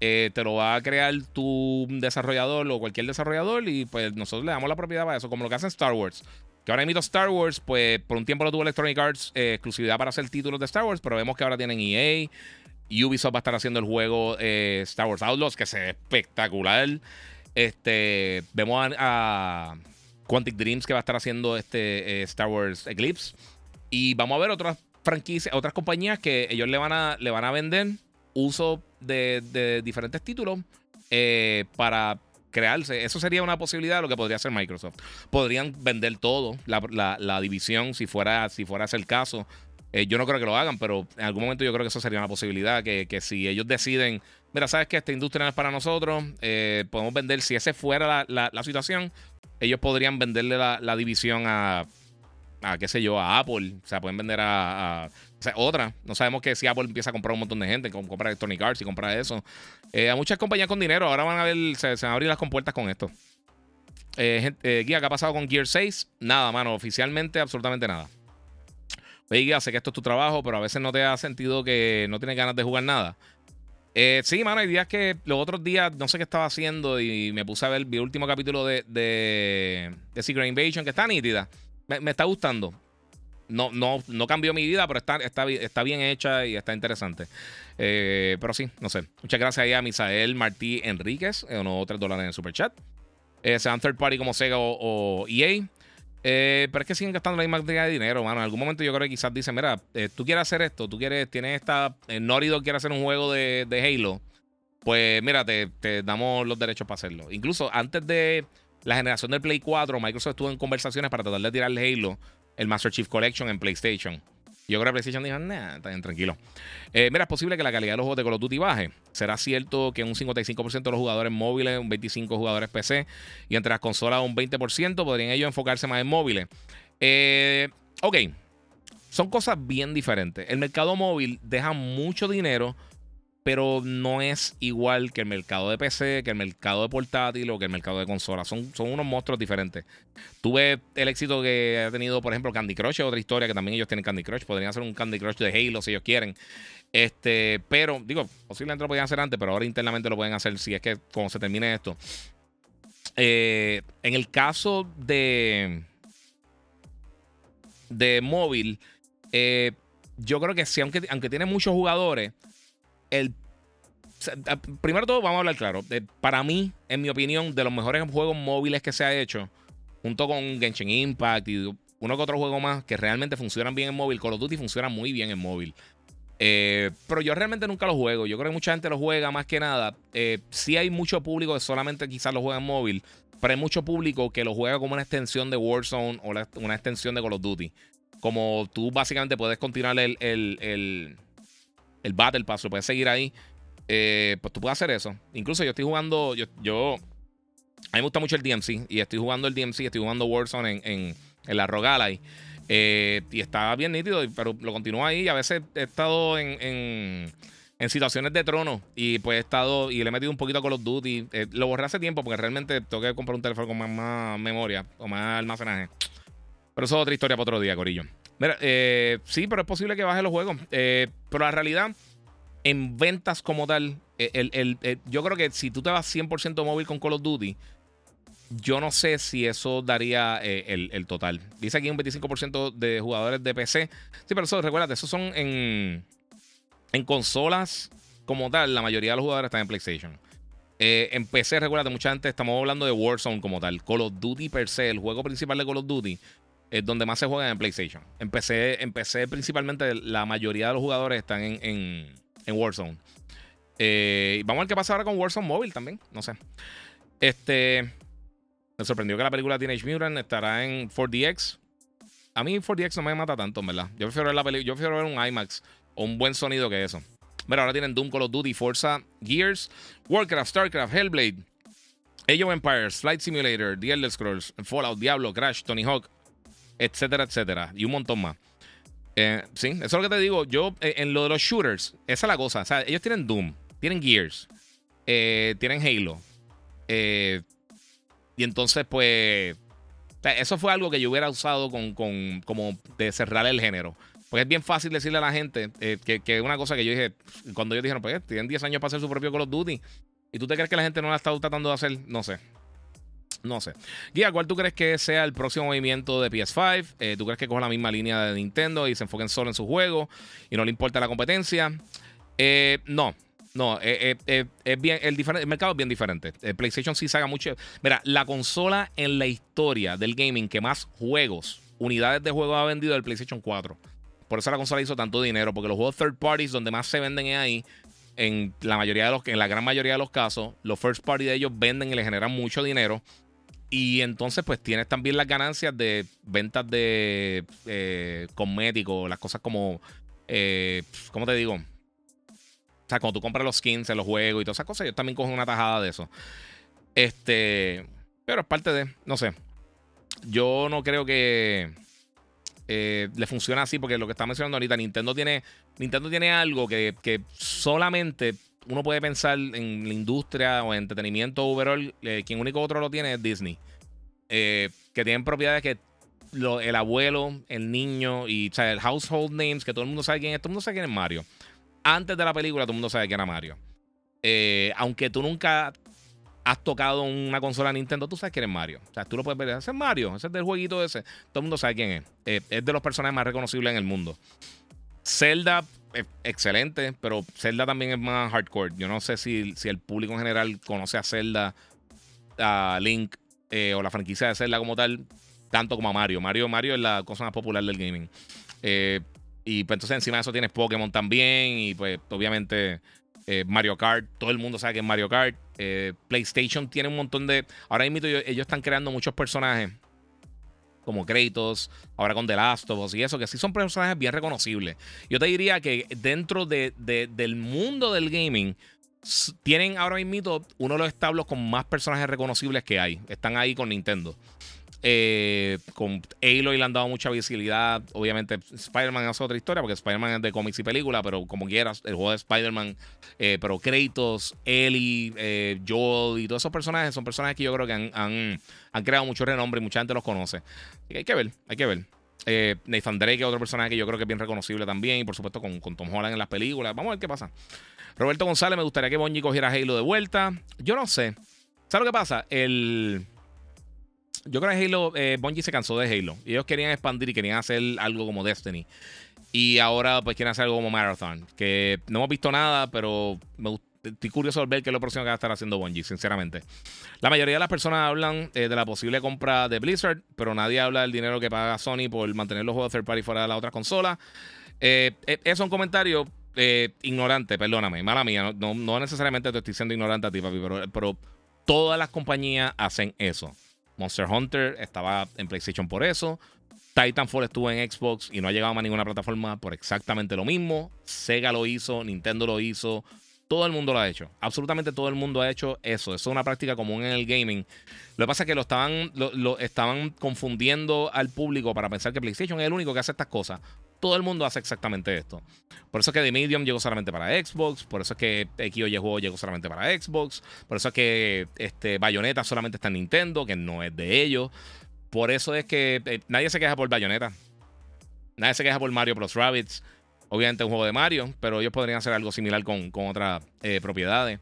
eh, te lo va a crear tu desarrollador o cualquier desarrollador y pues nosotros le damos la propiedad para eso, como lo que hacen Star Wars. Que ahora emito Star Wars, pues por un tiempo lo tuvo Electronic Arts eh, exclusividad para hacer títulos de Star Wars, pero vemos que ahora tienen EA. Ubisoft va a estar haciendo el juego eh, Star Wars Outlaws, que es espectacular. Este, vemos a, Quantic Dreams que va a estar haciendo este Star Wars Eclipse. Y vamos a ver otras franquicias, otras compañías que ellos le van a, le van a vender uso de, diferentes títulos eh, para crearse. Eso sería una posibilidad de lo que podría hacer Microsoft. Podrían vender todo, la, división, si fuera, si fuera ese el caso. Eh, yo no creo que lo hagan, pero en algún momento yo creo que eso sería una posibilidad. Que, si ellos deciden, mira, sabes que esta industria no es para nosotros, eh, podemos vender, si ese fuera la, situación, ellos podrían venderle la, división a, a, qué sé yo, a Apple. O sea, pueden vender a otra. No sabemos que si Apple empieza a comprar un montón de gente, compra Electronic Arts y compra eso. Eh, a muchas compañías con dinero ahora van a ver, se, van a abrir las compuertas con esto. Eh, eh, Guía, ¿qué ha pasado con Gear 6? Nada, mano. Oficialmente, absolutamente nada. Oye, Guía, sé que esto es tu trabajo, pero a veces no te da sentido que no tienes ganas de jugar nada. sí, mano, hay días que los otros días no sé qué estaba haciendo y me puse a ver el último capítulo de, de, Secret Invasion, que está nítida. me está gustando no, no, no cambió mi vida, pero está, está, está bien hecha y está interesante. Eh, pero sí, no sé. Muchas gracias ahí a Misael Martí Enríquez, eh, unos 3 dólares en el super chat. Eh, sean third party como Sega o, EA. Eh, pero es que siguen gastando la misma cantidad de dinero, mano. En algún momento yo creo que quizás dicen, mira, tú quieres hacer esto, tú quieres, tienes esta, Norido quiere hacer un juego de, Halo. Pues mira, te, te, damos los derechos para hacerlo. Incluso antes de la generación del Play 4, Microsoft estuvo en conversaciones para tratar de tirarle Halo el Master Chief Collection en PlayStation. Yo creo que PlayStation dijo, nah, está bien, tranquilo. Eh, mira, es posible que la calidad de los juegos de Call of Duty baje. Será cierto que un 55% de los jugadores móviles, un 25% jugadores PC y entre las consolas un 20% podrían ellos enfocarse más en móviles. Eh, ok, son cosas bien diferentes. El mercado móvil deja mucho dinero pero no es igual que el mercado de PC, que el mercado de portátil o que el mercado de consola. Son, son unos monstruos diferentes. Tuve el éxito que ha tenido, por ejemplo, Candy Crush, otra historia que también ellos tienen Candy Crush. Podrían hacer un Candy Crush de Halo si ellos quieren. Este, pero, digo, posiblemente lo podían hacer antes, pero ahora internamente lo pueden hacer si es que cuando se termine esto. Eh, en el caso de. de móvil, eh, yo creo que sí, aunque, aunque tiene muchos jugadores el primero todo, vamos a hablar claro. para mí, en mi opinión, de los mejores juegos móviles que se ha hecho, junto con Genshin Impact y uno que otro juego más que realmente funcionan bien en móvil. Call of Duty funciona muy bien en móvil. Eh, pero yo realmente nunca lo juego. Yo creo que mucha gente lo juega más que nada. Eh, sí hay mucho público que solamente quizás lo juega en móvil, pero hay mucho público que lo juega como una extensión de Warzone o una extensión de Call of Duty. Como tú básicamente puedes continuar el, el el Battle Pass, puedes seguir ahí. Eh, pues tú puedes hacer eso. Incluso yo estoy jugando, yo, a mí me gusta mucho el DMC y estoy jugando el DMC, estoy jugando Warzone en, en, en la Rogalai. Eh, y está bien nítido, pero lo continúo ahí. A veces he estado en, en, situaciones de trono y pues he estado y le he metido un poquito a Call of Duty. Eh, lo borré hace tiempo porque realmente tengo que comprar un teléfono con más, más memoria o más almacenaje. Pero eso es otra historia para otro día, Corillo. Mira, eh, sí, pero es posible que baje los juegos. Pero la realidad, en ventas como tal, eh, el, yo creo que si tú te vas 100% móvil con Call of Duty, yo no sé si eso daría el, total. Dice aquí un 25% de jugadores de PC. Sí, pero eso, recuérdate, esos son en, en consolas como tal. La mayoría de los jugadores están en PlayStation. en PC, recuérdate, mucha gente, estamos hablando de Warzone como tal. Call of Duty per se, el juego principal de Call of Duty, es donde más se juega en PlayStation. Empecé, empecé principalmente, la mayoría de los jugadores están en, en, Warzone. Eh, vamos a ver qué pasa ahora con Warzone Mobile también. No sé. Este. Me sorprendió que la película Teenage Mutant estará en 4DX. A mí 4DX no me mata tanto, verdad. Yo prefiero ver la película. Yo prefiero ver un IMAX o un buen sonido que eso. Pero ahora tienen Doom, Call of Duty, Forza, Gears, Warcraft, Starcraft, Hellblade, Age of Empires, Flight Simulator, The Elder Scrolls, Fallout, Diablo, Crash, Tony Hawk, etcétera, etcétera. Y un montón más. Eh, sí, eso es lo que te digo. Yo, eh, en lo de los shooters, esa es la cosa. O sea, ellos tienen Doom, tienen Gears, eh, tienen Halo. y entonces, pues. eso fue algo que yo hubiera usado con, con, como de cerrar el género. Porque es bien fácil decirle a la gente que, que una cosa que yo dije, cuando ellos dijeron, pues tienen 10 años para hacer su propio Call of Duty. ¿Y tú te crees que la gente no la estado tratando de hacer? No sé. No sé. Guía, ¿cuál tú crees que sea el próximo movimiento de PS5? Eh, ¿Tú crees que coja la misma línea de Nintendo y se enfoquen solo en su juego y no le importa la competencia? Eh, no, no, es, bien, el, el, mercado es bien diferente. El PlayStation sí saca mucho. Mira, la consola en la historia del gaming que más juegos, unidades de juego ha vendido es el PlayStation 4. Por eso la consola hizo tanto dinero, porque los juegos third parties donde más se venden es ahí. En la mayoría de los, en la gran mayoría de los casos, los first party de ellos venden y le generan mucho dinero. Y entonces, pues tienes también las ganancias de ventas de eh, cosméticos, las cosas como. Eh, ¿Cómo te digo? O sea, cuando tú compras los skins en los juegos y todas esas cosas, ellos también cogen una tajada de eso. Este. Pero es parte de. No sé. Yo no creo que. Eh, le funciona así porque lo que está mencionando ahorita, Nintendo tiene, Nintendo tiene algo que, que solamente uno puede pensar en la industria o en entretenimiento overall, eh, quien único otro lo tiene es Disney. Eh, que tienen propiedades que el abuelo, el niño y el household names, que todo el mundo sabe quién es, todo el mundo sabe quién es Mario. Antes de la película, todo el mundo sabe quién era Mario. Eh, aunque tú nunca has tocado una consola Nintendo, tú sabes quién es Mario. O sea, tú lo puedes ver, ese es Mario, ese es del jueguito ese. Todo el mundo sabe quién es. es de los personajes más reconocibles en el mundo. Zelda excelente, pero Zelda también es más hardcore. Yo no sé si, si el público en general conoce a Zelda, a Link eh, o la franquicia de Zelda como tal, tanto como a Mario. Mario, Mario es la cosa más popular del gaming. Eh, y pues entonces encima de eso tienes Pokémon también y pues obviamente eh, Mario Kart. Todo el mundo sabe que es Mario Kart. PlayStation tiene un montón de... Ahora mismo ellos están creando muchos personajes como Kratos, ahora con The Last of Us y eso, que sí son personajes bien reconocibles. Yo te diría que dentro de, del mundo del gaming, tienen ahora mismo uno de los establos con más personajes reconocibles que hay. Están ahí con Nintendo. Eh, con Aloy le han dado mucha visibilidad. Obviamente, Spider-Man es otra historia, porque Spider-Man es de cómics y películas, pero como quieras, el juego de Spider-Man, eh, pero Kratos, Ellie, eh, Joel y todos esos personajes son personajes que yo creo que han, creado mucho renombre y mucha gente los conoce. Hay que ver, hay que ver. Nathan Drake es otro personaje que yo creo que es bien reconocible también, y por supuesto con, con Tom Holland en las películas. Vamos a ver qué pasa. Roberto González, me gustaría que Bonji cogiera Halo de vuelta. Yo no sé. ¿Sabes lo que pasa? El. Yo creo que Halo, eh, se cansó de Halo. Ellos querían expandir y querían hacer algo como Destiny. Y ahora pues quieren hacer algo como Marathon. Que no hemos visto nada, pero me estoy curioso de ver qué es lo próximo que va a estar haciendo Bungie, sinceramente. La mayoría de las personas hablan eh, de la posible compra de Blizzard, pero nadie habla del dinero que paga Sony por mantener los juegos third party fuera de las otras consolas. Eh, es un comentario ignorante, perdóname, mala mía. No, necesariamente te estoy siendo ignorante a ti, papi, pero, pero todas las compañías hacen eso. Monster Hunter estaba en PlayStation por eso. Titanfall estuvo en Xbox y no ha llegado a ninguna plataforma por exactamente lo mismo. Sega lo hizo, Nintendo lo hizo, todo el mundo lo ha hecho. Absolutamente todo el mundo ha hecho eso. Eso es una práctica común en el gaming. Lo que pasa es que lo estaban, lo, estaban confundiendo al público para pensar que PlayStation es el único que hace estas cosas. Todo el mundo hace exactamente esto. Por eso es que The Medium llegó solamente para Xbox. Por eso es que XY juego llegó solamente para Xbox. Por eso es que este, Bayonetta solamente está en Nintendo, que no es de ellos. Por eso es que eh, nadie se queja por Bayonetta. Nadie se queja por Mario Bros. Rabbits. Obviamente un juego de Mario, pero ellos podrían hacer algo similar con, otras eh, propiedades.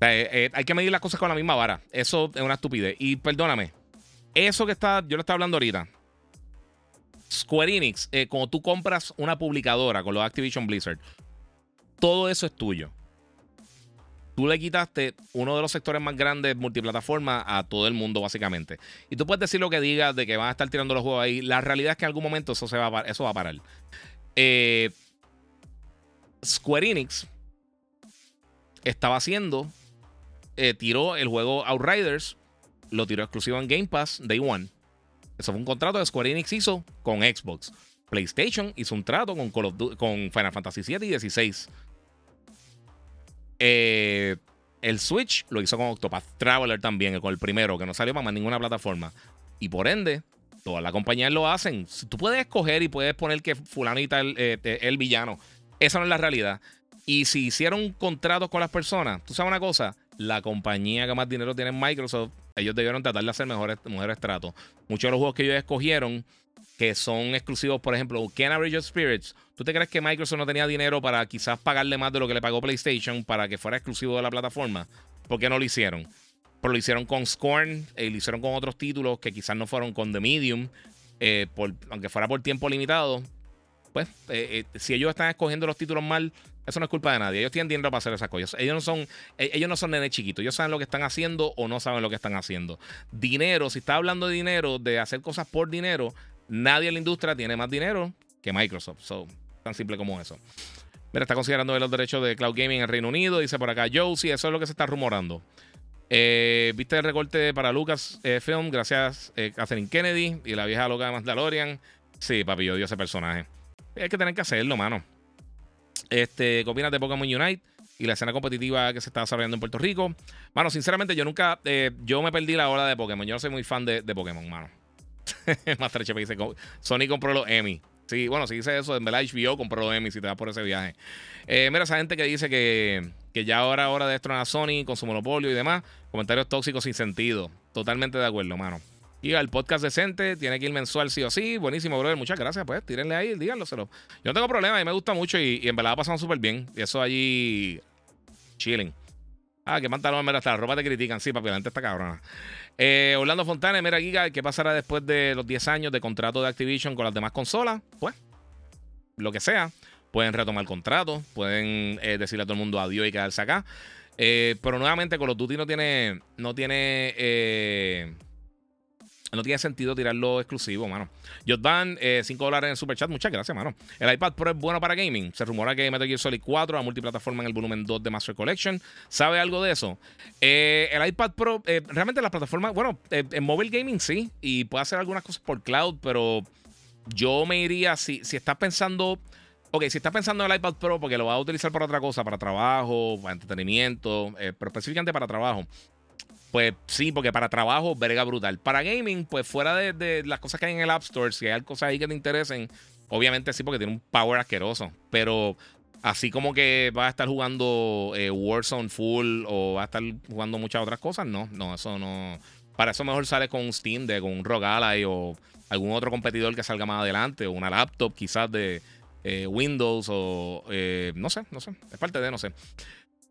Eh, eh, hay que medir las cosas con la misma vara. Eso es una estupidez. Y perdóname, eso que está, yo lo estaba hablando ahorita. Square Enix, cuando tú compras una publicadora con los Activision Blizzard, todo eso es tuyo. Tú le quitaste uno de los sectores más grandes multiplataforma a todo el mundo, básicamente. Y tú puedes decir lo que digas de que van a estar tirando los juegos ahí. La realidad es que en algún momento eso, se va, a eso va a parar. Eh, Square Enix estaba haciendo, eh, tiró el juego Outriders, lo tiró exclusivo en Game Pass Day One. Eso fue un contrato que Square Enix hizo con Xbox. PlayStation hizo un trato con, con Final Fantasy VII y XVI. Eh, el Switch lo hizo con Octopath Traveler también, el primero, que no salió para ninguna plataforma. Y por ende, todas las compañías lo hacen. Tú puedes escoger y puedes poner que fulano y tal eh, el villano. Esa no es la realidad. Y si hicieron contratos con las personas, tú sabes una cosa, la compañía que más dinero tiene en Microsoft, ellos debieron tratar de hacer mejores, mejores tratos. Muchos de los juegos que ellos escogieron que son exclusivos, por ejemplo, Can Bridge of Spirits. ¿Tú te crees que Microsoft no tenía dinero para quizás pagarle más de lo que le pagó PlayStation para que fuera exclusivo de la plataforma? ¿Por qué no lo hicieron? Pero lo hicieron con Scorn, eh, lo hicieron con otros títulos que quizás no fueron con The Medium, eh, aunque fuera por tiempo limitado. pues, si ellos están escogiendo los títulos mal, eso no es culpa de nadie. Ellos tienen dinero para hacer esas cosas. Ellos no son, ellos no son nenes chiquitos. Ellos saben lo que están haciendo o no saben lo que están haciendo. Dinero, si está hablando de dinero, de hacer cosas por dinero, nadie en la industria tiene más dinero que Microsoft. So, tan simple como eso. Mira, está considerando los derechos de cloud gaming en Reino Unido. Dice por acá, Josie, eso es lo que se está rumorando. Eh, ¿Viste el recorte para Lucas eh, Film? Gracias, eh, Catherine Kennedy y la vieja loca de Mandalorian. Sí, papi, yo odio ese personaje. Hay que tener que hacerlo, mano. Este, ¿Qué de Pokémon Unite? Y la escena competitiva que se está desarrollando en Puerto Rico. Mano, sinceramente, yo nunca. yo me perdí la hora de Pokémon. Yo no soy muy fan de, de Pokémon, mano. <laughs> Master Chief dice: Sony compró los Emmy. Sí, bueno, si dice eso, en verdad HBO compró Emmy si te vas por ese viaje. mira, esa gente que dice que que ya ahora hora de destronar a Sony con su monopolio y demás. Comentarios tóxicos sin sentido. Totalmente de acuerdo, mano. Y el podcast decente, tiene que ir mensual sí o sí. Buenísimo, brother. Muchas gracias, pues. Tírenle ahí, díganlo. Yo no tengo problema, a mí me gusta mucho y, en verdad pasamos súper bien. Y eso allí. Chilling. Ah, que pantalón, mira, hasta la ropa te critican. Sí, papi, la gente está cabrona. Eh, Orlando Fontana, mira, Giga, ¿qué pasará después de los 10 años de contrato de Activision con las demás consolas? Pues, lo que sea. Pueden retomar contrato, pueden eh, decirle a todo el mundo adiós y quedarse acá. Eh, pero nuevamente Call of Duty no tiene, no tiene, eh, no tiene sentido tirarlo exclusivo, mano. Jotban, 5 dólares en el super chat. Muchas gracias, mano. El iPad Pro es bueno para gaming. Se rumora que Metal Gear Solid 4 a multiplataforma en el volumen 2 de Master Collection. ¿Sabe algo de eso? el iPad Pro, realmente las plataformas, bueno, en mobile gaming sí. Y puede hacer algunas cosas por cloud, pero yo me iría, si, si estás pensando Ok, si estás pensando en el iPad Pro porque lo vas a utilizar para otra cosa, para trabajo, para entretenimiento, eh, pero específicamente para trabajo, pues sí, porque para trabajo, verga brutal. Para gaming, pues fuera de, las cosas que hay en el App Store, si hay cosas ahí que te interesen, obviamente sí, porque tiene un power asqueroso. Pero así como que vas a estar jugando eh, Warzone full o vas a estar jugando muchas otras cosas, no, no, eso no. Para eso mejor sales con un Steam, de, con un Rogue Ally o algún otro competidor que salga más adelante, o una laptop quizás de eh, Windows o eh, no sé, no sé, es parte de, no sé.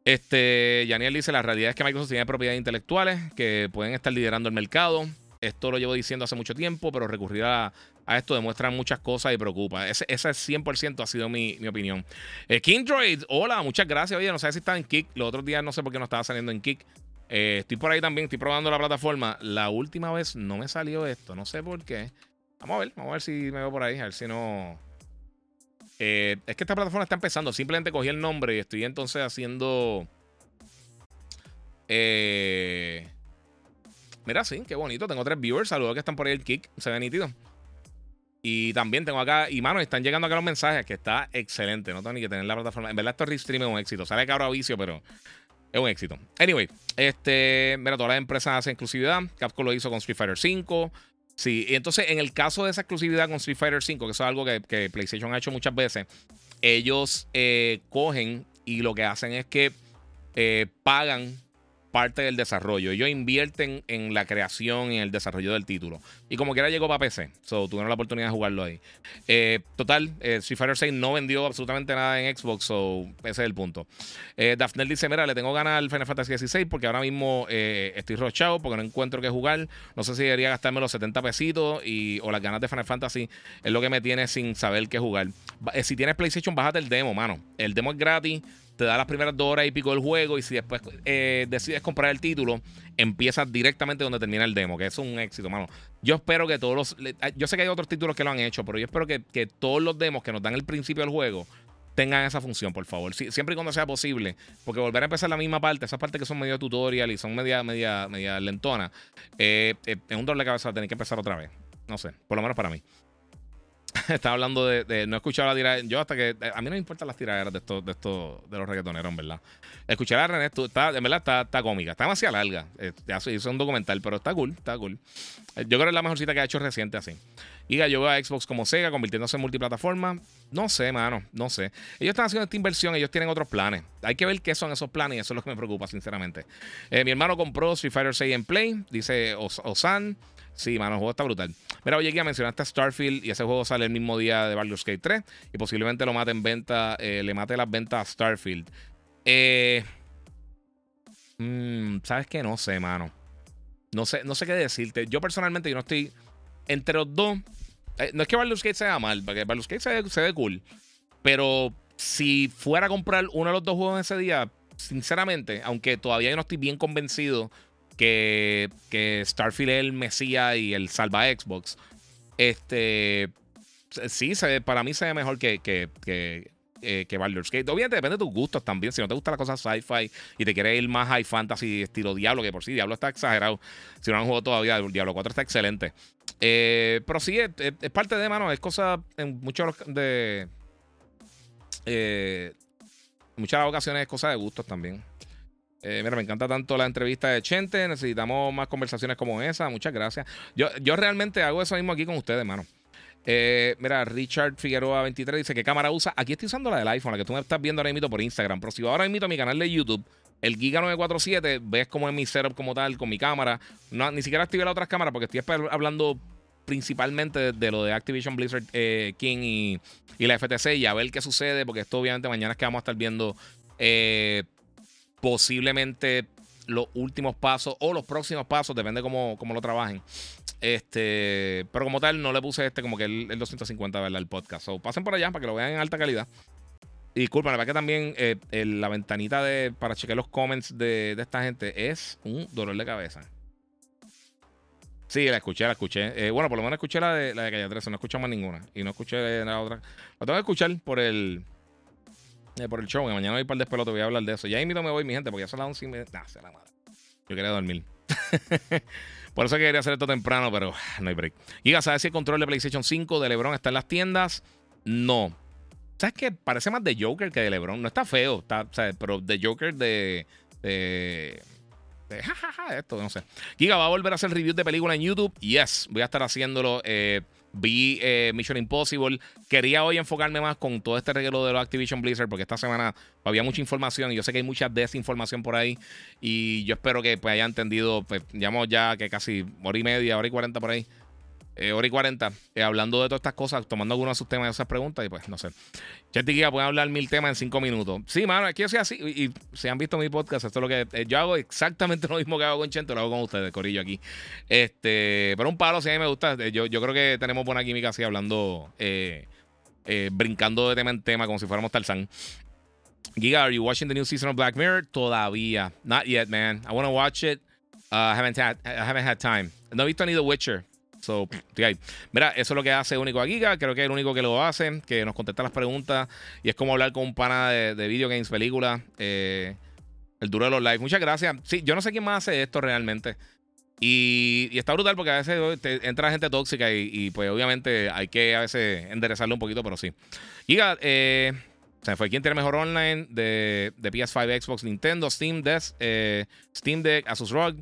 Este, Yaniel dice, la realidad es que Microsoft tiene propiedades intelectuales que pueden estar liderando el mercado. Esto lo llevo diciendo hace mucho tiempo, pero recurrir a, esto demuestra muchas cosas y preocupa. Ese, ese 100% ha sido mi, opinión. Eh, Kindroid, hola, muchas gracias. Oye, no sé si está en Kick. Los otros días no sé por qué no estaba saliendo en Kick. Eh, estoy por ahí también, estoy probando la plataforma. La última vez no me salió esto, no sé por qué. Vamos a ver, vamos a ver si me veo por ahí, a ver si no, eh, es que esta plataforma está empezando. Simplemente cogí el nombre y estoy entonces haciendo. Eh, mira, sí, qué bonito. Tengo tres viewers. Saludos que están por ahí el kick. Se ve nítido. Y también tengo acá. Y mano, están llegando acá los mensajes que está excelente. No tengo ni que tener la plataforma. En verdad, esto Restream es un éxito. Sale cabra vicio, pero es un éxito. Anyway, este. Mira, todas las empresas hacen exclusividad. Capcom lo hizo con Street Fighter 5. Sí, y entonces en el caso de esa exclusividad con Street Fighter 5, que eso es algo que, PlayStation ha hecho muchas veces, ellos eh, cogen y lo que hacen es que eh, pagan parte del desarrollo. Ellos invierten en la creación y en el desarrollo del título. Y como quiera llegó para PC. So, tuvieron la oportunidad de jugarlo ahí. Eh, total, eh, Street Fighter 6 no vendió absolutamente nada en Xbox. So, ese es el punto. Eh, dice: Mira, le tengo ganas al Final Fantasy XVI porque ahora mismo eh, estoy rochado porque no encuentro qué jugar. No sé si debería gastarme los 70 pesitos y, o las ganas de Final Fantasy. Es lo que me tiene sin saber qué jugar. si tienes PlayStation, bájate el demo, mano. El demo es gratis te da las primeras dos horas y pico del juego y si después eh, decides comprar el título, empiezas directamente donde termina el demo, que es un éxito, mano. Yo espero que todos los... Ah, yo sé que hay otros títulos que lo han hecho, pero yo espero que, todos los demos que nos dan el principio del juego tengan esa función, por favor. siempre y cuando sea posible. Porque volver a empezar la misma parte, esas partes que son medio tutorial y son media, media, media lentona, eh, eh, es un de cabeza tener que empezar otra vez. No sé, por lo menos para mí. <laughs> estaba hablando de, No he escuchado la tiradera. Yo hasta que. Eh, a mí no me importan las tiraderas de estos, de estos, de los reggaetoneros, en verdad. Escuchar a René, está, en verdad está, está cómica. Está demasiado larga. Eh, hizo un documental, pero está cool, está cool. Eh, yo creo que es la mejor cita que ha hecho reciente así. Y veo a Xbox como Sega, convirtiéndose en multiplataforma. No sé, mano, no sé. Ellos están haciendo esta inversión, ellos tienen otros planes. Hay que ver qué son esos planes y eso es lo que me preocupa, sinceramente. mi hermano compró Street Fighter 6 en Play, dice Osan. Sí, mano, el juego está brutal. Mira, oye, ya mencionaste a Starfield y ese juego sale el mismo día de Baldur's Gate 3 y posiblemente lo mate en venta, eh, le mate las ventas a Starfield. Eh, mm, ¿Sabes qué? No sé, mano. No sé, no sé qué decirte. Yo personalmente, yo no estoy entre los dos. eh, no es que Baldur's Gate sea mal, porque Baldur's Gate se, se ve cool. Pero si fuera a comprar uno de los dos juegos ese día, sinceramente, aunque todavía yo no estoy bien convencido que, que Starfield es el Mesías y el salva Xbox, este sí, para mí se ve mejor que, que, que, eh, que Baldur's Gate. Obviamente depende de tus gustos también. Si no te gusta la cosa sci-fi y te quieres ir más high fantasy, estilo Diablo, que por sí Diablo está exagerado. Si no han jugado todavía, Diablo 4 está excelente. Eh, pero sí, es, parte de, mano, es cosa en muchos de. Eh, muchas ocasiones es cosa de gustos también. Eh, mira, me encanta tanto la entrevista de Chente. Necesitamos más conversaciones como esa. Muchas gracias. Yo, yo realmente hago eso mismo aquí con ustedes, mano. Eh, mira, Richard Figueroa 23 dice: ¿Qué cámara usa? Aquí estoy usando la del iPhone, la que tú me estás viendo ahora mismo por Instagram. Pero si ahora mismo a mi canal de YouTube, el Giga 947, ves cómo es mi setup como tal, con mi cámara. No, ni siquiera activé las otras cámaras porque estoy hablando principalmente de, lo de Activision Blizzard eh, King y, y, la FTC y a ver qué sucede, porque esto obviamente mañana es que vamos a estar viendo posiblemente los últimos pasos o los próximos pasos, depende cómo, cómo lo trabajen. Este, pero como tal, no le puse este como que el, 250, ¿verdad? El podcast. O pasen por allá para que lo vean en alta calidad. Y disculpen, la verdad que también eh, la ventanita de, para chequear los comments de, esta gente es un dolor de cabeza. Sí, la escuché, la escuché. Eh, bueno, por lo menos escuché la de, la de Calle 13, no escuché más ninguna. Y no escuché la otra. La tengo que escuchar por el, eh, por el show. Que mañana voy para el despelote, voy a hablar de eso. Ya invito me voy, mi gente, porque ya son las 11 y media. Nah, se la madre. Yo quería dormir. <laughs> por eso quería hacer esto temprano, pero <sighs> no hay break. Y ¿sabes si el control de PlayStation 5 de LeBron está en las tiendas? No. ¿Sabes qué? Parece más de Joker que de LeBron. No está feo, está, pero de Joker de. de <laughs> jajaja, esto, no sé. Giga va a volver a hacer reviews de películas en YouTube. Yes, voy a estar haciéndolo. Eh, Vi eh, Mission Impossible. Quería hoy enfocarme más con todo este regalo de los Activision Blizzard, porque esta semana había mucha información y yo sé que hay mucha desinformación por ahí. Y yo espero que pues, haya entendido, pues, ya que casi hora y media, hora y cuarenta por ahí eh, hora y 40, eh, hablando de todas estas cosas, tomando algunos de sus temas de esas preguntas, y pues no sé. Chet Guía puede hablar mil temas en cinco minutos. Sí, mano, que yo así. Y, si han visto mi podcast, esto es lo que eh, yo hago exactamente <laughs> lo mismo que hago con Chento, lo hago con ustedes, Corillo, aquí. Este, pero un palo, si a mí me gusta. Eh, yo, yo creo que tenemos buena química así, hablando, brincando de tema en tema, como si fuéramos Tarzán. Giga, are you watching the new season of Black Mirror? Todavía. Not yet, man. I want to watch it. Uh, haven't I haven't had time. No he visto ni The Witcher. So, Mira, eso es lo que hace único a Giga. Creo que es el único que lo hace, que nos contesta las preguntas. Y es como hablar con un pana de, de video games, películas. Eh, el duro de los lives. Muchas gracias. Sí, yo no sé quién más hace esto realmente. Y, está brutal porque a veces entra gente tóxica y, pues obviamente hay que a veces enderezarlo un poquito, pero sí. Giga, eh, se fue. ¿Quién tiene mejor online de, de PS5, Xbox, Nintendo, Steam Deck, eh, Steam Deck, Asus ROG?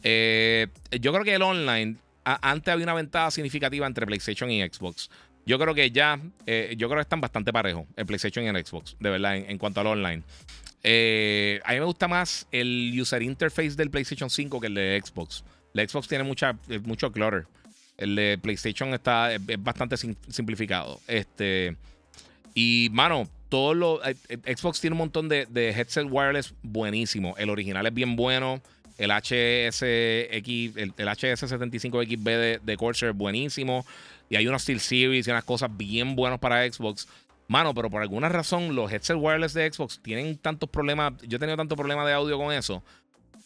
yo creo que el online antes había una ventaja significativa entre PlayStation y Xbox. Yo creo que ya, eh, yo creo que están bastante parejos el PlayStation y el Xbox, de verdad, en, cuanto al online. Eh, a mí me gusta más el user interface del PlayStation 5 que el de Xbox. El Xbox tiene mucha, eh, mucho clutter. El de PlayStation está, es, bastante simplificado. Este, y, mano, todo lo. Xbox tiene un montón de, de headset wireless buenísimo. El original es bien bueno. El HSX, el, el HS75XB de, de Corsair buenísimo. Y hay unos Steel Series y unas cosas bien buenas para Xbox. Mano, pero por alguna razón los headset wireless de Xbox tienen tantos problemas. Yo he tenido tanto problema de audio con eso.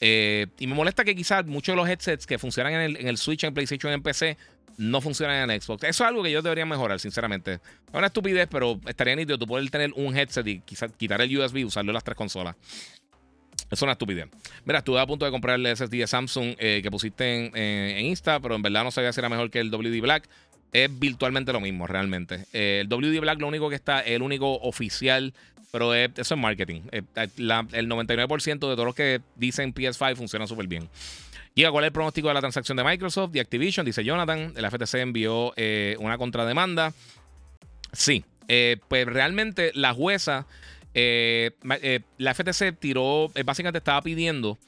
Eh, y me molesta que quizás muchos de los headsets que funcionan en el, en el Switch, en PlayStation, en PC, no funcionan en Xbox. Eso es algo que yo debería mejorar, sinceramente. Es una estupidez, pero estaría nítido tú poder tener un headset y quizás quitar el USB y usarlo en las tres consolas. Es una estupidez. Mira, estuve a punto de comprar el SSD de Samsung eh, que pusiste en, Insta, pero en verdad no sabía si era mejor que el WD Black. Es virtualmente lo mismo, realmente. Eh, el WD Black, lo único que está, el único oficial, pero eso es marketing. Eh, el 99% de todos los que dicen PS5 funciona súper bien. ¿cuál es el pronóstico de la transacción de Microsoft y Activision? Dice Jonathan. El FTC envió una contrademanda. Sí, pues realmente la jueza eh, eh, la FTC tiró, eh, básicamente estaba pidiendo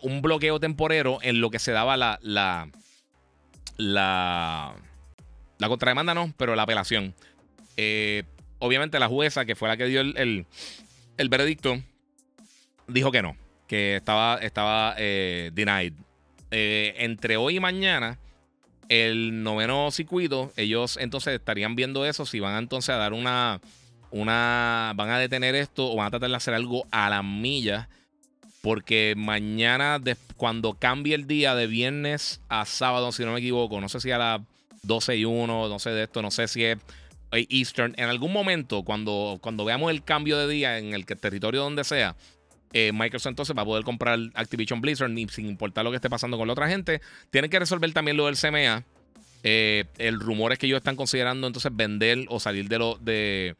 un bloqueo temporero en lo que se daba la, la, la, la contrademanda, no, pero la apelación. obviamente la jueza, que fue la que dio el, el, veredicto, dijo que no, que estaba, estaba denied. entre hoy y mañana el noveno circuito, ellos entonces estarían viendo eso, si van entonces a dar una, una, van a detener esto o van a tratar de hacer algo a la milla. Porque mañana, cuando cambie el día de viernes a sábado, si no me equivoco, no sé si a las 12 y 1, no sé de esto, no sé si es eh, Eastern, en algún momento, cuando, cuando veamos el cambio de día en el territorio donde sea, eh, Microsoft entonces va a poder comprar Activision Blizzard ni, sin importar lo que esté pasando con la otra gente. Tienen que resolver también lo del CMA. Eh, el rumor es que ellos están considerando entonces vender o salir de lo de,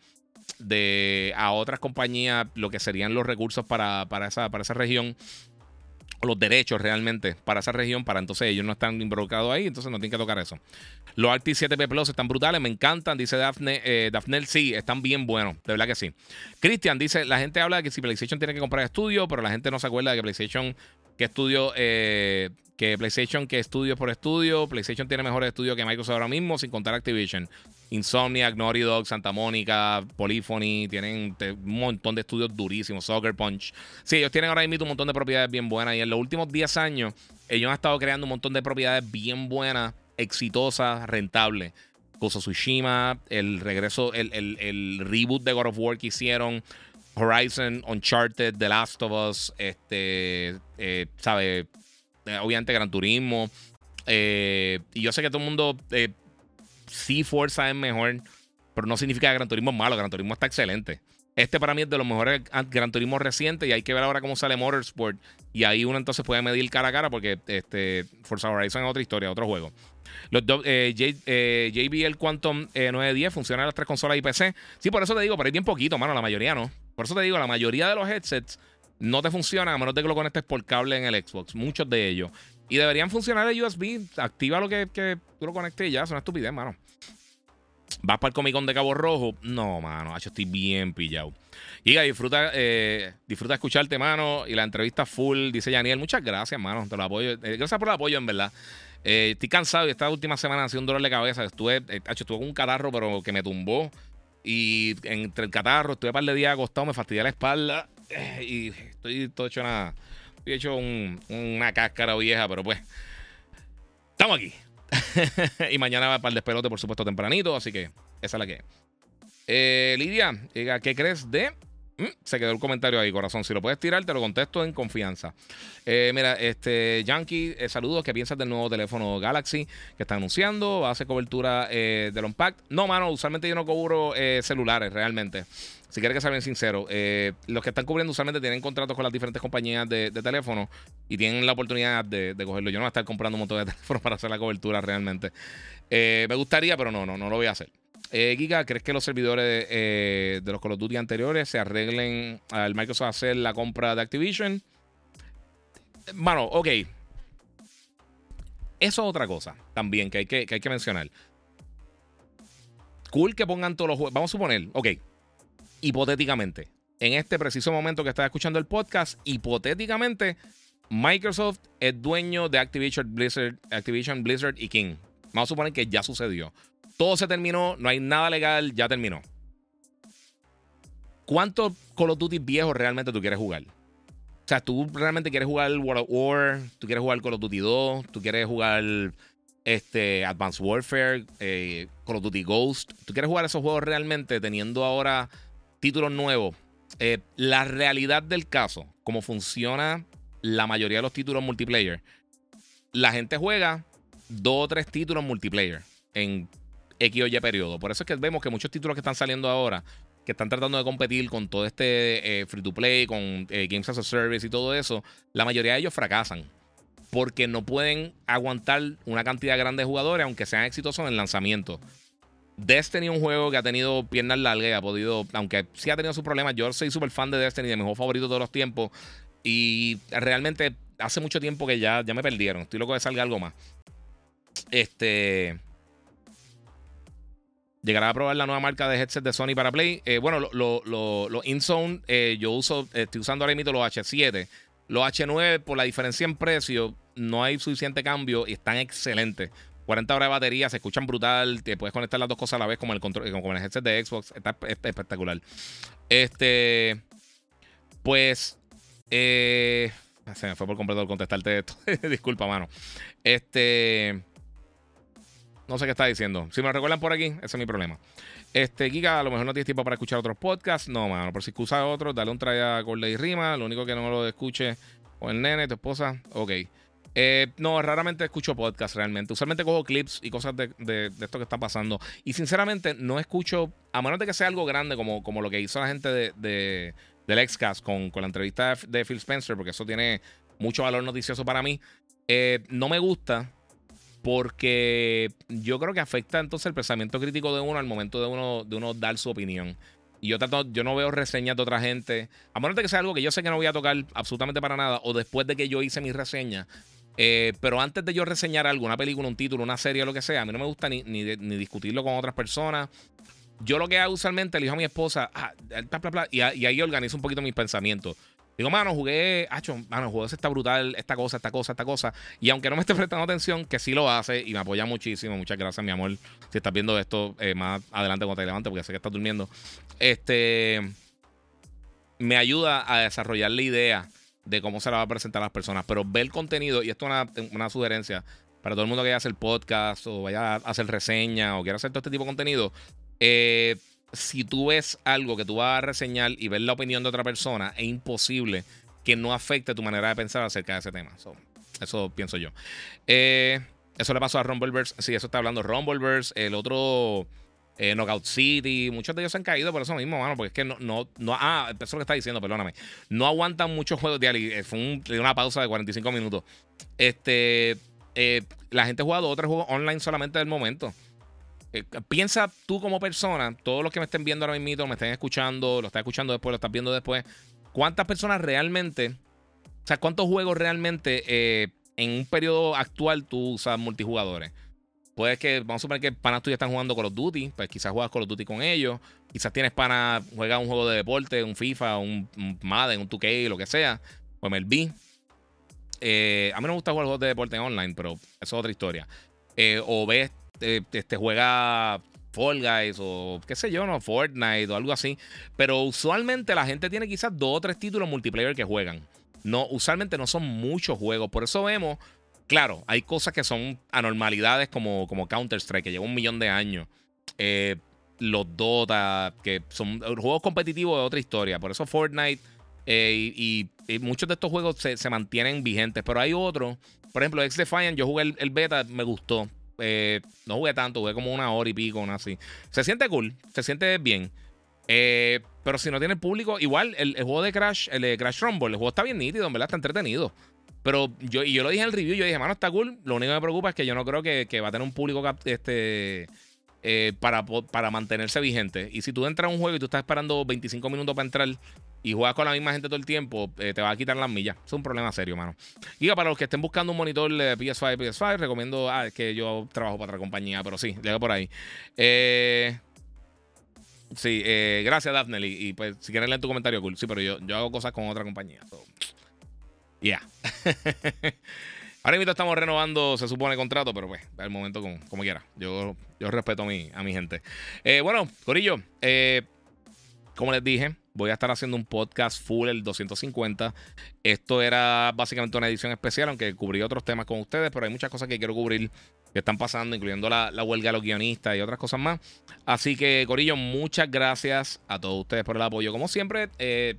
de a otras compañías lo que serían los recursos para, para, esa, para esa región los derechos realmente para esa región, para entonces ellos no están involucrados ahí, entonces no tienen que tocar eso. Los Arctis 7P Plus están brutales, me encantan, dice Daphne. Eh, Daphne, sí, están bien buenos, de verdad que sí. Cristian dice: La gente habla de que si PlayStation tiene que comprar estudio, pero la gente no se acuerda de que PlayStation que estudio, eh, que PlayStation, que estudio por estudio. PlayStation tiene mejores estudios que Microsoft ahora mismo, sin contar Activision. Insomniac, Naughty Dog, Santa Mónica, Polyphony, tienen un montón de estudios durísimos, Soccer Punch. Sí, ellos tienen ahora mismo un montón de propiedades bien buenas y en los últimos 10 años ellos han estado creando un montón de propiedades bien buenas, exitosas, rentables. Koso Tsushima, el regreso, el, reboot de God of War que hicieron, Horizon, Uncharted, The Last of Us, este, eh, ¿sabe? Eh, obviamente Gran Turismo. Eh, y yo sé que todo el mundo sí Forza es mejor, pero no significa que Gran Turismo es malo. Gran Turismo está excelente. Este para mí es de los mejores Gran Turismo recientes y hay que ver ahora cómo sale Motorsport. Y ahí uno entonces puede medir cara a cara porque este, Forza Horizon es otra historia, otro juego. Los JBL Quantum 910 funcionan en las tres consolas y PC. Sí, por eso te digo, pero hay bien poquito, mano. La mayoría no. Por eso te digo, la mayoría de los headsets no te funcionan a menos de que lo conectes por cable en el Xbox. Muchos de ellos. Y deberían funcionar el USB. Activa lo que, tú lo conectes y ya. Es una estupidez, mano. ¿Vas para el Comic de Cabo Rojo? No, mano. Yo estoy bien pillado. Giga, disfruta, eh, disfruta escucharte, mano. Y la entrevista full, dice Daniel. Muchas gracias, mano. Te lo apoyo. Eh, gracias por el apoyo, en verdad. Eh, estoy cansado y esta última semana ha sido un dolor de cabeza. Estuve, estuve con un catarro, pero que me tumbó. Y entre el catarro, estuve un par de días acostado, me fastidié la espalda eh, y estoy todo hecho nada. Estoy hecho una cáscara vieja, pero pues. Estamos aquí. <laughs> y mañana va para el despelote, por supuesto, tempranito. Así que esa es la que. Eh, Lidia, ¿qué crees de Mm, se quedó el comentario ahí, corazón. Si lo puedes tirar, te lo contesto en confianza. Eh, mira, este Yankee, eh, saludos. ¿Qué piensas del nuevo teléfono Galaxy que está anunciando? ¿Va a hacer cobertura eh, del Unpacked? No, mano, usualmente yo no cubro celulares realmente. Si quieres que sea bien sincero, los que están cubriendo usualmente tienen contratos con las diferentes compañías de, teléfono y tienen la oportunidad de, cogerlo. Yo no voy a estar comprando un montón de <laughs> teléfonos para hacer la cobertura realmente. me gustaría, pero no, no, no lo voy a hacer. Eh, Giga, ¿crees que los servidores eh, de los Call of Duty anteriores se arreglen al Microsoft hacer la compra de Activision? Mano, ok. Eso es otra cosa también que hay que, hay que mencionar. Cool que pongan todos los juegos. Vamos a suponer, ok. Hipotéticamente, en este preciso momento que estás escuchando el podcast, hipotéticamente, Microsoft es dueño de Activision Blizzard, Activision Blizzard y King. Vamos a suponer que ya sucedió todo se terminó, no hay nada legal, ya terminó. ¿Cuántos Call of Duty viejos realmente tú quieres jugar? O sea, tú realmente quieres jugar World of War, tú quieres jugar Call of Duty 2, tú quieres jugar este, Advanced Warfare, eh, Call of Duty Ghost. Tú quieres jugar esos juegos realmente teniendo ahora títulos nuevos. Eh, la realidad del caso, como funciona la mayoría de los títulos multiplayer, la gente juega dos o tres títulos multiplayer en X o Y periodo. Por eso es que vemos que muchos títulos que están saliendo ahora, que están tratando de competir con todo este eh, free to play, con eh, Games as a Service y todo eso, la mayoría de ellos fracasan. Porque no pueden aguantar una cantidad grande de jugadores, aunque sean exitosos en el lanzamiento. Destiny es un juego que ha tenido piernas largas y ha podido, aunque sí ha tenido sus problemas. Yo soy súper fan de Destiny, de mi juego favorito de todos los tiempos. Y realmente hace mucho tiempo que ya, ya me perdieron. Estoy loco de salga algo más. Este llegará a probar la nueva marca de headset de Sony para Play. Eh, bueno, los lo, lo, InZone, eh, yo uso, estoy usando ahora mismo los H7. Los H9, por la diferencia en precio, no hay suficiente cambio y están excelentes. 40 horas de batería, se escuchan brutal. Te puedes conectar las dos cosas a la vez, como el, control, como el headset de Xbox. Está espectacular. Este. Pues. Eh, se me fue por completo contestarte esto. <laughs> Disculpa, mano. Este. No sé qué está diciendo. Si me lo recuerdan por aquí, ese es mi problema. Este, Giga, a lo mejor no tienes tiempo para escuchar otros podcasts. No, mano. Por si excusa otros, dale un try a Corley y Rima. Lo único que no lo escuche o el nene, tu esposa. Ok. Eh, no, raramente escucho podcasts realmente. Usualmente cojo clips y cosas de, esto que está pasando. Y sinceramente, no escucho, a menos de que sea algo grande como, como lo que hizo la gente de, del Xcast con, con la entrevista de Phil Spencer, porque eso tiene mucho valor noticioso para mí. Eh, no me gusta porque yo creo que afecta entonces el pensamiento crítico de uno al momento de uno, de uno dar su opinión. Y yo, trato, yo no veo reseñas de otra gente, a menos de que sea algo que yo sé que no voy a tocar absolutamente para nada, o después de que yo hice mi reseña. Eh, pero antes de yo reseñar algo, una película, un título, una serie lo que sea, a mí no me gusta ni, ni, discutirlo con otras personas. Yo lo que hago usualmente, elijo a mi esposa, ah, y, y ahí organizo un poquito mis pensamientos. Digo, mano, jugué, hacho, mano, juego está brutal, esta cosa, esta cosa, esta cosa. Y aunque no me esté <laughs> prestando atención, que sí lo hace y me apoya muchísimo. Muchas gracias, mi amor. Si estás viendo esto eh, más adelante cuando te levantes, porque sé que estás durmiendo. Este. Me ayuda a desarrollar la idea de cómo se la va a presentar a las personas. Pero ver el contenido, y esto es una, sugerencia para todo el mundo que vaya a hacer podcast o vaya a hacer reseña o quiera hacer todo este tipo de contenido. Eh si tú ves algo que tú vas a reseñar y ver la opinión de otra persona, es imposible que no afecte tu manera de pensar acerca de ese tema. eso pienso yo. Eh, eso le pasó a Rumbleverse. Sí, eso está hablando Rumbleverse. El otro. Eh, Knockout City, muchos de ellos se han caído por eso mismo, mano, porque es que no, no, no, ah, eso es lo que está diciendo, perdóname. No aguantan muchos juegos de. Eh, fue una pausa de 45 minutos. Este, la gente ha jugado otros juegos online solamente del momento. Eh, piensa tú como persona, todos los que me estén viendo ahora mismo, me estén escuchando, lo estás escuchando después, lo estás viendo después, ¿cuántas personas realmente, o sea, cuántos juegos realmente eh, en un periodo actual tú usas multijugadores? Puede que, vamos a suponer que panas tuyas están jugando Call of Duty, pues quizás juegas Call of Duty con ellos. Quizás tienes panas, juegas un juego de deporte, un FIFA, un, Madden, un 2K, lo que sea, o MLB. Eh, a mí no me gusta jugar juegos de deporte online, pero eso es otra historia. o ves este, juega Fall Guys o qué sé yo, no, Fortnite o algo así. Pero usualmente la gente tiene quizás dos o tres títulos multiplayer que juegan. No, usualmente no son muchos juegos. Por eso vemos, claro, hay cosas que son anormalidades como, como Counter-Strike, que lleva un millón de años. Eh, los Dota, que son juegos competitivos de otra historia. Por eso Fortnite eh, y, muchos de estos juegos se, mantienen vigentes. Pero hay otros, por ejemplo, X Defiant, yo jugué el beta, me gustó. Eh, no jugué tanto, jugué como una hora y pico, una así. Se siente cool, se siente bien. Pero si no tiene público, igual el, juego de Crash, el de Crash Rumble, el juego está bien nítido, en verdad está entretenido. Pero yo, y yo lo dije en el review, yo dije, mano, está cool. Lo único que me preocupa es que yo no creo que, va a tener un público este, eh, para, para mantenerse vigente. Y si tú entras a un juego y tú estás esperando 25 minutos para entrar, y juegas con la misma gente todo el tiempo, eh, te va a quitar las millas. Es un problema serio, mano. Y para los que estén buscando un monitor de PS5, PS5, recomiendo. Ah, que yo trabajo para otra compañía, pero sí, llega por ahí. Eh, sí, eh, gracias, Daphne. Y, pues, si quieres leer tu comentario, cool. Sí, pero yo, yo hago cosas con otra compañía. Ya. <laughs> Ahora mismo estamos renovando, se supone, contrato, pero pues, al momento como, quiera. Yo, yo respeto a mi, a mi gente. bueno, Corillo, como les dije, voy a estar haciendo un podcast full el 250. Esto era básicamente una edición especial, aunque cubrí otros temas con ustedes, pero hay muchas cosas que quiero cubrir que están pasando, incluyendo la, huelga de los guionistas y otras cosas más. Así que, Corillo, muchas gracias a todos ustedes por el apoyo. Como siempre, eh,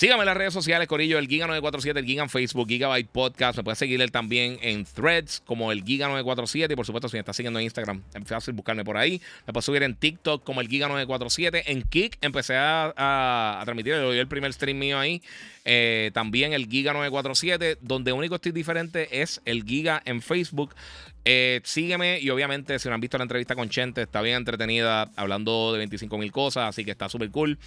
Síganme en las redes sociales, Corillo, el Giga947, el Giga en Facebook, Gigabyte Podcast. Me puedes seguir él también en threads como el Giga947. Y por supuesto, si me estás siguiendo en Instagram, es fácil buscarme por ahí. Me puedes subir en TikTok como el Giga947. En Kik empecé a, a, a transmitir, el primer stream mío ahí. Eh, también el Giga 947, donde único estoy diferente es el Giga en Facebook. Eh, sígueme y obviamente si no han visto la entrevista con Chente, está bien entretenida, hablando de 25 mil cosas, así que está súper cool.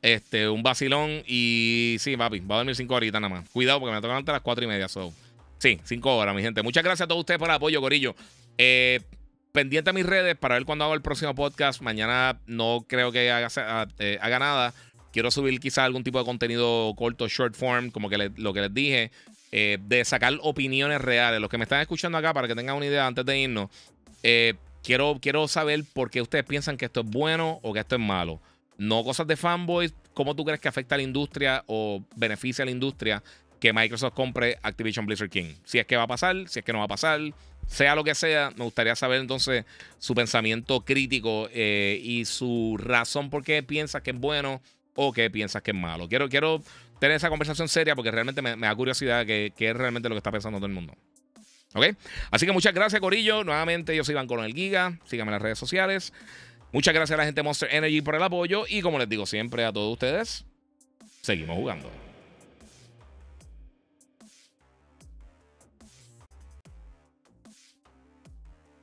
Este, un vacilón y sí, papi, va a dormir 5 horitas nada más. Cuidado porque me toca a las 4 y media. Sí, 5 horas, mi gente. Muchas gracias a todos ustedes por el apoyo, Gorillo. Eh, pendiente a mis redes para ver cuando hago el próximo podcast. Mañana no creo que haga, haga nada. Quiero subir quizás algún tipo de contenido corto, short form, como que lo que les dije, eh, de sacar opiniones reales. Los que me están escuchando acá, para que tengan una idea antes de irnos, eh, quiero, quiero saber por qué ustedes piensan que esto es bueno o que esto es malo. No cosas de fanboys, cómo tú crees que afecta a la industria o beneficia a la industria que Microsoft compre Activision Blizzard King. Si es que va a pasar, si es que no va a pasar, sea lo que sea, me gustaría saber entonces su pensamiento crítico eh, y su razón por qué piensas que es bueno o qué piensas que es malo. Quiero, quiero tener esa conversación seria porque realmente me, da curiosidad que, es realmente lo que está pensando todo el mundo. ¿Ok? Así que muchas gracias, Corillo. Nuevamente, yo soy Iván el Giga. Síganme en las redes sociales. Muchas gracias a la gente Monster Energy por el apoyo. Y como les digo siempre a todos ustedes, seguimos jugando.